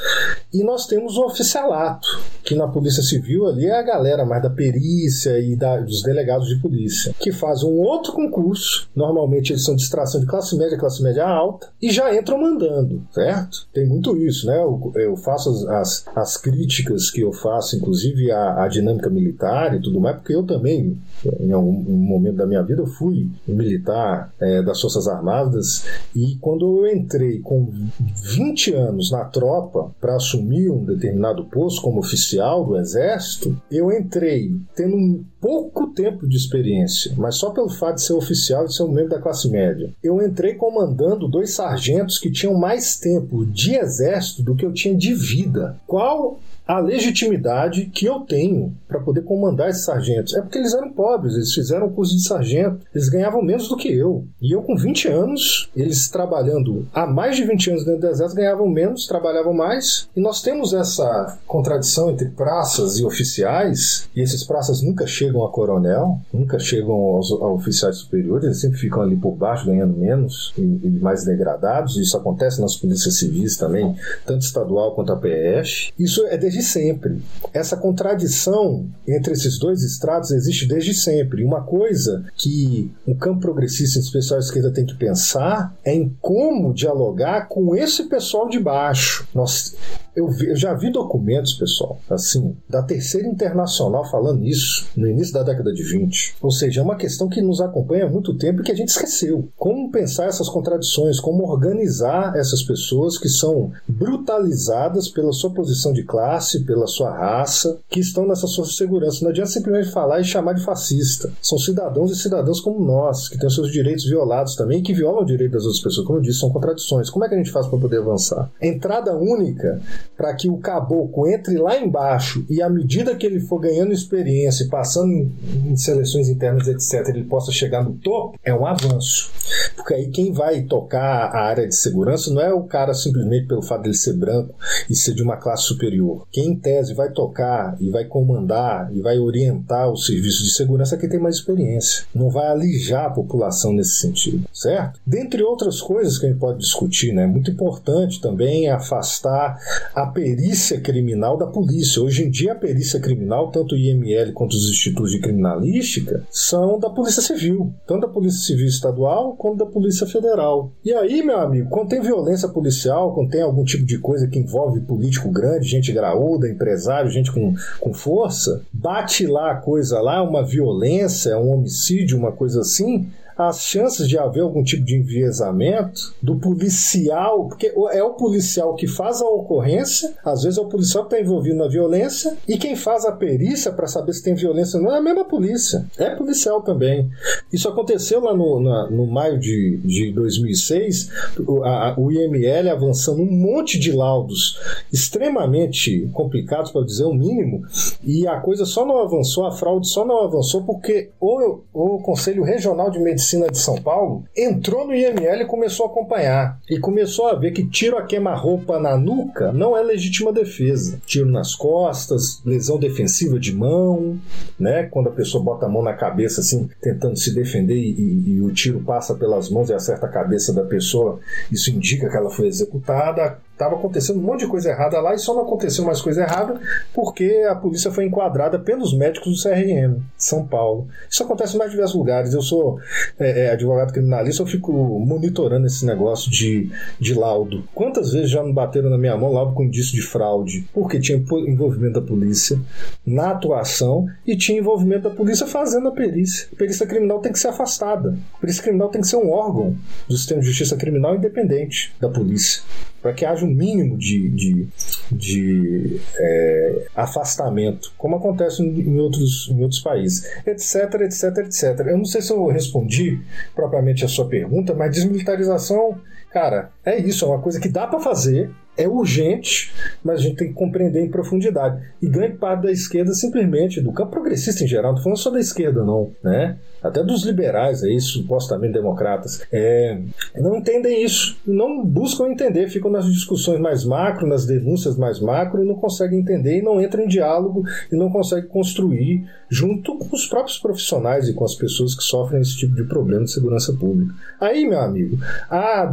E nós temos o oficialato, que na Polícia Civil ali é a galera mais da perícia e da, dos delegados de polícia, que faz um outro concurso. Normalmente eles são de extração de classe média, classe média alta, e já entram mandando, certo? Tem muito isso, né? Eu, eu faço as, as, as, críticas que eu faço, inclusive a, a, dinâmica militar e tudo mais, porque eu também, em algum momento da minha vida, eu fui militar é, das Forças Armadas e quando eu entrei com 20 anos na tropa para assumir um determinado posto como oficial do Exército, eu entrei tendo pouco tempo de experiência, mas só pelo fato de ser oficial e ser um membro da classe média. Eu entrei comandando dois sargentos que tinham mais tempo de exército do que eu tinha de vida. Qual a legitimidade que eu tenho para poder comandar esses sargentos. É porque eles eram pobres, eles fizeram o curso de sargento, eles ganhavam menos do que eu. E eu, com 20 anos, eles trabalhando há mais de 20 anos dentro do exército, ganhavam menos, trabalhavam mais. E nós temos essa contradição entre praças e oficiais, e esses praças nunca chegam a coronel, nunca chegam aos, a oficiais superiores, eles sempre ficam ali por baixo, ganhando menos e, e mais degradados. Isso acontece nas polícias civis também, tanto estadual quanto a PF. Isso é desde sempre. Essa contradição entre esses dois estratos existe desde sempre. Uma coisa que o campo progressista, em especial a esquerda, tem que pensar é em como dialogar com esse pessoal de baixo. Nós, eu, já vi documentos, pessoal, assim, da Terceira Internacional falando isso no início da década de 20. Ou seja, é uma questão que nos acompanha há muito tempo e que a gente esqueceu. Como pensar essas contradições, como organizar essas pessoas que são brutalizadas pela sua posição de classe, pela sua raça, que estão nessa sua segurança. Não adianta simplesmente falar e chamar de fascista. São cidadãos e cidadãs como nós, que têm seus direitos violados também, que violam o direito das outras pessoas. Como eu disse, são contradições. Como é que a gente faz para poder avançar? Entrada única para que o caboclo entre lá embaixo e à medida que ele for ganhando experiência e passando em, em seleções internas, etc., ele possa chegar no topo, é um avanço. Porque aí quem vai tocar a área de segurança não é o cara simplesmente pelo fato dele ser branco e ser de uma classe superior. Quem em tese vai tocar e vai comandar e vai orientar o serviço de segurança é quem tem mais experiência. Não vai alijar a população nesse sentido, certo? Dentre outras coisas que a gente pode discutir, né? Muito importante também afastar a perícia criminal da polícia. Hoje em dia, a perícia criminal, tanto o IML quanto os institutos de criminalística, são da Polícia Civil, tanto da Polícia Civil Estadual quanto da Polícia Federal. E aí, meu amigo, quando tem violência policial, quando tem algum tipo de coisa que envolve político grande, gente graúda, empresário, gente com, com força, bate lá a coisa lá, uma violência, um homicídio, uma coisa assim, as chances de haver algum tipo de enviesamento do policial, porque é o policial que faz a ocorrência, às vezes é o policial que está envolvido na violência, e quem faz a perícia para saber se tem violência não é a mesma polícia. É policial também. Isso aconteceu lá no, na, no maio de, de 2006, o, a, o IML avançando um monte de laudos extremamente complicados, para dizer o mínimo, e a coisa só não avançou, a fraude só não avançou porque o, o Conselho Regional de Medicina de São Paulo entrou no IML e começou a acompanhar. E começou a ver que tiro a queima-roupa na nuca não é legítima defesa. Tiro nas costas, lesão defensiva de mão, né? Quando a pessoa bota a mão na cabeça, assim, tentando se defender e, e o tiro passa pelas mãos e acerta a cabeça da pessoa, isso indica que ela foi executada estava acontecendo um monte de coisa errada lá e só não aconteceu mais coisa errada porque a polícia foi enquadrada pelos médicos do CRM São Paulo. Isso acontece em mais diversos lugares. Eu sou é, é, advogado criminalista, eu fico monitorando esse negócio de, de laudo. Quantas vezes já me bateram na minha mão laudo com indício de fraude? Porque tinha envolvimento da polícia na atuação e tinha envolvimento da polícia fazendo a perícia. A perícia criminal tem que ser afastada. A perícia criminal tem que ser um órgão do sistema de justiça criminal independente da polícia para que haja um mínimo de, de, de é, afastamento, como acontece em outros, em outros países, etc, etc, etc. Eu não sei se eu respondi propriamente a sua pergunta, mas desmilitarização, cara, é isso, é uma coisa que dá para fazer, é urgente, mas a gente tem que compreender em profundidade. E grande parte da esquerda, simplesmente, do campo progressista em geral, não falando só da esquerda, não, né? Até dos liberais aí, supostamente democratas, é, não entendem isso, não buscam entender, ficam nas discussões mais macro, nas denúncias mais macro e não conseguem entender e não entram em diálogo e não conseguem construir junto com os próprios profissionais e com as pessoas que sofrem esse tipo de problema de segurança pública. Aí, meu amigo, a, a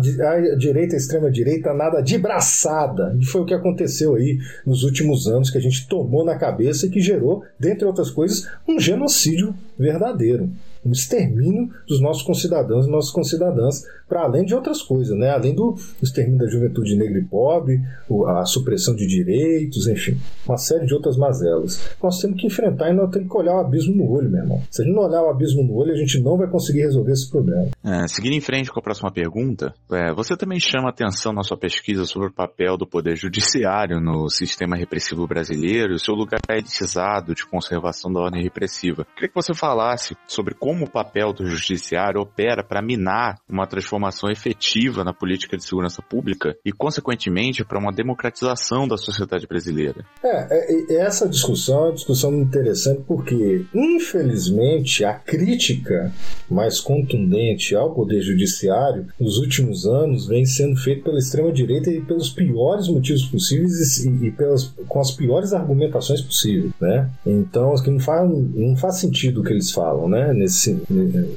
direita, a extrema direita, nada de braçada, e foi o que aconteceu aí nos últimos anos que a gente tomou na cabeça e que gerou, dentre outras coisas, um genocídio verdadeiro um extermínio dos nossos concidadãos e nossas concidadãs, para além de outras coisas, né? além do extermínio da juventude negra e pobre, a supressão de direitos, enfim, uma série de outras mazelas. Nós temos que enfrentar e nós temos que olhar o abismo no olho, meu irmão. Se a gente não olhar o abismo no olho, a gente não vai conseguir resolver esse problema. É, seguindo em frente com a próxima pergunta, é, você também chama atenção na sua pesquisa sobre o papel do Poder Judiciário no sistema repressivo brasileiro e seu lugar elitizado de conservação da ordem repressiva. Queria que você falasse sobre como o papel do judiciário opera para minar uma transformação efetiva na política de segurança pública e, consequentemente, para uma democratização da sociedade brasileira. É, é, essa discussão é uma discussão interessante porque, infelizmente, a crítica mais contundente ao Poder Judiciário nos últimos anos vem sendo feita pela extrema-direita e pelos piores motivos possíveis e, e pelas, com as piores argumentações possíveis. Né? Então, assim, não faz, não faz sentido o que eles falam né? nesse,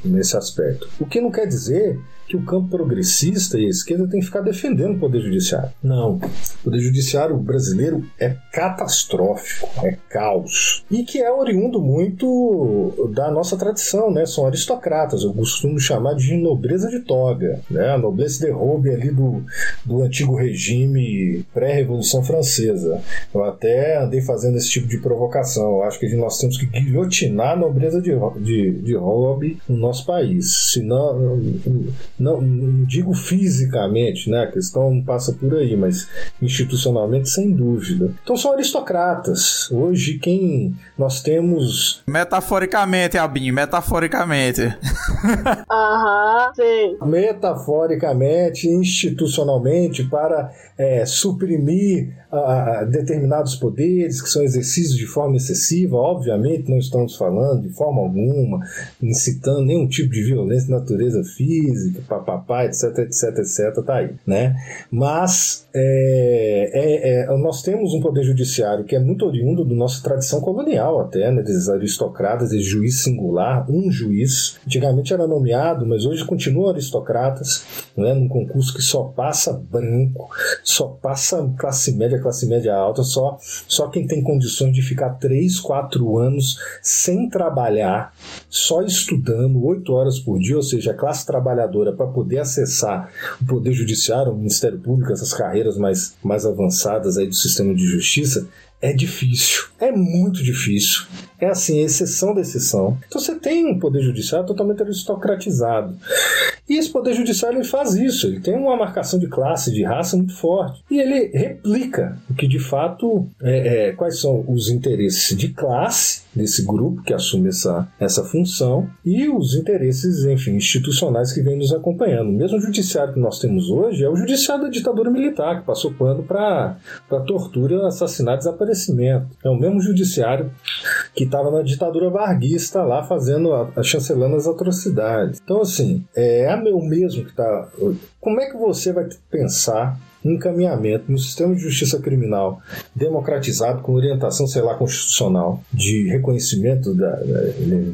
nesse aspecto. O que não quer dizer que o campo progressista e a esquerda tem que ficar defendendo o Poder Judiciário. Não. O Poder Judiciário brasileiro é catastrófico, é caos. E que é oriundo muito da nossa tradição, né? São aristocratas, eu costumo chamar de nobreza de toga, né? A noblesse derrube ali do, do antigo regime pré-revolução francesa. Eu até andei fazendo esse tipo de provocação. Eu acho que nós temos que guilhotinar a nobreza de, de, de no nosso país. Senão não, não digo fisicamente, né? A questão não passa por aí, mas institucionalmente, sem dúvida. Então são aristocratas. Hoje, quem nós temos. Metaforicamente, Albinho, metaforicamente. Aham, sim. Metaforicamente, institucionalmente, para é, suprimir determinados poderes que são exercidos de forma excessiva. Obviamente, não estamos falando de forma alguma, incitando nenhum tipo de violência de natureza física, papapá, etc, etc, etc, tá aí, né? Mas é, é, é, nós temos um poder judiciário que é muito oriundo da nossa tradição colonial até, né? Desses aristocratas, de juiz singular, um juiz. Antigamente era nomeado, mas hoje continuam aristocratas, né? Num concurso que só passa branco, só passa classe média, classe média alta, só, só quem tem condições de ficar 3, 4 anos sem trabalhar, só estudando 8 horas por dia, ou seja, a classe trabalhadora para poder acessar o Poder Judiciário, o Ministério Público, essas carreiras mais, mais avançadas aí do sistema de justiça, é difícil, é muito difícil. É assim, exceção da exceção. Então você tem um poder judiciário totalmente aristocratizado. E esse poder judiciário ele faz isso, ele tem uma marcação de classe, de raça muito forte. E ele replica o que de fato é, é, quais são os interesses de classe desse grupo que assume essa, essa função e os interesses, enfim, institucionais que vêm nos acompanhando. O mesmo judiciário que nós temos hoje é o judiciário da ditadura militar, que passou pano para tortura, assassinato e desaparecimento. É o mesmo judiciário que estava na ditadura varguista lá fazendo, a, chancelando as atrocidades. Então, assim, é o mesmo que está. Como é que você vai pensar encaminhamento no sistema de justiça criminal democratizado, com orientação, sei lá, constitucional, de reconhecimento da, da,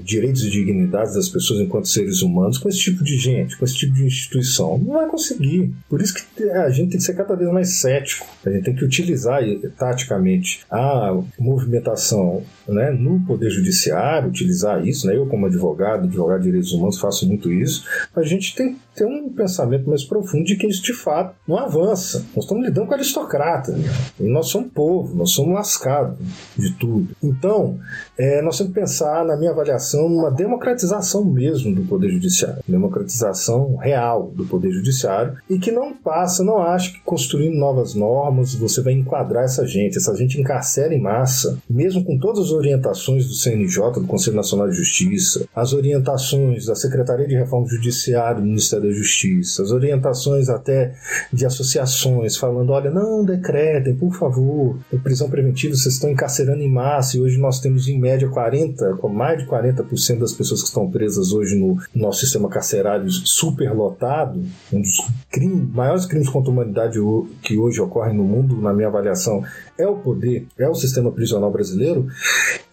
direitos e dignidades das pessoas enquanto seres humanos, com esse tipo de gente, com esse tipo de instituição. Não vai conseguir. Por isso que a gente tem que ser cada vez mais cético. A gente tem que utilizar taticamente a movimentação né, no Poder Judiciário, utilizar isso. Né? Eu, como advogado, advogado de direitos humanos, faço muito isso. A gente tem ter um pensamento mais profundo de que isso de fato não avança. Nós estamos lidando com aristocrata. Né? E nós somos povo, nós somos lascados de tudo. Então, é, nós temos que pensar, na minha avaliação, numa democratização mesmo do Poder Judiciário. Democratização real do Poder Judiciário e que não passa, não acho que construindo novas normas você vai enquadrar essa gente. Essa gente encarcera em massa, mesmo com todas as orientações do CNJ, do Conselho Nacional de Justiça, as orientações da Secretaria de Reforma Judiciária do Ministério da Justiça, as orientações até de associações falando: olha, não decretem, por favor, prisão preventiva, vocês estão encarcerando em massa e hoje nós temos em média 40, mais de 40% das pessoas que estão presas hoje no nosso sistema carcerário superlotado, um dos crimes, maiores crimes contra a humanidade que hoje ocorrem no mundo, na minha avaliação, é o poder, é o sistema prisional brasileiro,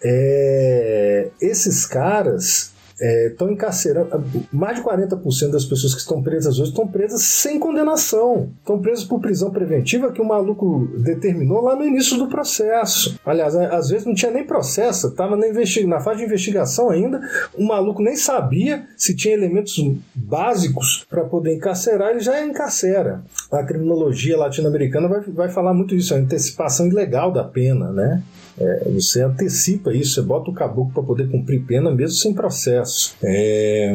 é, esses caras estão é, encarcerando. Mais de 40% das pessoas que estão presas hoje estão presas sem condenação. Estão presas por prisão preventiva que o maluco determinou lá no início do processo. Aliás, às vezes não tinha nem processo, estava na, na fase de investigação ainda. O maluco nem sabia se tinha elementos básicos para poder encarcerar, ele já encarcera. A criminologia latino-americana vai, vai falar muito disso, a antecipação ilegal da pena, né? É, você antecipa isso, você bota o caboclo para poder cumprir pena mesmo sem processo. É,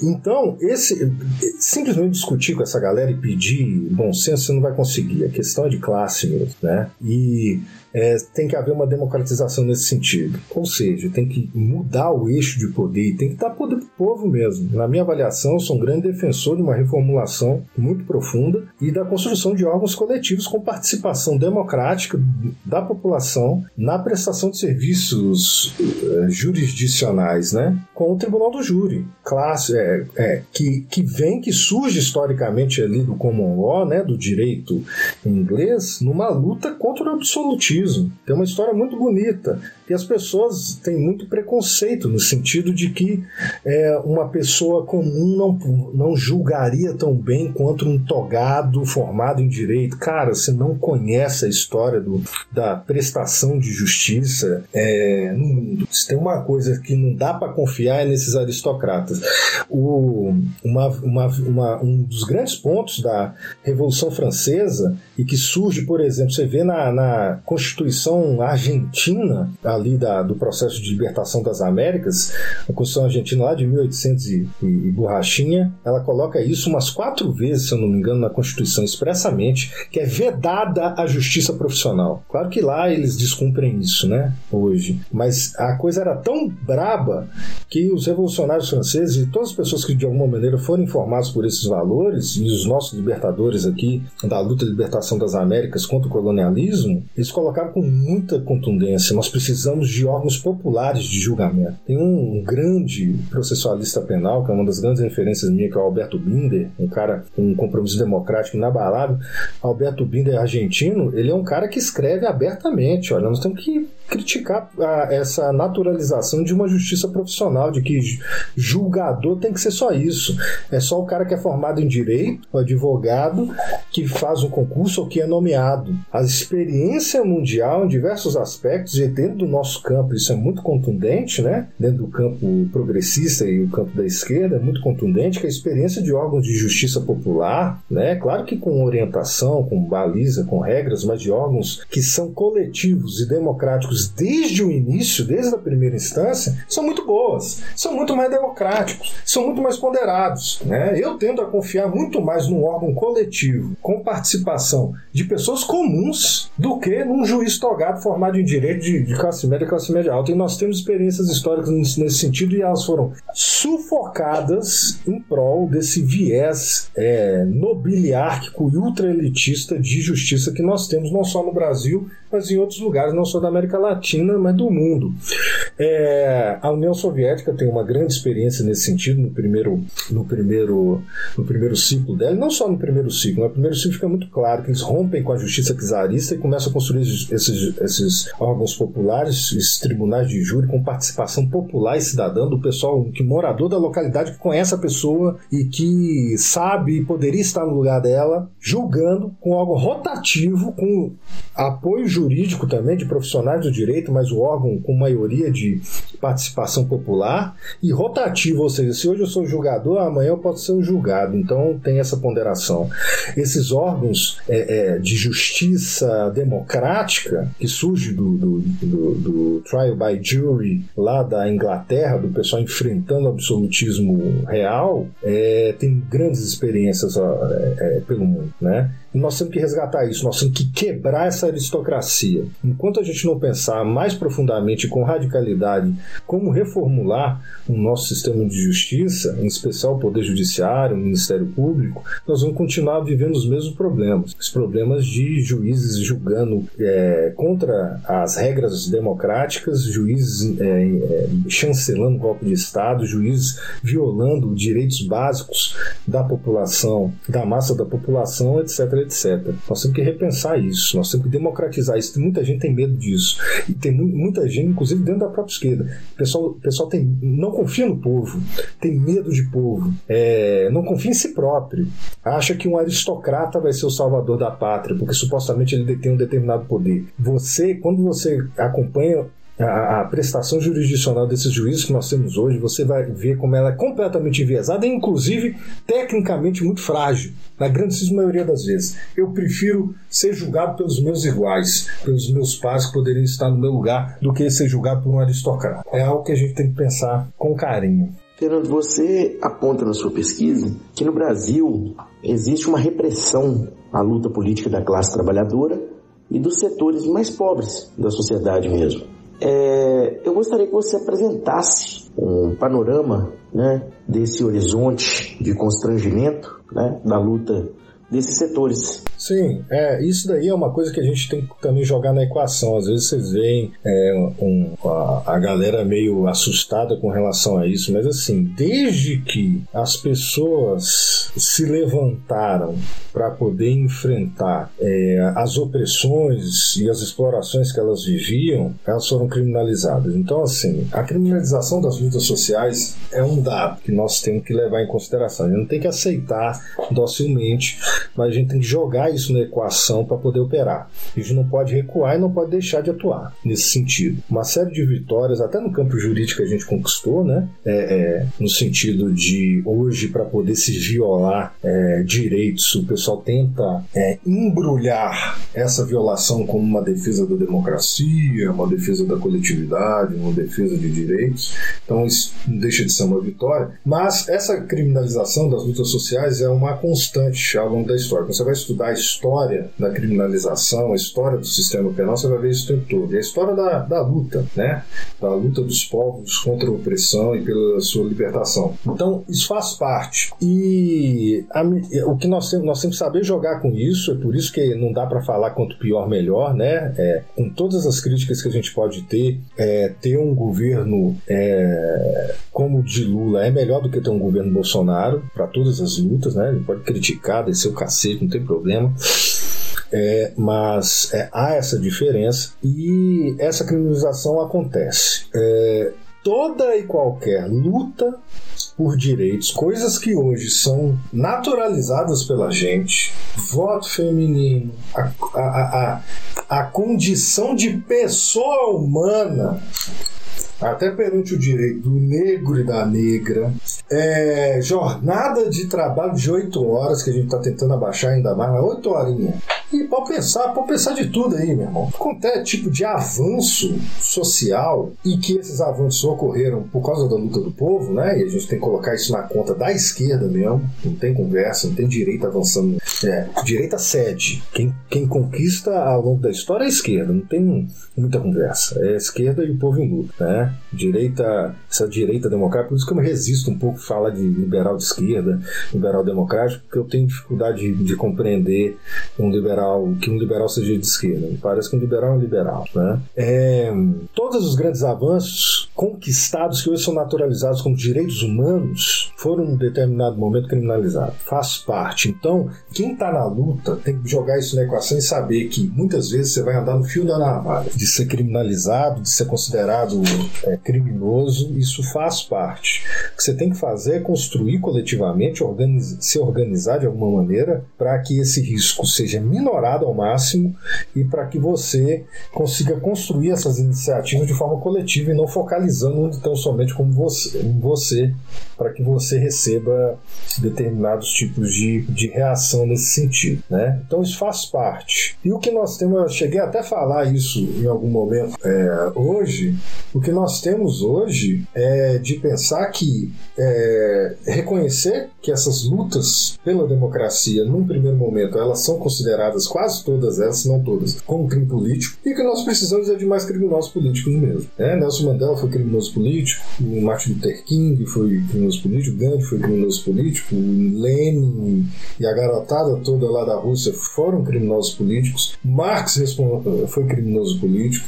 então, esse simplesmente discutir com essa galera e pedir bom senso você não vai conseguir. A questão é de classe mesmo, né? E é, tem que haver uma democratização nesse sentido. Ou seja, tem que mudar o eixo de poder tem que dar poder para o povo mesmo. Na minha avaliação, sou um grande defensor de uma reformulação muito profunda e da construção de órgãos coletivos com participação democrática da população na prestação de serviços uh, jurisdicionais, né? com o Tribunal do Júri, classe, é, é, que, que vem, que surge historicamente ali do common law, né, do direito inglês, numa luta contra o absolutismo. Tem uma história muito bonita. E as pessoas têm muito preconceito no sentido de que é, uma pessoa comum não, não julgaria tão bem quanto um togado formado em direito. Cara, você não conhece a história do, da prestação de justiça é, no mundo. Se tem uma coisa que não dá para confiar é nesses aristocratas. O, uma, uma, uma, um dos grandes pontos da Revolução Francesa e que surge, por exemplo, você vê na, na Constituição Argentina, ali da, do processo de libertação das Américas, a Constituição Argentina lá de 1800 e, e, e borrachinha, ela coloca isso umas quatro vezes, se eu não me engano, na Constituição expressamente, que é vedada a justiça profissional. Claro que lá eles descumprem isso, né, hoje. Mas a coisa era tão braba que os revolucionários franceses e todas as pessoas que de alguma maneira foram informados por esses valores, e os nossos libertadores aqui da luta de libertação das Américas contra o colonialismo, eles colocaram com muita contundência: nós precisamos de órgãos populares de julgamento. Tem um grande processualista penal, que é uma das grandes referências minhas, que é o Alberto Binder, um cara com um compromisso democrático inabalável. Alberto Binder, argentino, ele é um cara que escreve abertamente: olha, nós temos que criticar a, essa naturalização de uma justiça profissional, de que julgador tem que ser só isso. É só o cara que é formado em direito, o advogado, que faz um concurso ou que é nomeado. A experiência mundial em diversos aspectos, e dentro do nosso campo, isso é muito contundente, né? Dentro do campo progressista e o campo da esquerda, é muito contundente que a experiência de órgãos de justiça popular, né? Claro que com orientação, com baliza, com regras, mas de órgãos que são coletivos e democráticos desde o início, desde a primeira instância, são muito boas, são muito mais democráticos, são muito mais ponderados. Né? Eu tendo a confiar muito mais num órgão coletivo, com participação de pessoas comuns, do que num juiz togado formado em direito de, de classe média e classe média alta. E nós temos experiências históricas nesse sentido e elas foram sufocadas em prol desse viés é, nobiliárquico e ultraelitista de justiça que nós temos não só no Brasil, mas em outros lugares, não só da América Latina, mas do mundo. É, a União Soviética tem uma grande experiência nesse sentido no primeiro, no primeiro, no primeiro ciclo dela, não só no primeiro ciclo, no primeiro ciclo fica muito claro que eles rompem com a justiça czarista e começam a construir esses, esses órgãos populares, esses tribunais de júri com participação popular e cidadã do pessoal que morador da localidade que conhece a pessoa e que sabe e poderia estar no lugar dela, julgando com algo rotativo, com apoio jurídico também de profissionais do direito, mas o órgão com maioria de participação popular e rotativo, ou seja, se hoje eu sou julgador, amanhã eu posso ser o julgado. Então tem essa ponderação. Esses órgãos é, é, de justiça democrática que surge do, do, do, do, trial by jury lá da Inglaterra, do pessoal enfrentando o absolutismo real, é, tem grandes experiências é, é, pelo mundo, né? Nós temos que resgatar isso, nós temos que quebrar essa aristocracia. Enquanto a gente não pensar mais profundamente com radicalidade como reformular o nosso sistema de justiça, em especial o Poder Judiciário, o Ministério Público, nós vamos continuar vivendo os mesmos problemas. Os problemas de juízes julgando é, contra as regras democráticas, juízes é, é, chancelando golpe de Estado, juízes violando direitos básicos da população, da massa da população, etc etc. Nós temos que repensar isso, nós temos que democratizar isso. Muita gente tem medo disso. E tem muita gente, inclusive dentro da própria esquerda. O pessoal, pessoal tem, não confia no povo, tem medo de povo, é, não confia em si próprio. Acha que um aristocrata vai ser o salvador da pátria, porque supostamente ele detém um determinado poder. Você, quando você acompanha a, prestação jurisdicional desses juízes que nós temos hoje, você vai ver como ela é completamente enviesada inclusive, tecnicamente muito frágil, na grandíssima maioria das vezes. Eu prefiro ser julgado pelos meus iguais, pelos meus pais que poderiam estar no meu lugar, do que ser julgado por um aristocrata. É algo que a gente tem que pensar com carinho. Fernando, você aponta na sua pesquisa que no Brasil existe uma repressão à luta política da classe trabalhadora e dos setores mais pobres da sociedade mesmo. É, eu gostaria que você apresentasse um panorama né, desse horizonte de constrangimento né, da luta desses setores. Sim, é, isso daí é uma coisa que a gente tem que também jogar na equação. Às vezes vocês veem é, um, a, a, galera meio assustada com relação a isso, mas assim, desde que as pessoas se levantaram para poder enfrentar é, as opressões e as explorações que elas viviam, elas foram criminalizadas. Então, assim, a criminalização das lutas sociais é um dado que nós temos que levar em consideração. A gente não tem que aceitar docilmente mas a gente tem que jogar isso na equação para poder operar. A gente não pode recuar e não pode deixar de atuar nesse sentido. Uma série de vitórias, até no campo jurídico, a gente conquistou, né? É, é, no sentido de hoje, para poder se violar é, direitos, o pessoal tenta é, embrulhar essa violação como uma defesa da democracia, uma defesa da coletividade, uma defesa de direitos. Então, isso não deixa de ser uma vitória. Mas essa criminalização das lutas sociais é uma constante ao longo da história. Quando você vai estudar a história da criminalização, a história do sistema penal, você vai ver isso o tempo todo. E a história da, da luta, né? Da luta dos povos contra a opressão e pela sua libertação. Então, isso faz parte. E a, o que nós temos, nós temos que saber jogar com isso, é por isso que não dá para falar quanto pior, melhor, né? É, com todas as críticas que a gente pode ter, é, ter um governo é, como o de Lula é melhor do que ter um governo Bolsonaro para todas as lutas, né? Ele pode criticar, descer o cacete, não tem problema. É, mas é, há essa diferença e essa criminalização acontece. É, toda e qualquer luta por direitos, coisas que hoje são naturalizadas pela gente, voto feminino, a, a, a, a condição de pessoa humana até perante o direito do negro e da negra. É, jornada de trabalho de oito horas, que a gente está tentando abaixar ainda mais, mas oito horinhas. E pode pensar, pode pensar de tudo aí, meu irmão. Qualquer tipo de avanço social e que esses avanços ocorreram por causa da luta do povo, né? E a gente tem que colocar isso na conta da esquerda mesmo. Não tem conversa, não tem direito avançando. É, direita cede. Quem, quem conquista ao longo da história é a esquerda. Não tem muita conversa. É a esquerda e o povo luta, né? Direita, essa direita democrática, por isso que eu me resisto um pouco a falar de liberal de esquerda, liberal democrático, porque eu tenho dificuldade de, de compreender um liberal, que um liberal seja de esquerda. Me parece que um liberal é um liberal, né? É, todos os grandes avanços conquistados que hoje são naturalizados como direitos humanos foram em determinado momento criminalizados. Faz parte. Então, quem está na luta tem que jogar isso na equação e saber que muitas vezes você vai andar no fio da navalha de ser criminalizado, de ser considerado é, criminoso, isso faz parte. O que você tem que fazer é construir coletivamente, organiz se organizar de alguma maneira para que esse risco seja minorado ao máximo e para que você consiga construir essas iniciativas de forma coletiva e não focalizando tão somente como você, em você para que você receba determinados tipos de, de reação nesse sentido. Né? Então isso faz parte. E o que nós temos, eu cheguei até a falar isso em algum momento é, hoje, o que nós temos hoje é de pensar que é, reconhecer que essas lutas pela democracia, num primeiro momento, elas são consideradas, quase todas elas, não todas, como crime político, e que nós precisamos é de mais criminosos políticos mesmo. É, Nelson Mandela foi criminoso político, Martin Luther King foi criminoso político, Gandhi foi criminoso político, Lenin e a garotada toda lá da Rússia foram criminosos políticos, Marx foi criminoso político,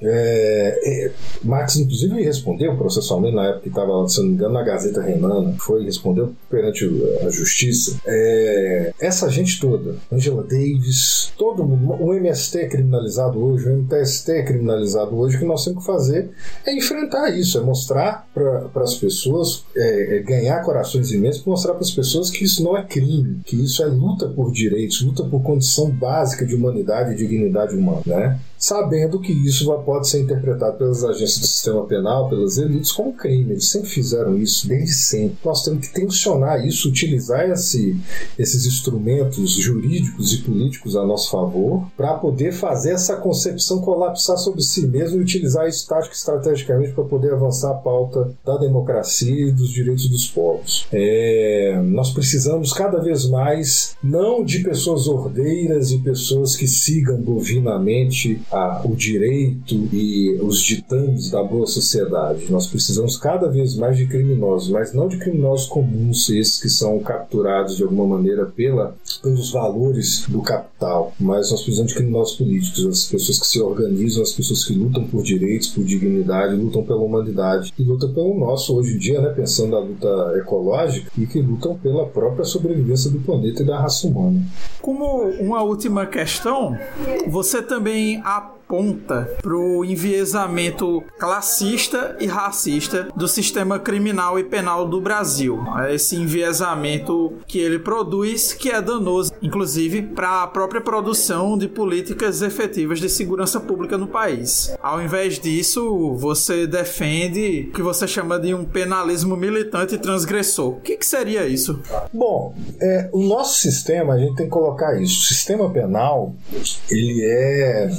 é, é, Marx inclusive respondeu processualmente na época que estava, se não me engano, na Gazeta Renana, foi respondeu perante a justiça. É, essa gente toda, Angela Davis, todo mundo, o MST é criminalizado hoje, o MTST é criminalizado hoje, o que nós temos que fazer é enfrentar isso, é mostrar para as pessoas, é, é ganhar corações imensos, mostrar para as pessoas que isso não é crime, que isso é luta por direitos, luta por condição básica de humanidade e dignidade humana, né? Sabendo que isso pode ser interpretado pelas agências do sistema penal, pelas elites, como crime. Eles sempre fizeram isso, desde sempre. Nós temos que tensionar isso, utilizar esse, esses instrumentos jurídicos e políticos a nosso favor, para poder fazer essa concepção colapsar sobre si mesmo e utilizar isso tático estrategicamente para poder avançar a pauta da democracia e dos direitos dos povos. É, nós precisamos cada vez mais, não de pessoas ordeiras e pessoas que sigam bovinamente a, o direito e os ditames da boa sociedade. Nós precisamos cada vez mais de criminosos, mas não de criminosos comuns, esses que são capturados de alguma maneira pela, pelos valores do capital, mas nós precisamos de criminosos políticos, as pessoas que se organizam, as pessoas que lutam por direitos, por dignidade, lutam pela humanidade e lutam pelo nosso hoje em dia, né, pensando na luta ecológica e que lutam pela própria sobrevivência do planeta e da raça humana. Como uma última questão, você também aponta para o enviesamento classista e racista do sistema criminal e penal do Brasil. É esse enviesamento que ele produz, que é danoso, inclusive, para a própria produção de políticas efetivas de segurança pública no país. Ao invés disso, você defende o que você chama de um penalismo militante e transgressor. O que, que seria isso? Bom, é, o nosso sistema, a gente tem que colocar isso. O sistema penal, ele é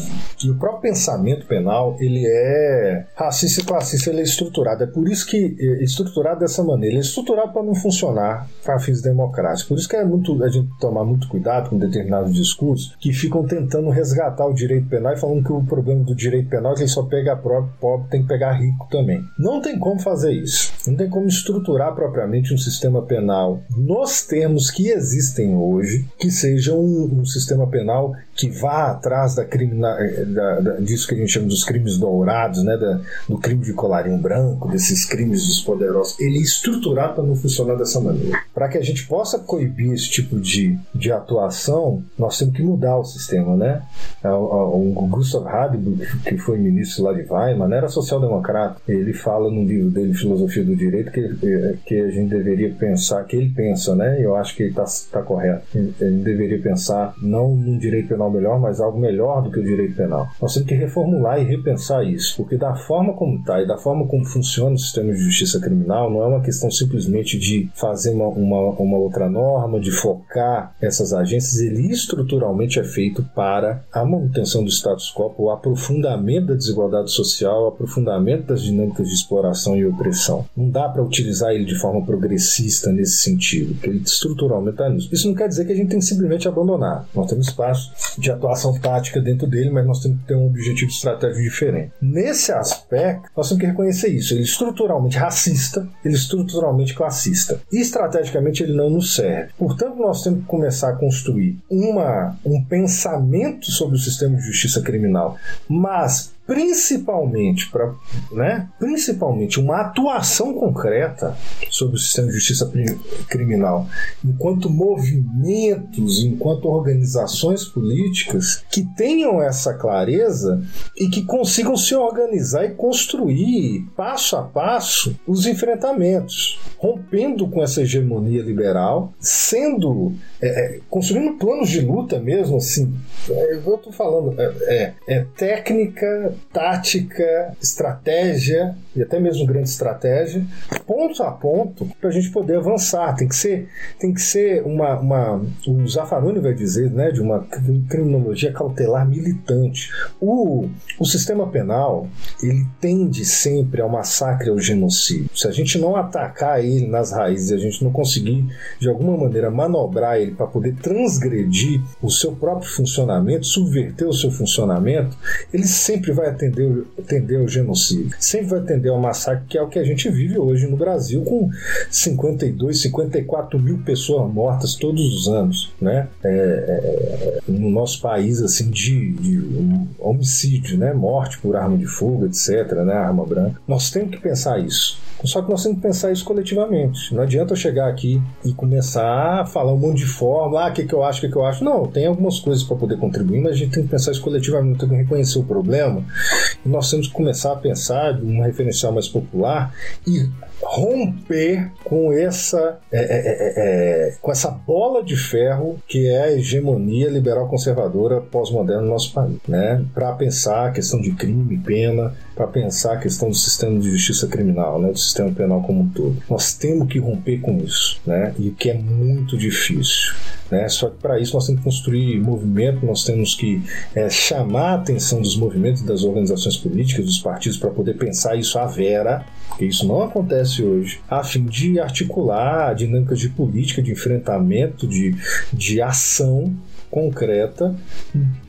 próprio pensamento penal ele é racista e classista, ele é estruturado. É por isso que é estruturado dessa maneira. Ele é estruturado para não funcionar para fins democráticos. Por isso que é muito a gente tomar muito cuidado com determinados discursos que ficam tentando resgatar o direito penal e falando que o problema do direito penal é que ele só pega pobre, pobre tem que pegar rico também. Não tem como fazer isso. Não tem como estruturar propriamente um sistema penal nos termos que existem hoje, que seja um, um sistema penal que vá atrás da, crimina, da da, da, disso que a gente chama dos crimes dourados, né, da, do crime de colarinho branco, desses crimes dos poderosos, ele é estruturado para não funcionar dessa maneira. Para que a gente possa coibir esse tipo de, de atuação, nós temos que mudar o sistema, né? É, o, Gustav Hadley, que foi ministro lá de Weimar, né, era social-democrata, ele fala no livro dele, Filosofia do Direito, que, que a gente deveria pensar, que ele pensa, né? Eu acho que ele está tá correto. Ele deveria pensar não num direito penal melhor, mas algo melhor do que o direito penal. Nós temos que reformular e repensar isso, porque da forma como está e da forma como funciona o sistema de justiça criminal, não é uma questão simplesmente de fazer uma, uma, uma outra norma, de focar essas agências, ele estruturalmente é feito para a manutenção do status quo, o aprofundamento da desigualdade social, o aprofundamento das dinâmicas de exploração e opressão. Não dá para utilizar ele de forma progressista nesse sentido, porque ele estruturalmente está nisso. Isso não quer dizer que a gente tem que simplesmente abandonar. Nós temos espaço de atuação tática dentro dele, mas nós temos que ter um objetivo estratégico diferente. Nesse aspecto, nós temos que reconhecer isso. Ele é estruturalmente racista, ele é estruturalmente classista. E estrategicamente ele não nos serve. Portanto, nós temos que começar a construir uma, um pensamento sobre o sistema de justiça criminal, mas principalmente para, né, principalmente uma atuação concreta sobre o sistema de justiça criminal, enquanto movimentos, enquanto organizações políticas que tenham essa clareza e que consigam se organizar e construir passo a passo os enfrentamentos, rompendo com essa hegemonia liberal, sendo é, é construindo planos de luta mesmo, assim, é, eu estou falando, é, é, é técnica tática, estratégia e até mesmo grande estratégia, ponto a ponto, para a gente poder avançar. Tem que ser, tem que ser uma, uma o Zaffaroni vai dizer, né, de uma criminologia cautelar militante. O, o sistema penal ele tende sempre ao massacre, ao genocídio. Se a gente não atacar ele nas raízes, a gente não conseguir de alguma maneira manobrar ele para poder transgredir o seu próprio funcionamento, subverter o seu funcionamento, ele sempre vai atender, atender ao genocídio, sempre vai atender ao massacre, que é o que a gente vive hoje no Brasil, com 52, 54 mil pessoas mortas todos os anos, né? É, é, no nosso país, assim, de, de um homicídio, né? Morte por arma de fogo, etc., né? Arma branca. Nós temos que pensar isso. Só que nós temos que pensar isso coletivamente. Não adianta eu chegar aqui e começar a falar um monte de forma, ah, o que, que eu acho, o que, que eu acho. Não, tem algumas coisas para poder contribuir, mas a gente tem que pensar isso coletivamente, tem que reconhecer o problema. E nós temos que começar a pensar de um referencial mais popular e romper com essa é, é, é, é, com essa bola de ferro que é a hegemonia liberal conservadora pós-moderna no nosso país, né? Para pensar a questão de crime, pena, para pensar a questão do sistema de justiça criminal, né? Do sistema penal como um todo. Nós temos que romper com isso, né? E que é muito difícil. Né? Só que para isso nós temos que construir movimento, nós temos que é, chamar a atenção dos movimentos, das organizações políticas, dos partidos, para poder pensar isso à vera, porque isso não acontece hoje, a fim de articular dinâmicas de política, de enfrentamento, de, de ação concreta,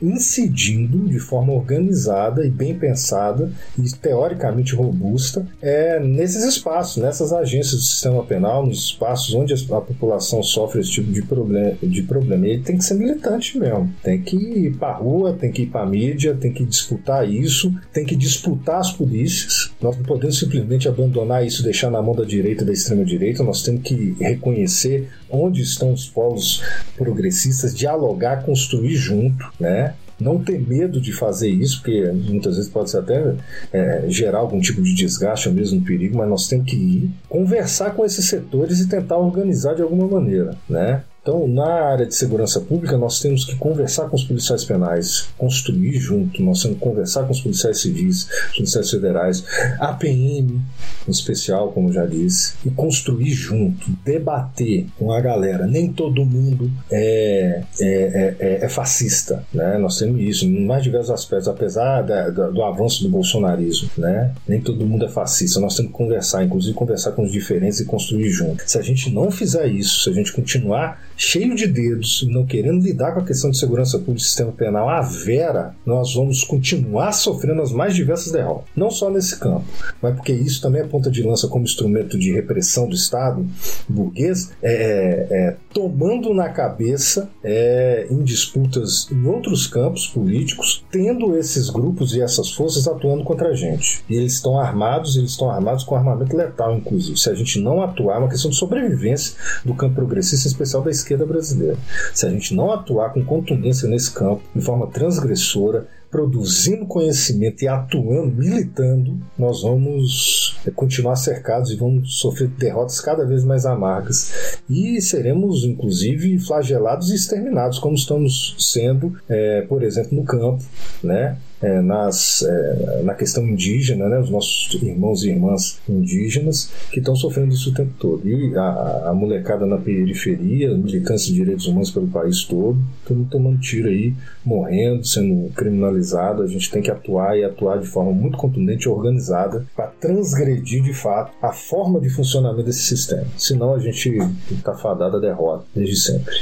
incidindo de forma organizada e bem pensada e teoricamente robusta é, nesses espaços, nessas agências do sistema penal, nos espaços onde a população sofre esse tipo de problema. De problema. Ele tem que ser militante mesmo, tem que ir para rua, tem que ir para mídia, tem que disputar isso, tem que disputar as polícias. Nós não podemos simplesmente abandonar isso, deixar na mão da direita e da extrema direita. Nós temos que reconhecer onde estão os polos progressistas, dialogar, construir junto, né? não ter medo de fazer isso, porque muitas vezes pode até é, gerar algum tipo de desgaste ou mesmo perigo, mas nós temos que ir conversar com esses setores e tentar organizar de alguma maneira, né? Então, na área de segurança pública, nós temos que conversar com os policiais penais, construir junto, nós temos que conversar com os policiais civis, os policiais federais, a PM em especial, como já disse, e construir junto, debater com a galera. Nem todo mundo é, é, é, é fascista, né? Nós temos isso em mais diversos aspectos, apesar da, da, do avanço do bolsonarismo, né? Nem todo mundo é fascista. Nós temos que conversar, inclusive conversar com os diferentes e construir junto. Se a gente não fizer isso, se a gente continuar cheio de dedos e não querendo lidar com a questão de segurança pública e sistema penal à vera, nós vamos continuar sofrendo as mais diversas derrotas. Não só nesse campo, mas porque isso também é ponta de lança como instrumento de repressão do Estado burguês, é, é, é tomando na cabeça é, em disputas em outros campos políticos, tendo esses grupos e essas forças atuando contra a gente. E eles estão armados, eles estão armados com armamento letal, inclusive. Se a gente não atuar, é uma questão de sobrevivência do campo progressista, em especial da esquerda brasileira. Se a gente não atuar com contundência nesse campo, de forma transgressora, produzindo conhecimento e atuando, militando, nós vamos é, continuar cercados e vamos sofrer derrotas cada vez mais amargas. E seremos, inclusive, flagelados e exterminados, como estamos sendo, é, por exemplo, no campo, né? É, nas, é, na questão indígena, né, os nossos irmãos e irmãs indígenas que estão sofrendo isso o tempo todo. E a, a molecada na periferia, militância de direitos humanos pelo país todo, todo tomando tiro aí, morrendo, sendo criminalizado. A gente tem que atuar e atuar de forma muito contundente e organizada para transgredir de fato a forma de funcionamento desse sistema. Senão a gente está fadado à derrota desde sempre.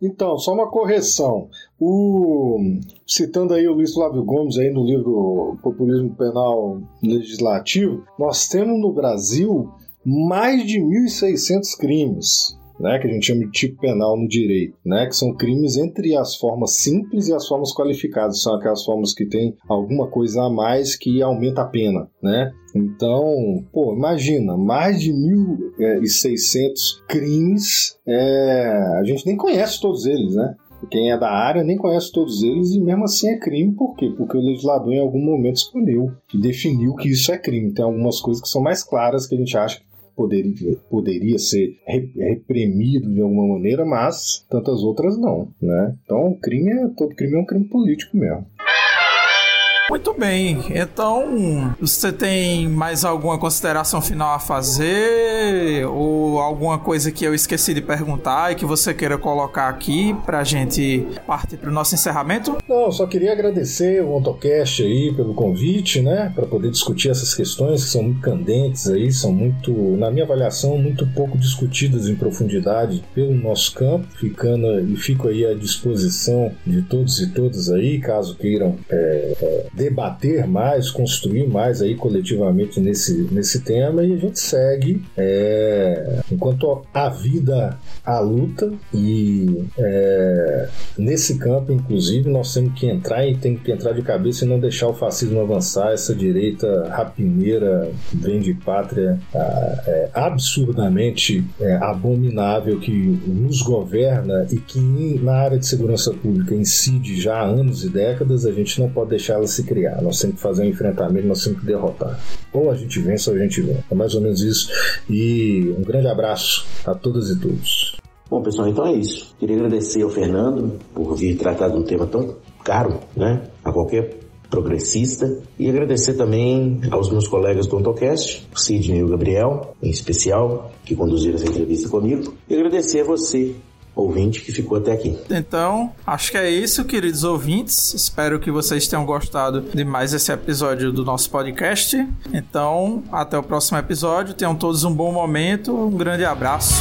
Então, só uma correção. O, citando aí o Luiz Flávio Gomes aí no livro Populismo Penal Legislativo, nós temos no Brasil mais de 1.600 crimes né, que a gente chama de tipo penal no direito, né, que são crimes entre as formas simples e as formas qualificadas, são aquelas formas que têm alguma coisa a mais que aumenta a pena, né? Então, pô, imagina, mais de 1.600 crimes, é, a gente nem conhece todos eles, né? Quem é da área nem conhece todos eles e mesmo assim é crime, por quê? Porque o legislador em algum momento escolheu e definiu que isso é crime. Tem algumas coisas que são mais claras que a gente acha que poderia, poderia ser reprimido de alguma maneira, mas tantas outras não, né? Então, crime é, todo crime é um crime político mesmo. Muito bem, então você tem mais alguma consideração final a fazer ou alguma coisa que eu esqueci de perguntar e que você queira colocar aqui pra gente partir pro nosso encerramento? Não, só queria agradecer o Ontocast aí pelo convite, né, para poder discutir essas questões que são muito candentes aí, são muito, na minha avaliação, muito pouco discutidas em profundidade pelo nosso campo, ficando e fico aí à disposição de todos e todas aí, caso queiram é, debater mais, construir mais aí coletivamente nesse, nesse tema e a gente segue é, enquanto a vida a luta e é, nesse campo inclusive nós temos que entrar e tem que entrar de cabeça e não deixar o fascismo avançar essa direita rapineira vem de pátria é, absurdamente é, abominável que nos governa e que na área de segurança pública incide já há anos e décadas a gente não pode deixar ela se criar. Nós temos que fazer um enfrentamento, nós temos que derrotar. Ou a gente vence ou a gente vence. É mais ou menos isso. E um grande abraço a todas e todos. Bom, pessoal, então é isso. Queria agradecer ao Fernando por vir tratar de um tema tão caro, né, a qualquer progressista e agradecer também aos meus colegas do Ontocast, Sidney e o Gabriel, em especial, que conduziram essa entrevista comigo, e agradecer a você ouvinte que ficou até aqui. Então, acho que é isso, queridos ouvintes. Espero que vocês tenham gostado de mais esse episódio do nosso podcast. Então, até o próximo episódio. Tenham todos um bom momento. Um grande abraço.